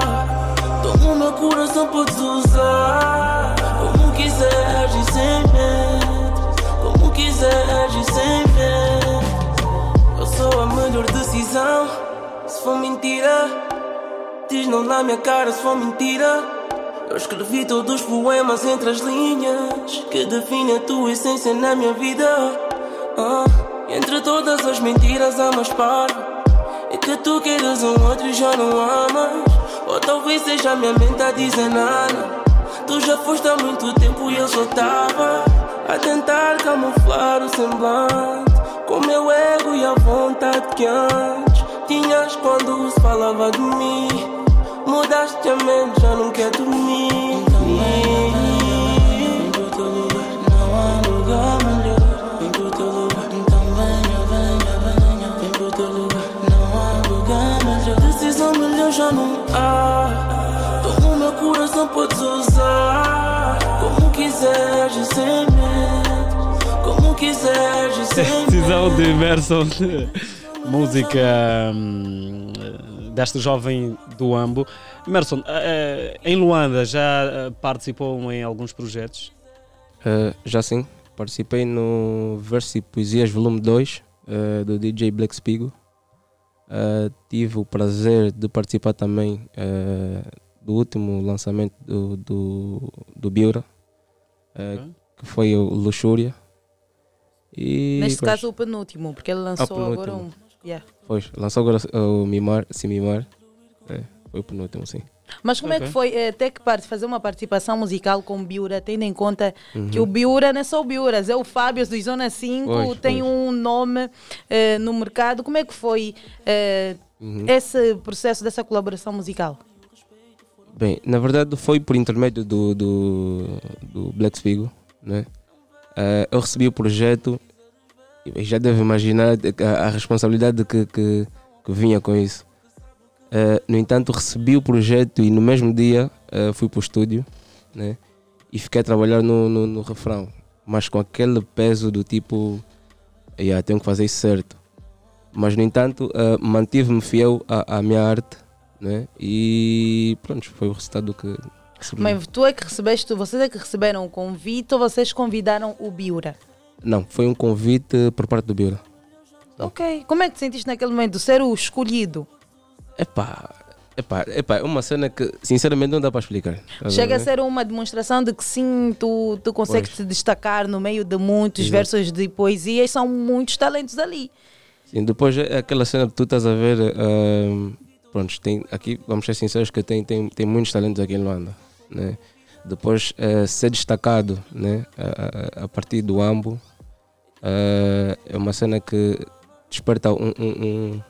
Toma o meu coração, podes usar como quiseres e sem medo, como quiseres e sem medo. Eu sou a melhor decisão. Se for mentira, diz não na minha cara se for mentira. Eu escrevi todos os poemas entre as linhas que definem a tua essência na minha vida. Ah, entre todas as mentiras, há mais par. É que tu queres um outro e já não amas. Ou talvez seja minha mente a dizer nada. Tu já foste há muito tempo e eu só tava a tentar camuflar o semblante. Com meu ego e a vontade que antes tinhas quando se falava de mim. Mudaste a mente, já não quer dormir. Vem Melhor já não há. Toma o meu coração, podes usar como quiseres e sem medo. Como quiseres e sem Decisão de Emerson, música hum, desta jovem do Ambo. Emerson, eh, em Luanda já eh, participou em alguns projetos? Eh, já sim, participei no Verso e Poesias Volume 2 eh, do DJ Black Spigo. Eh, tive o prazer de participar também eh, do último lançamento do, do, do Biura, eh, que foi o Luxúria. E, Neste pois, caso, o penúltimo, porque ele lançou agora um. Yeah. Pois, lançou agora o Mimar, Se Mimar. É, foi o penúltimo, sim. Mas como é Ok. que foi eh, ter que part- fazer uma participação musical com o Biura, tendo em conta Uhum. que o Biura não é só o Biura, é o Fábio do Zona 5, Pois, tem um nome eh, no mercado. Como é que foi eh, Uhum. esse processo dessa colaboração musical? Bem, na verdade foi por intermédio do, do, do Black Spigo, né? Eh, eu recebi o projeto e já deve imaginar a, a responsabilidade que, que, que vinha com isso. Eh, no entanto, recebi o projeto e no mesmo dia eh, fui para o estúdio né? e fiquei a trabalhar no, no, no refrão, mas com aquele peso do tipo, yeah, tenho que fazer isso certo. Mas, no entanto, eh, mantive-me fiel à, à minha arte né? e pronto, foi o resultado que, surgiu. Mas tu é que recebeste, vocês é que receberam o convite ou vocês convidaram o Biura? Não, foi um convite por parte do Biura. Ok. Como é que te sentiste naquele momento de ser o escolhido? Epá, epá, epá, é uma cena que sinceramente não dá para explicar. Chega a ser uma demonstração de que sim, tu, tu consegues Pois. te destacar no meio de muitos Exato. versos de poesia e são muitos talentos ali. Sim, depois é aquela cena que tu estás a ver. ahm, pronto, tem, aqui vamos ser sinceros que tem, tem, tem muitos talentos aqui em Luanda. Né? Depois eh, ser destacado né? a, a- a partir do AMBO eh, é uma cena que desperta um, um- um-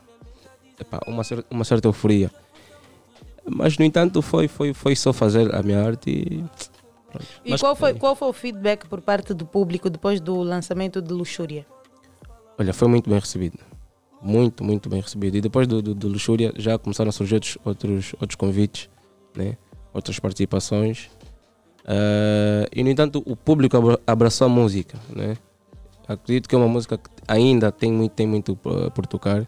epá, uma, uma certa euforia. Mas no entanto foi, foi, foi só fazer a minha arte e E qual, foi, qual foi o feedback por parte do público depois do lançamento de Luxúria? Olha, foi muito bem recebido. Muito, muito bem recebido. E depois do, do, do Luxúria já começaram a surgir outros, outros, outros convites, né? outras participações. Ah, e, no entanto, o público abra- abraçou a música. Né? Acredito que é uma música que ainda tem muito, tem muito por, por tocar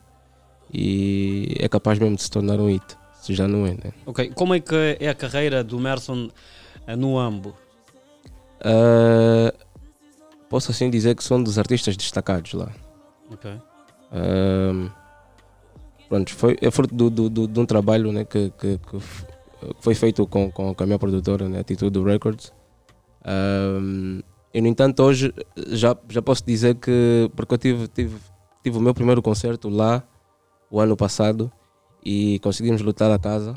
e é capaz mesmo de se tornar um hit, se já não é. Né? Ok, como é que é a carreira do Merson eh, no Ambo? Ah, posso assim dizer que sou um dos artistas destacados lá. Ok. Ahm, pronto, foi, é fruto do, do, do- de um trabalho né, que, que, que foi feito com, com, a minha produtora, né, Atitude Records. Ahm, e no entanto, hoje já, já posso dizer que, porque eu tive, tive, tive o meu primeiro concerto lá o ano passado e conseguimos lutar a casa.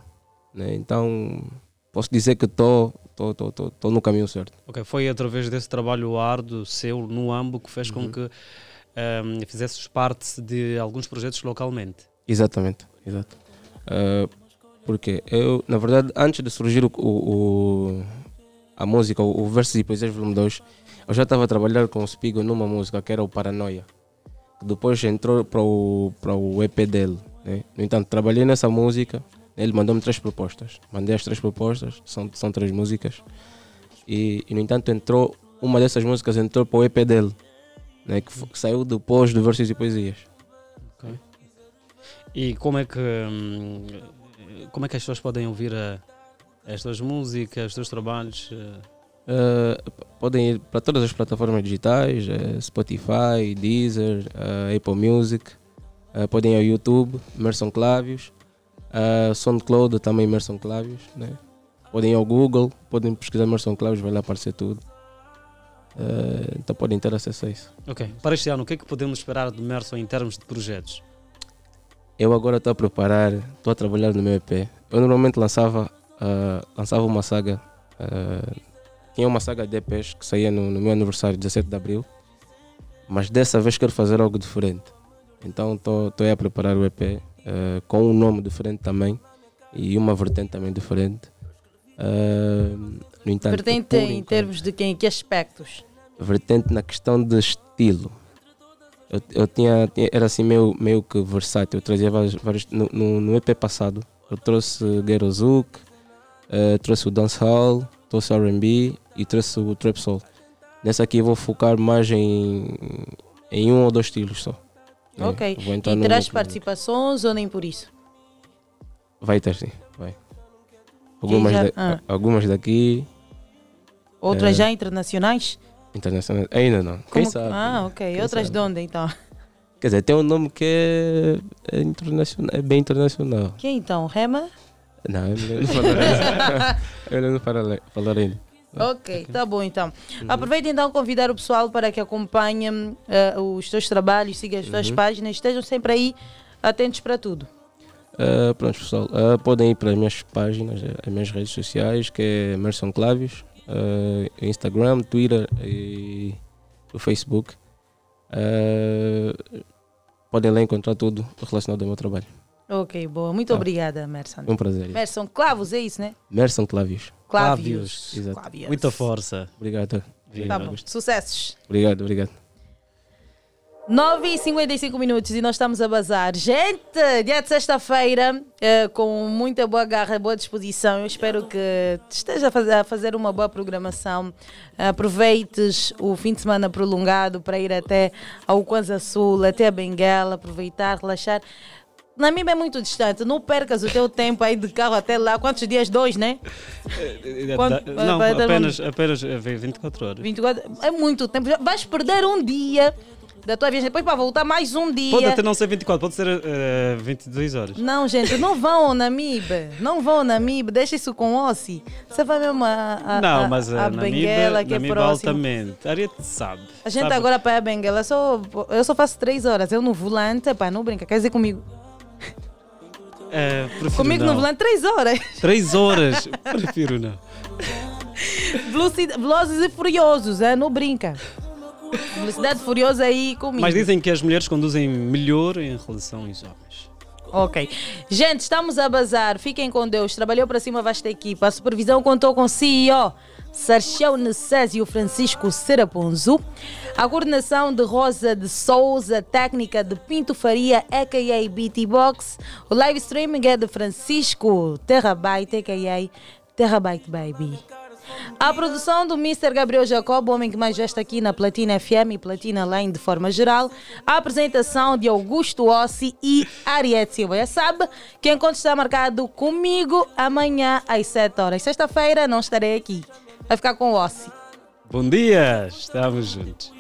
Né, então, posso dizer que estou tô, tô, tô, tô no caminho certo. Ok, foi através desse trabalho árduo seu no Ambo que fez com Uhum. que ehm, fizesses parte de alguns projetos localmente. Exatamente, exato. Ah, porque eu, na verdade, antes de surgir o, o- o- a música, o, o Versos e Poesias Volume 2, eu já estava a trabalhar com o Spigo numa música que era o Paranoia. Depois entrou para o, para o EP dele. Né? No entanto, trabalhei nessa música, ele mandou-me três propostas. Mandei as três propostas, são, são três músicas. E, e, no entanto, entrou, uma dessas músicas entrou para o EP dele, né? que, que saiu depois do Versos e Poesias. Ok. E como é que hum, como é que as pessoas podem ouvir a, as tuas músicas, os teus trabalhos? eh? Uh, podem ir para todas as plataformas digitais, eh, Spotify, Deezer, eh, Apple Music, eh, podem ir ao YouTube, Merson Clávios, uh, SoundCloud também Merson Clávios, né? podem ir ao Google, podem pesquisar Merson Clávios, vai lá aparecer tudo. Então podem ter acesso a isso. Ok, para este ano, o que é que podemos esperar do Merson em termos de projetos? Eu agora estou a preparar, estou a trabalhar no meu EP. Eu normalmente lançava, ah, lançava uma saga, ah, tinha uma saga de EPs que saía no, no meu aniversário, 17 de abril, mas dessa vez quero fazer algo diferente. Então estou a preparar o EP ah, com um nome diferente também e uma vertente também diferente. Ah, no entanto, Vertente em termos de quem, que aspectos? vertente na questão de estilo. Eu, eu tinha, tinha- era assim meio, meio que versátil. Eu trazia vários, vários no, no, no EP passado. Eu trouxe Ghetto Zouk, eh, trouxe o dancehall, trouxe o R&B e trouxe o trap soul. Nessa aqui eu vou focar mais em, em um ou dois estilos só. É, ok. entrar E terás participações ou nem por isso? Vai ter sim, vai. Algumas, já- da- ah. algumas daqui. Outras eh, já internacionais? Internacionais. Ainda não. Quem Como- sabe? Ah, ok. Quem Outras sabe? de onde então? Quer dizer, tem um nome que é, é internacional, é bem internacional. Quem então? Rema? Não, eu não falarei. eu não falarei. Ok, tá bom então. Uhum. Aproveita então convidar o pessoal para que acompanhem eh, os teus trabalhos, sigam as tuas Uhum. páginas, estejam sempre aí atentos para tudo. Ah, pronto, pessoal. ah, podem ir para as minhas páginas, as minhas redes sociais, que é Merson Clavios, ah, Instagram, Twitter e o Facebook. Ah, podem lá encontrar tudo relacionado ao meu trabalho. Ok, boa. Muito Tá. obrigada, Merson. É um prazer. Merson Clavos, é isso, né? Merson Clavios. Clávios. Clávios. Muita força. Obrigado. Tá bom. Sucessos. Obrigado, obrigado. 9 e 55 minutos e nós estamos a bazar. Gente, dia de sexta-feira, eh, com muita boa garra, boa disposição. Eu espero que esteja a fazer, a fazer uma boa programação. Aproveites o fim de semana prolongado para ir até ao Kwanza Sul, até a Benguela, aproveitar, relaxar. Namíbia é muito distante, não percas o teu tempo aí de carro até lá. Quantos dias? Dois, né? Quanto- Da- não, vai dar um- apenas, apenas eh, 24 horas. 24, é muito tempo. Vais perder um dia da tua viagem, depois para voltar mais um dia. Pode até não ser 24, pode ser eh, 22 horas. Não, gente, não vão ao Namibe. Não vão ao Namibe. Deixa isso com o Ossi. Você vai mesmo a, a, não, mas a a Benguela, que é próximo. altamente. A Ariete sabe. A gente sabe. agora para a Benguela, eu só, eu só faço três horas. Eu no volante, pá, não brinca. Quer dizer comigo? Prefiro Comigo não. no volante, três horas. Três horas. Prefiro não. Velozes e furiosos, é? Não brinca. Velocidade furiosa aí comigo. Mas dizem que as mulheres conduzem melhor em relação aos homens. Ok. Gente, estamos a bazar. Fiquem com Deus. Trabalhou para cima a vasta equipa. A supervisão contou com o CEO Sarchão Necésio Francisco Seraponzo. A coordenação de Rosa de Souza, técnica de Pinto Faria, a.k.a. BT Box. O live streaming é de Francisco Terrabyte, a.k.a. Terabyte Baby. A produção do Mr. Gabriel Jacob, homem que mais gesta aqui na Platina FM e Platina Line de forma geral. A apresentação de Augusto Ossi e Ariete Silva. Já sabe que encontro está marcado comigo amanhã às 7 horas. Sexta-feira não estarei aqui. Vai ficar com o Ossi. Bom dia, estamos juntos.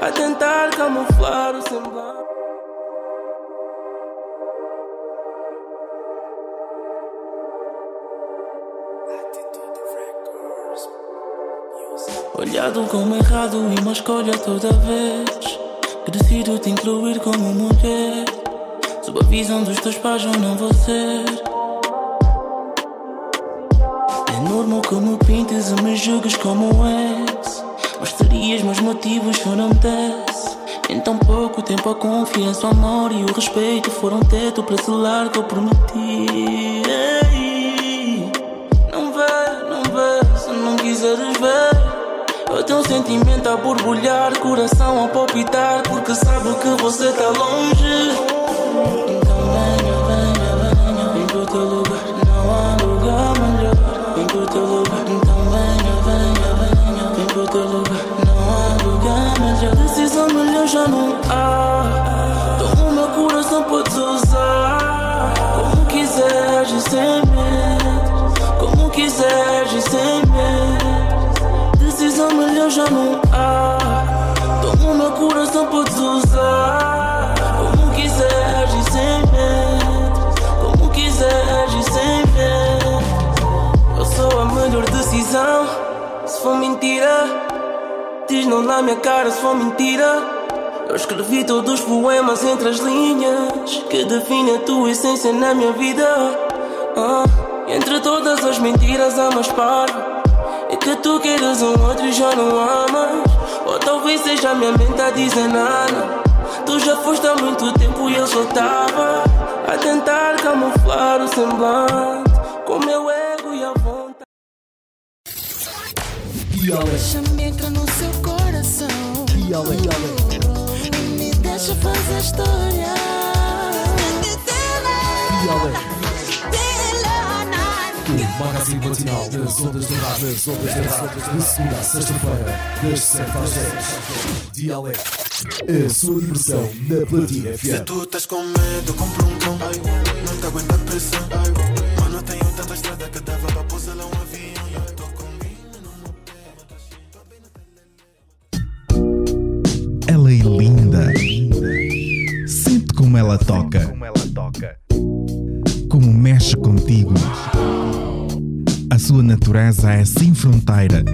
A tentar camuflar o semblante. Olhado como errado e uma escolha toda vez Que decido te incluir como mulher Sob a visão dos teus pais eu não vou ser normal que me pintes e me julgues como ex. Mas terias meus motivos não desse Em tão pouco tempo a confiança, o amor e o respeito Foram teto para selar que eu prometi. Ei, Não vê, não vê, se não quiseres ver eu tenho um sentimento a borbulhar, coração a palpitar, porque sabe que você tá longe. Já não há. Toma o meu coração, podes usar como quiseres sem medo, como quiseres sem medo. Decisão melhor já não há. Toma o meu coração, podes usar como quiseres sem medo, como quiseres sem medo. Eu sou a melhor decisão. Se for mentira, diz não na minha cara se for mentira. Eu escrevi todos os poemas entre as linhas que definem a tua essência na minha vida. Ah, entre todas as mentiras, amas parvo. É que tu queiras um outro e já não amas. Ou talvez seja a minha mente a dizer nada. Tu já foste há muito tempo e eu só tava a tentar camuflar o semblante com meu ego e a vontade. Deixa-me entrar no seu coração. E me deixa fazer história. O magazine matinal das ondas de rádio, das ondas de rádio, de segunda a sexta-feira, das 7 às 10. Dialeto, a sua diversão na Platina Se FM. tu estás com medo, compra um cão. Não te aguenta a pressão. Mano, tenho tanta estrada que Sente como ela toca. Como mexe contigo. A sua natureza é sem fronteira.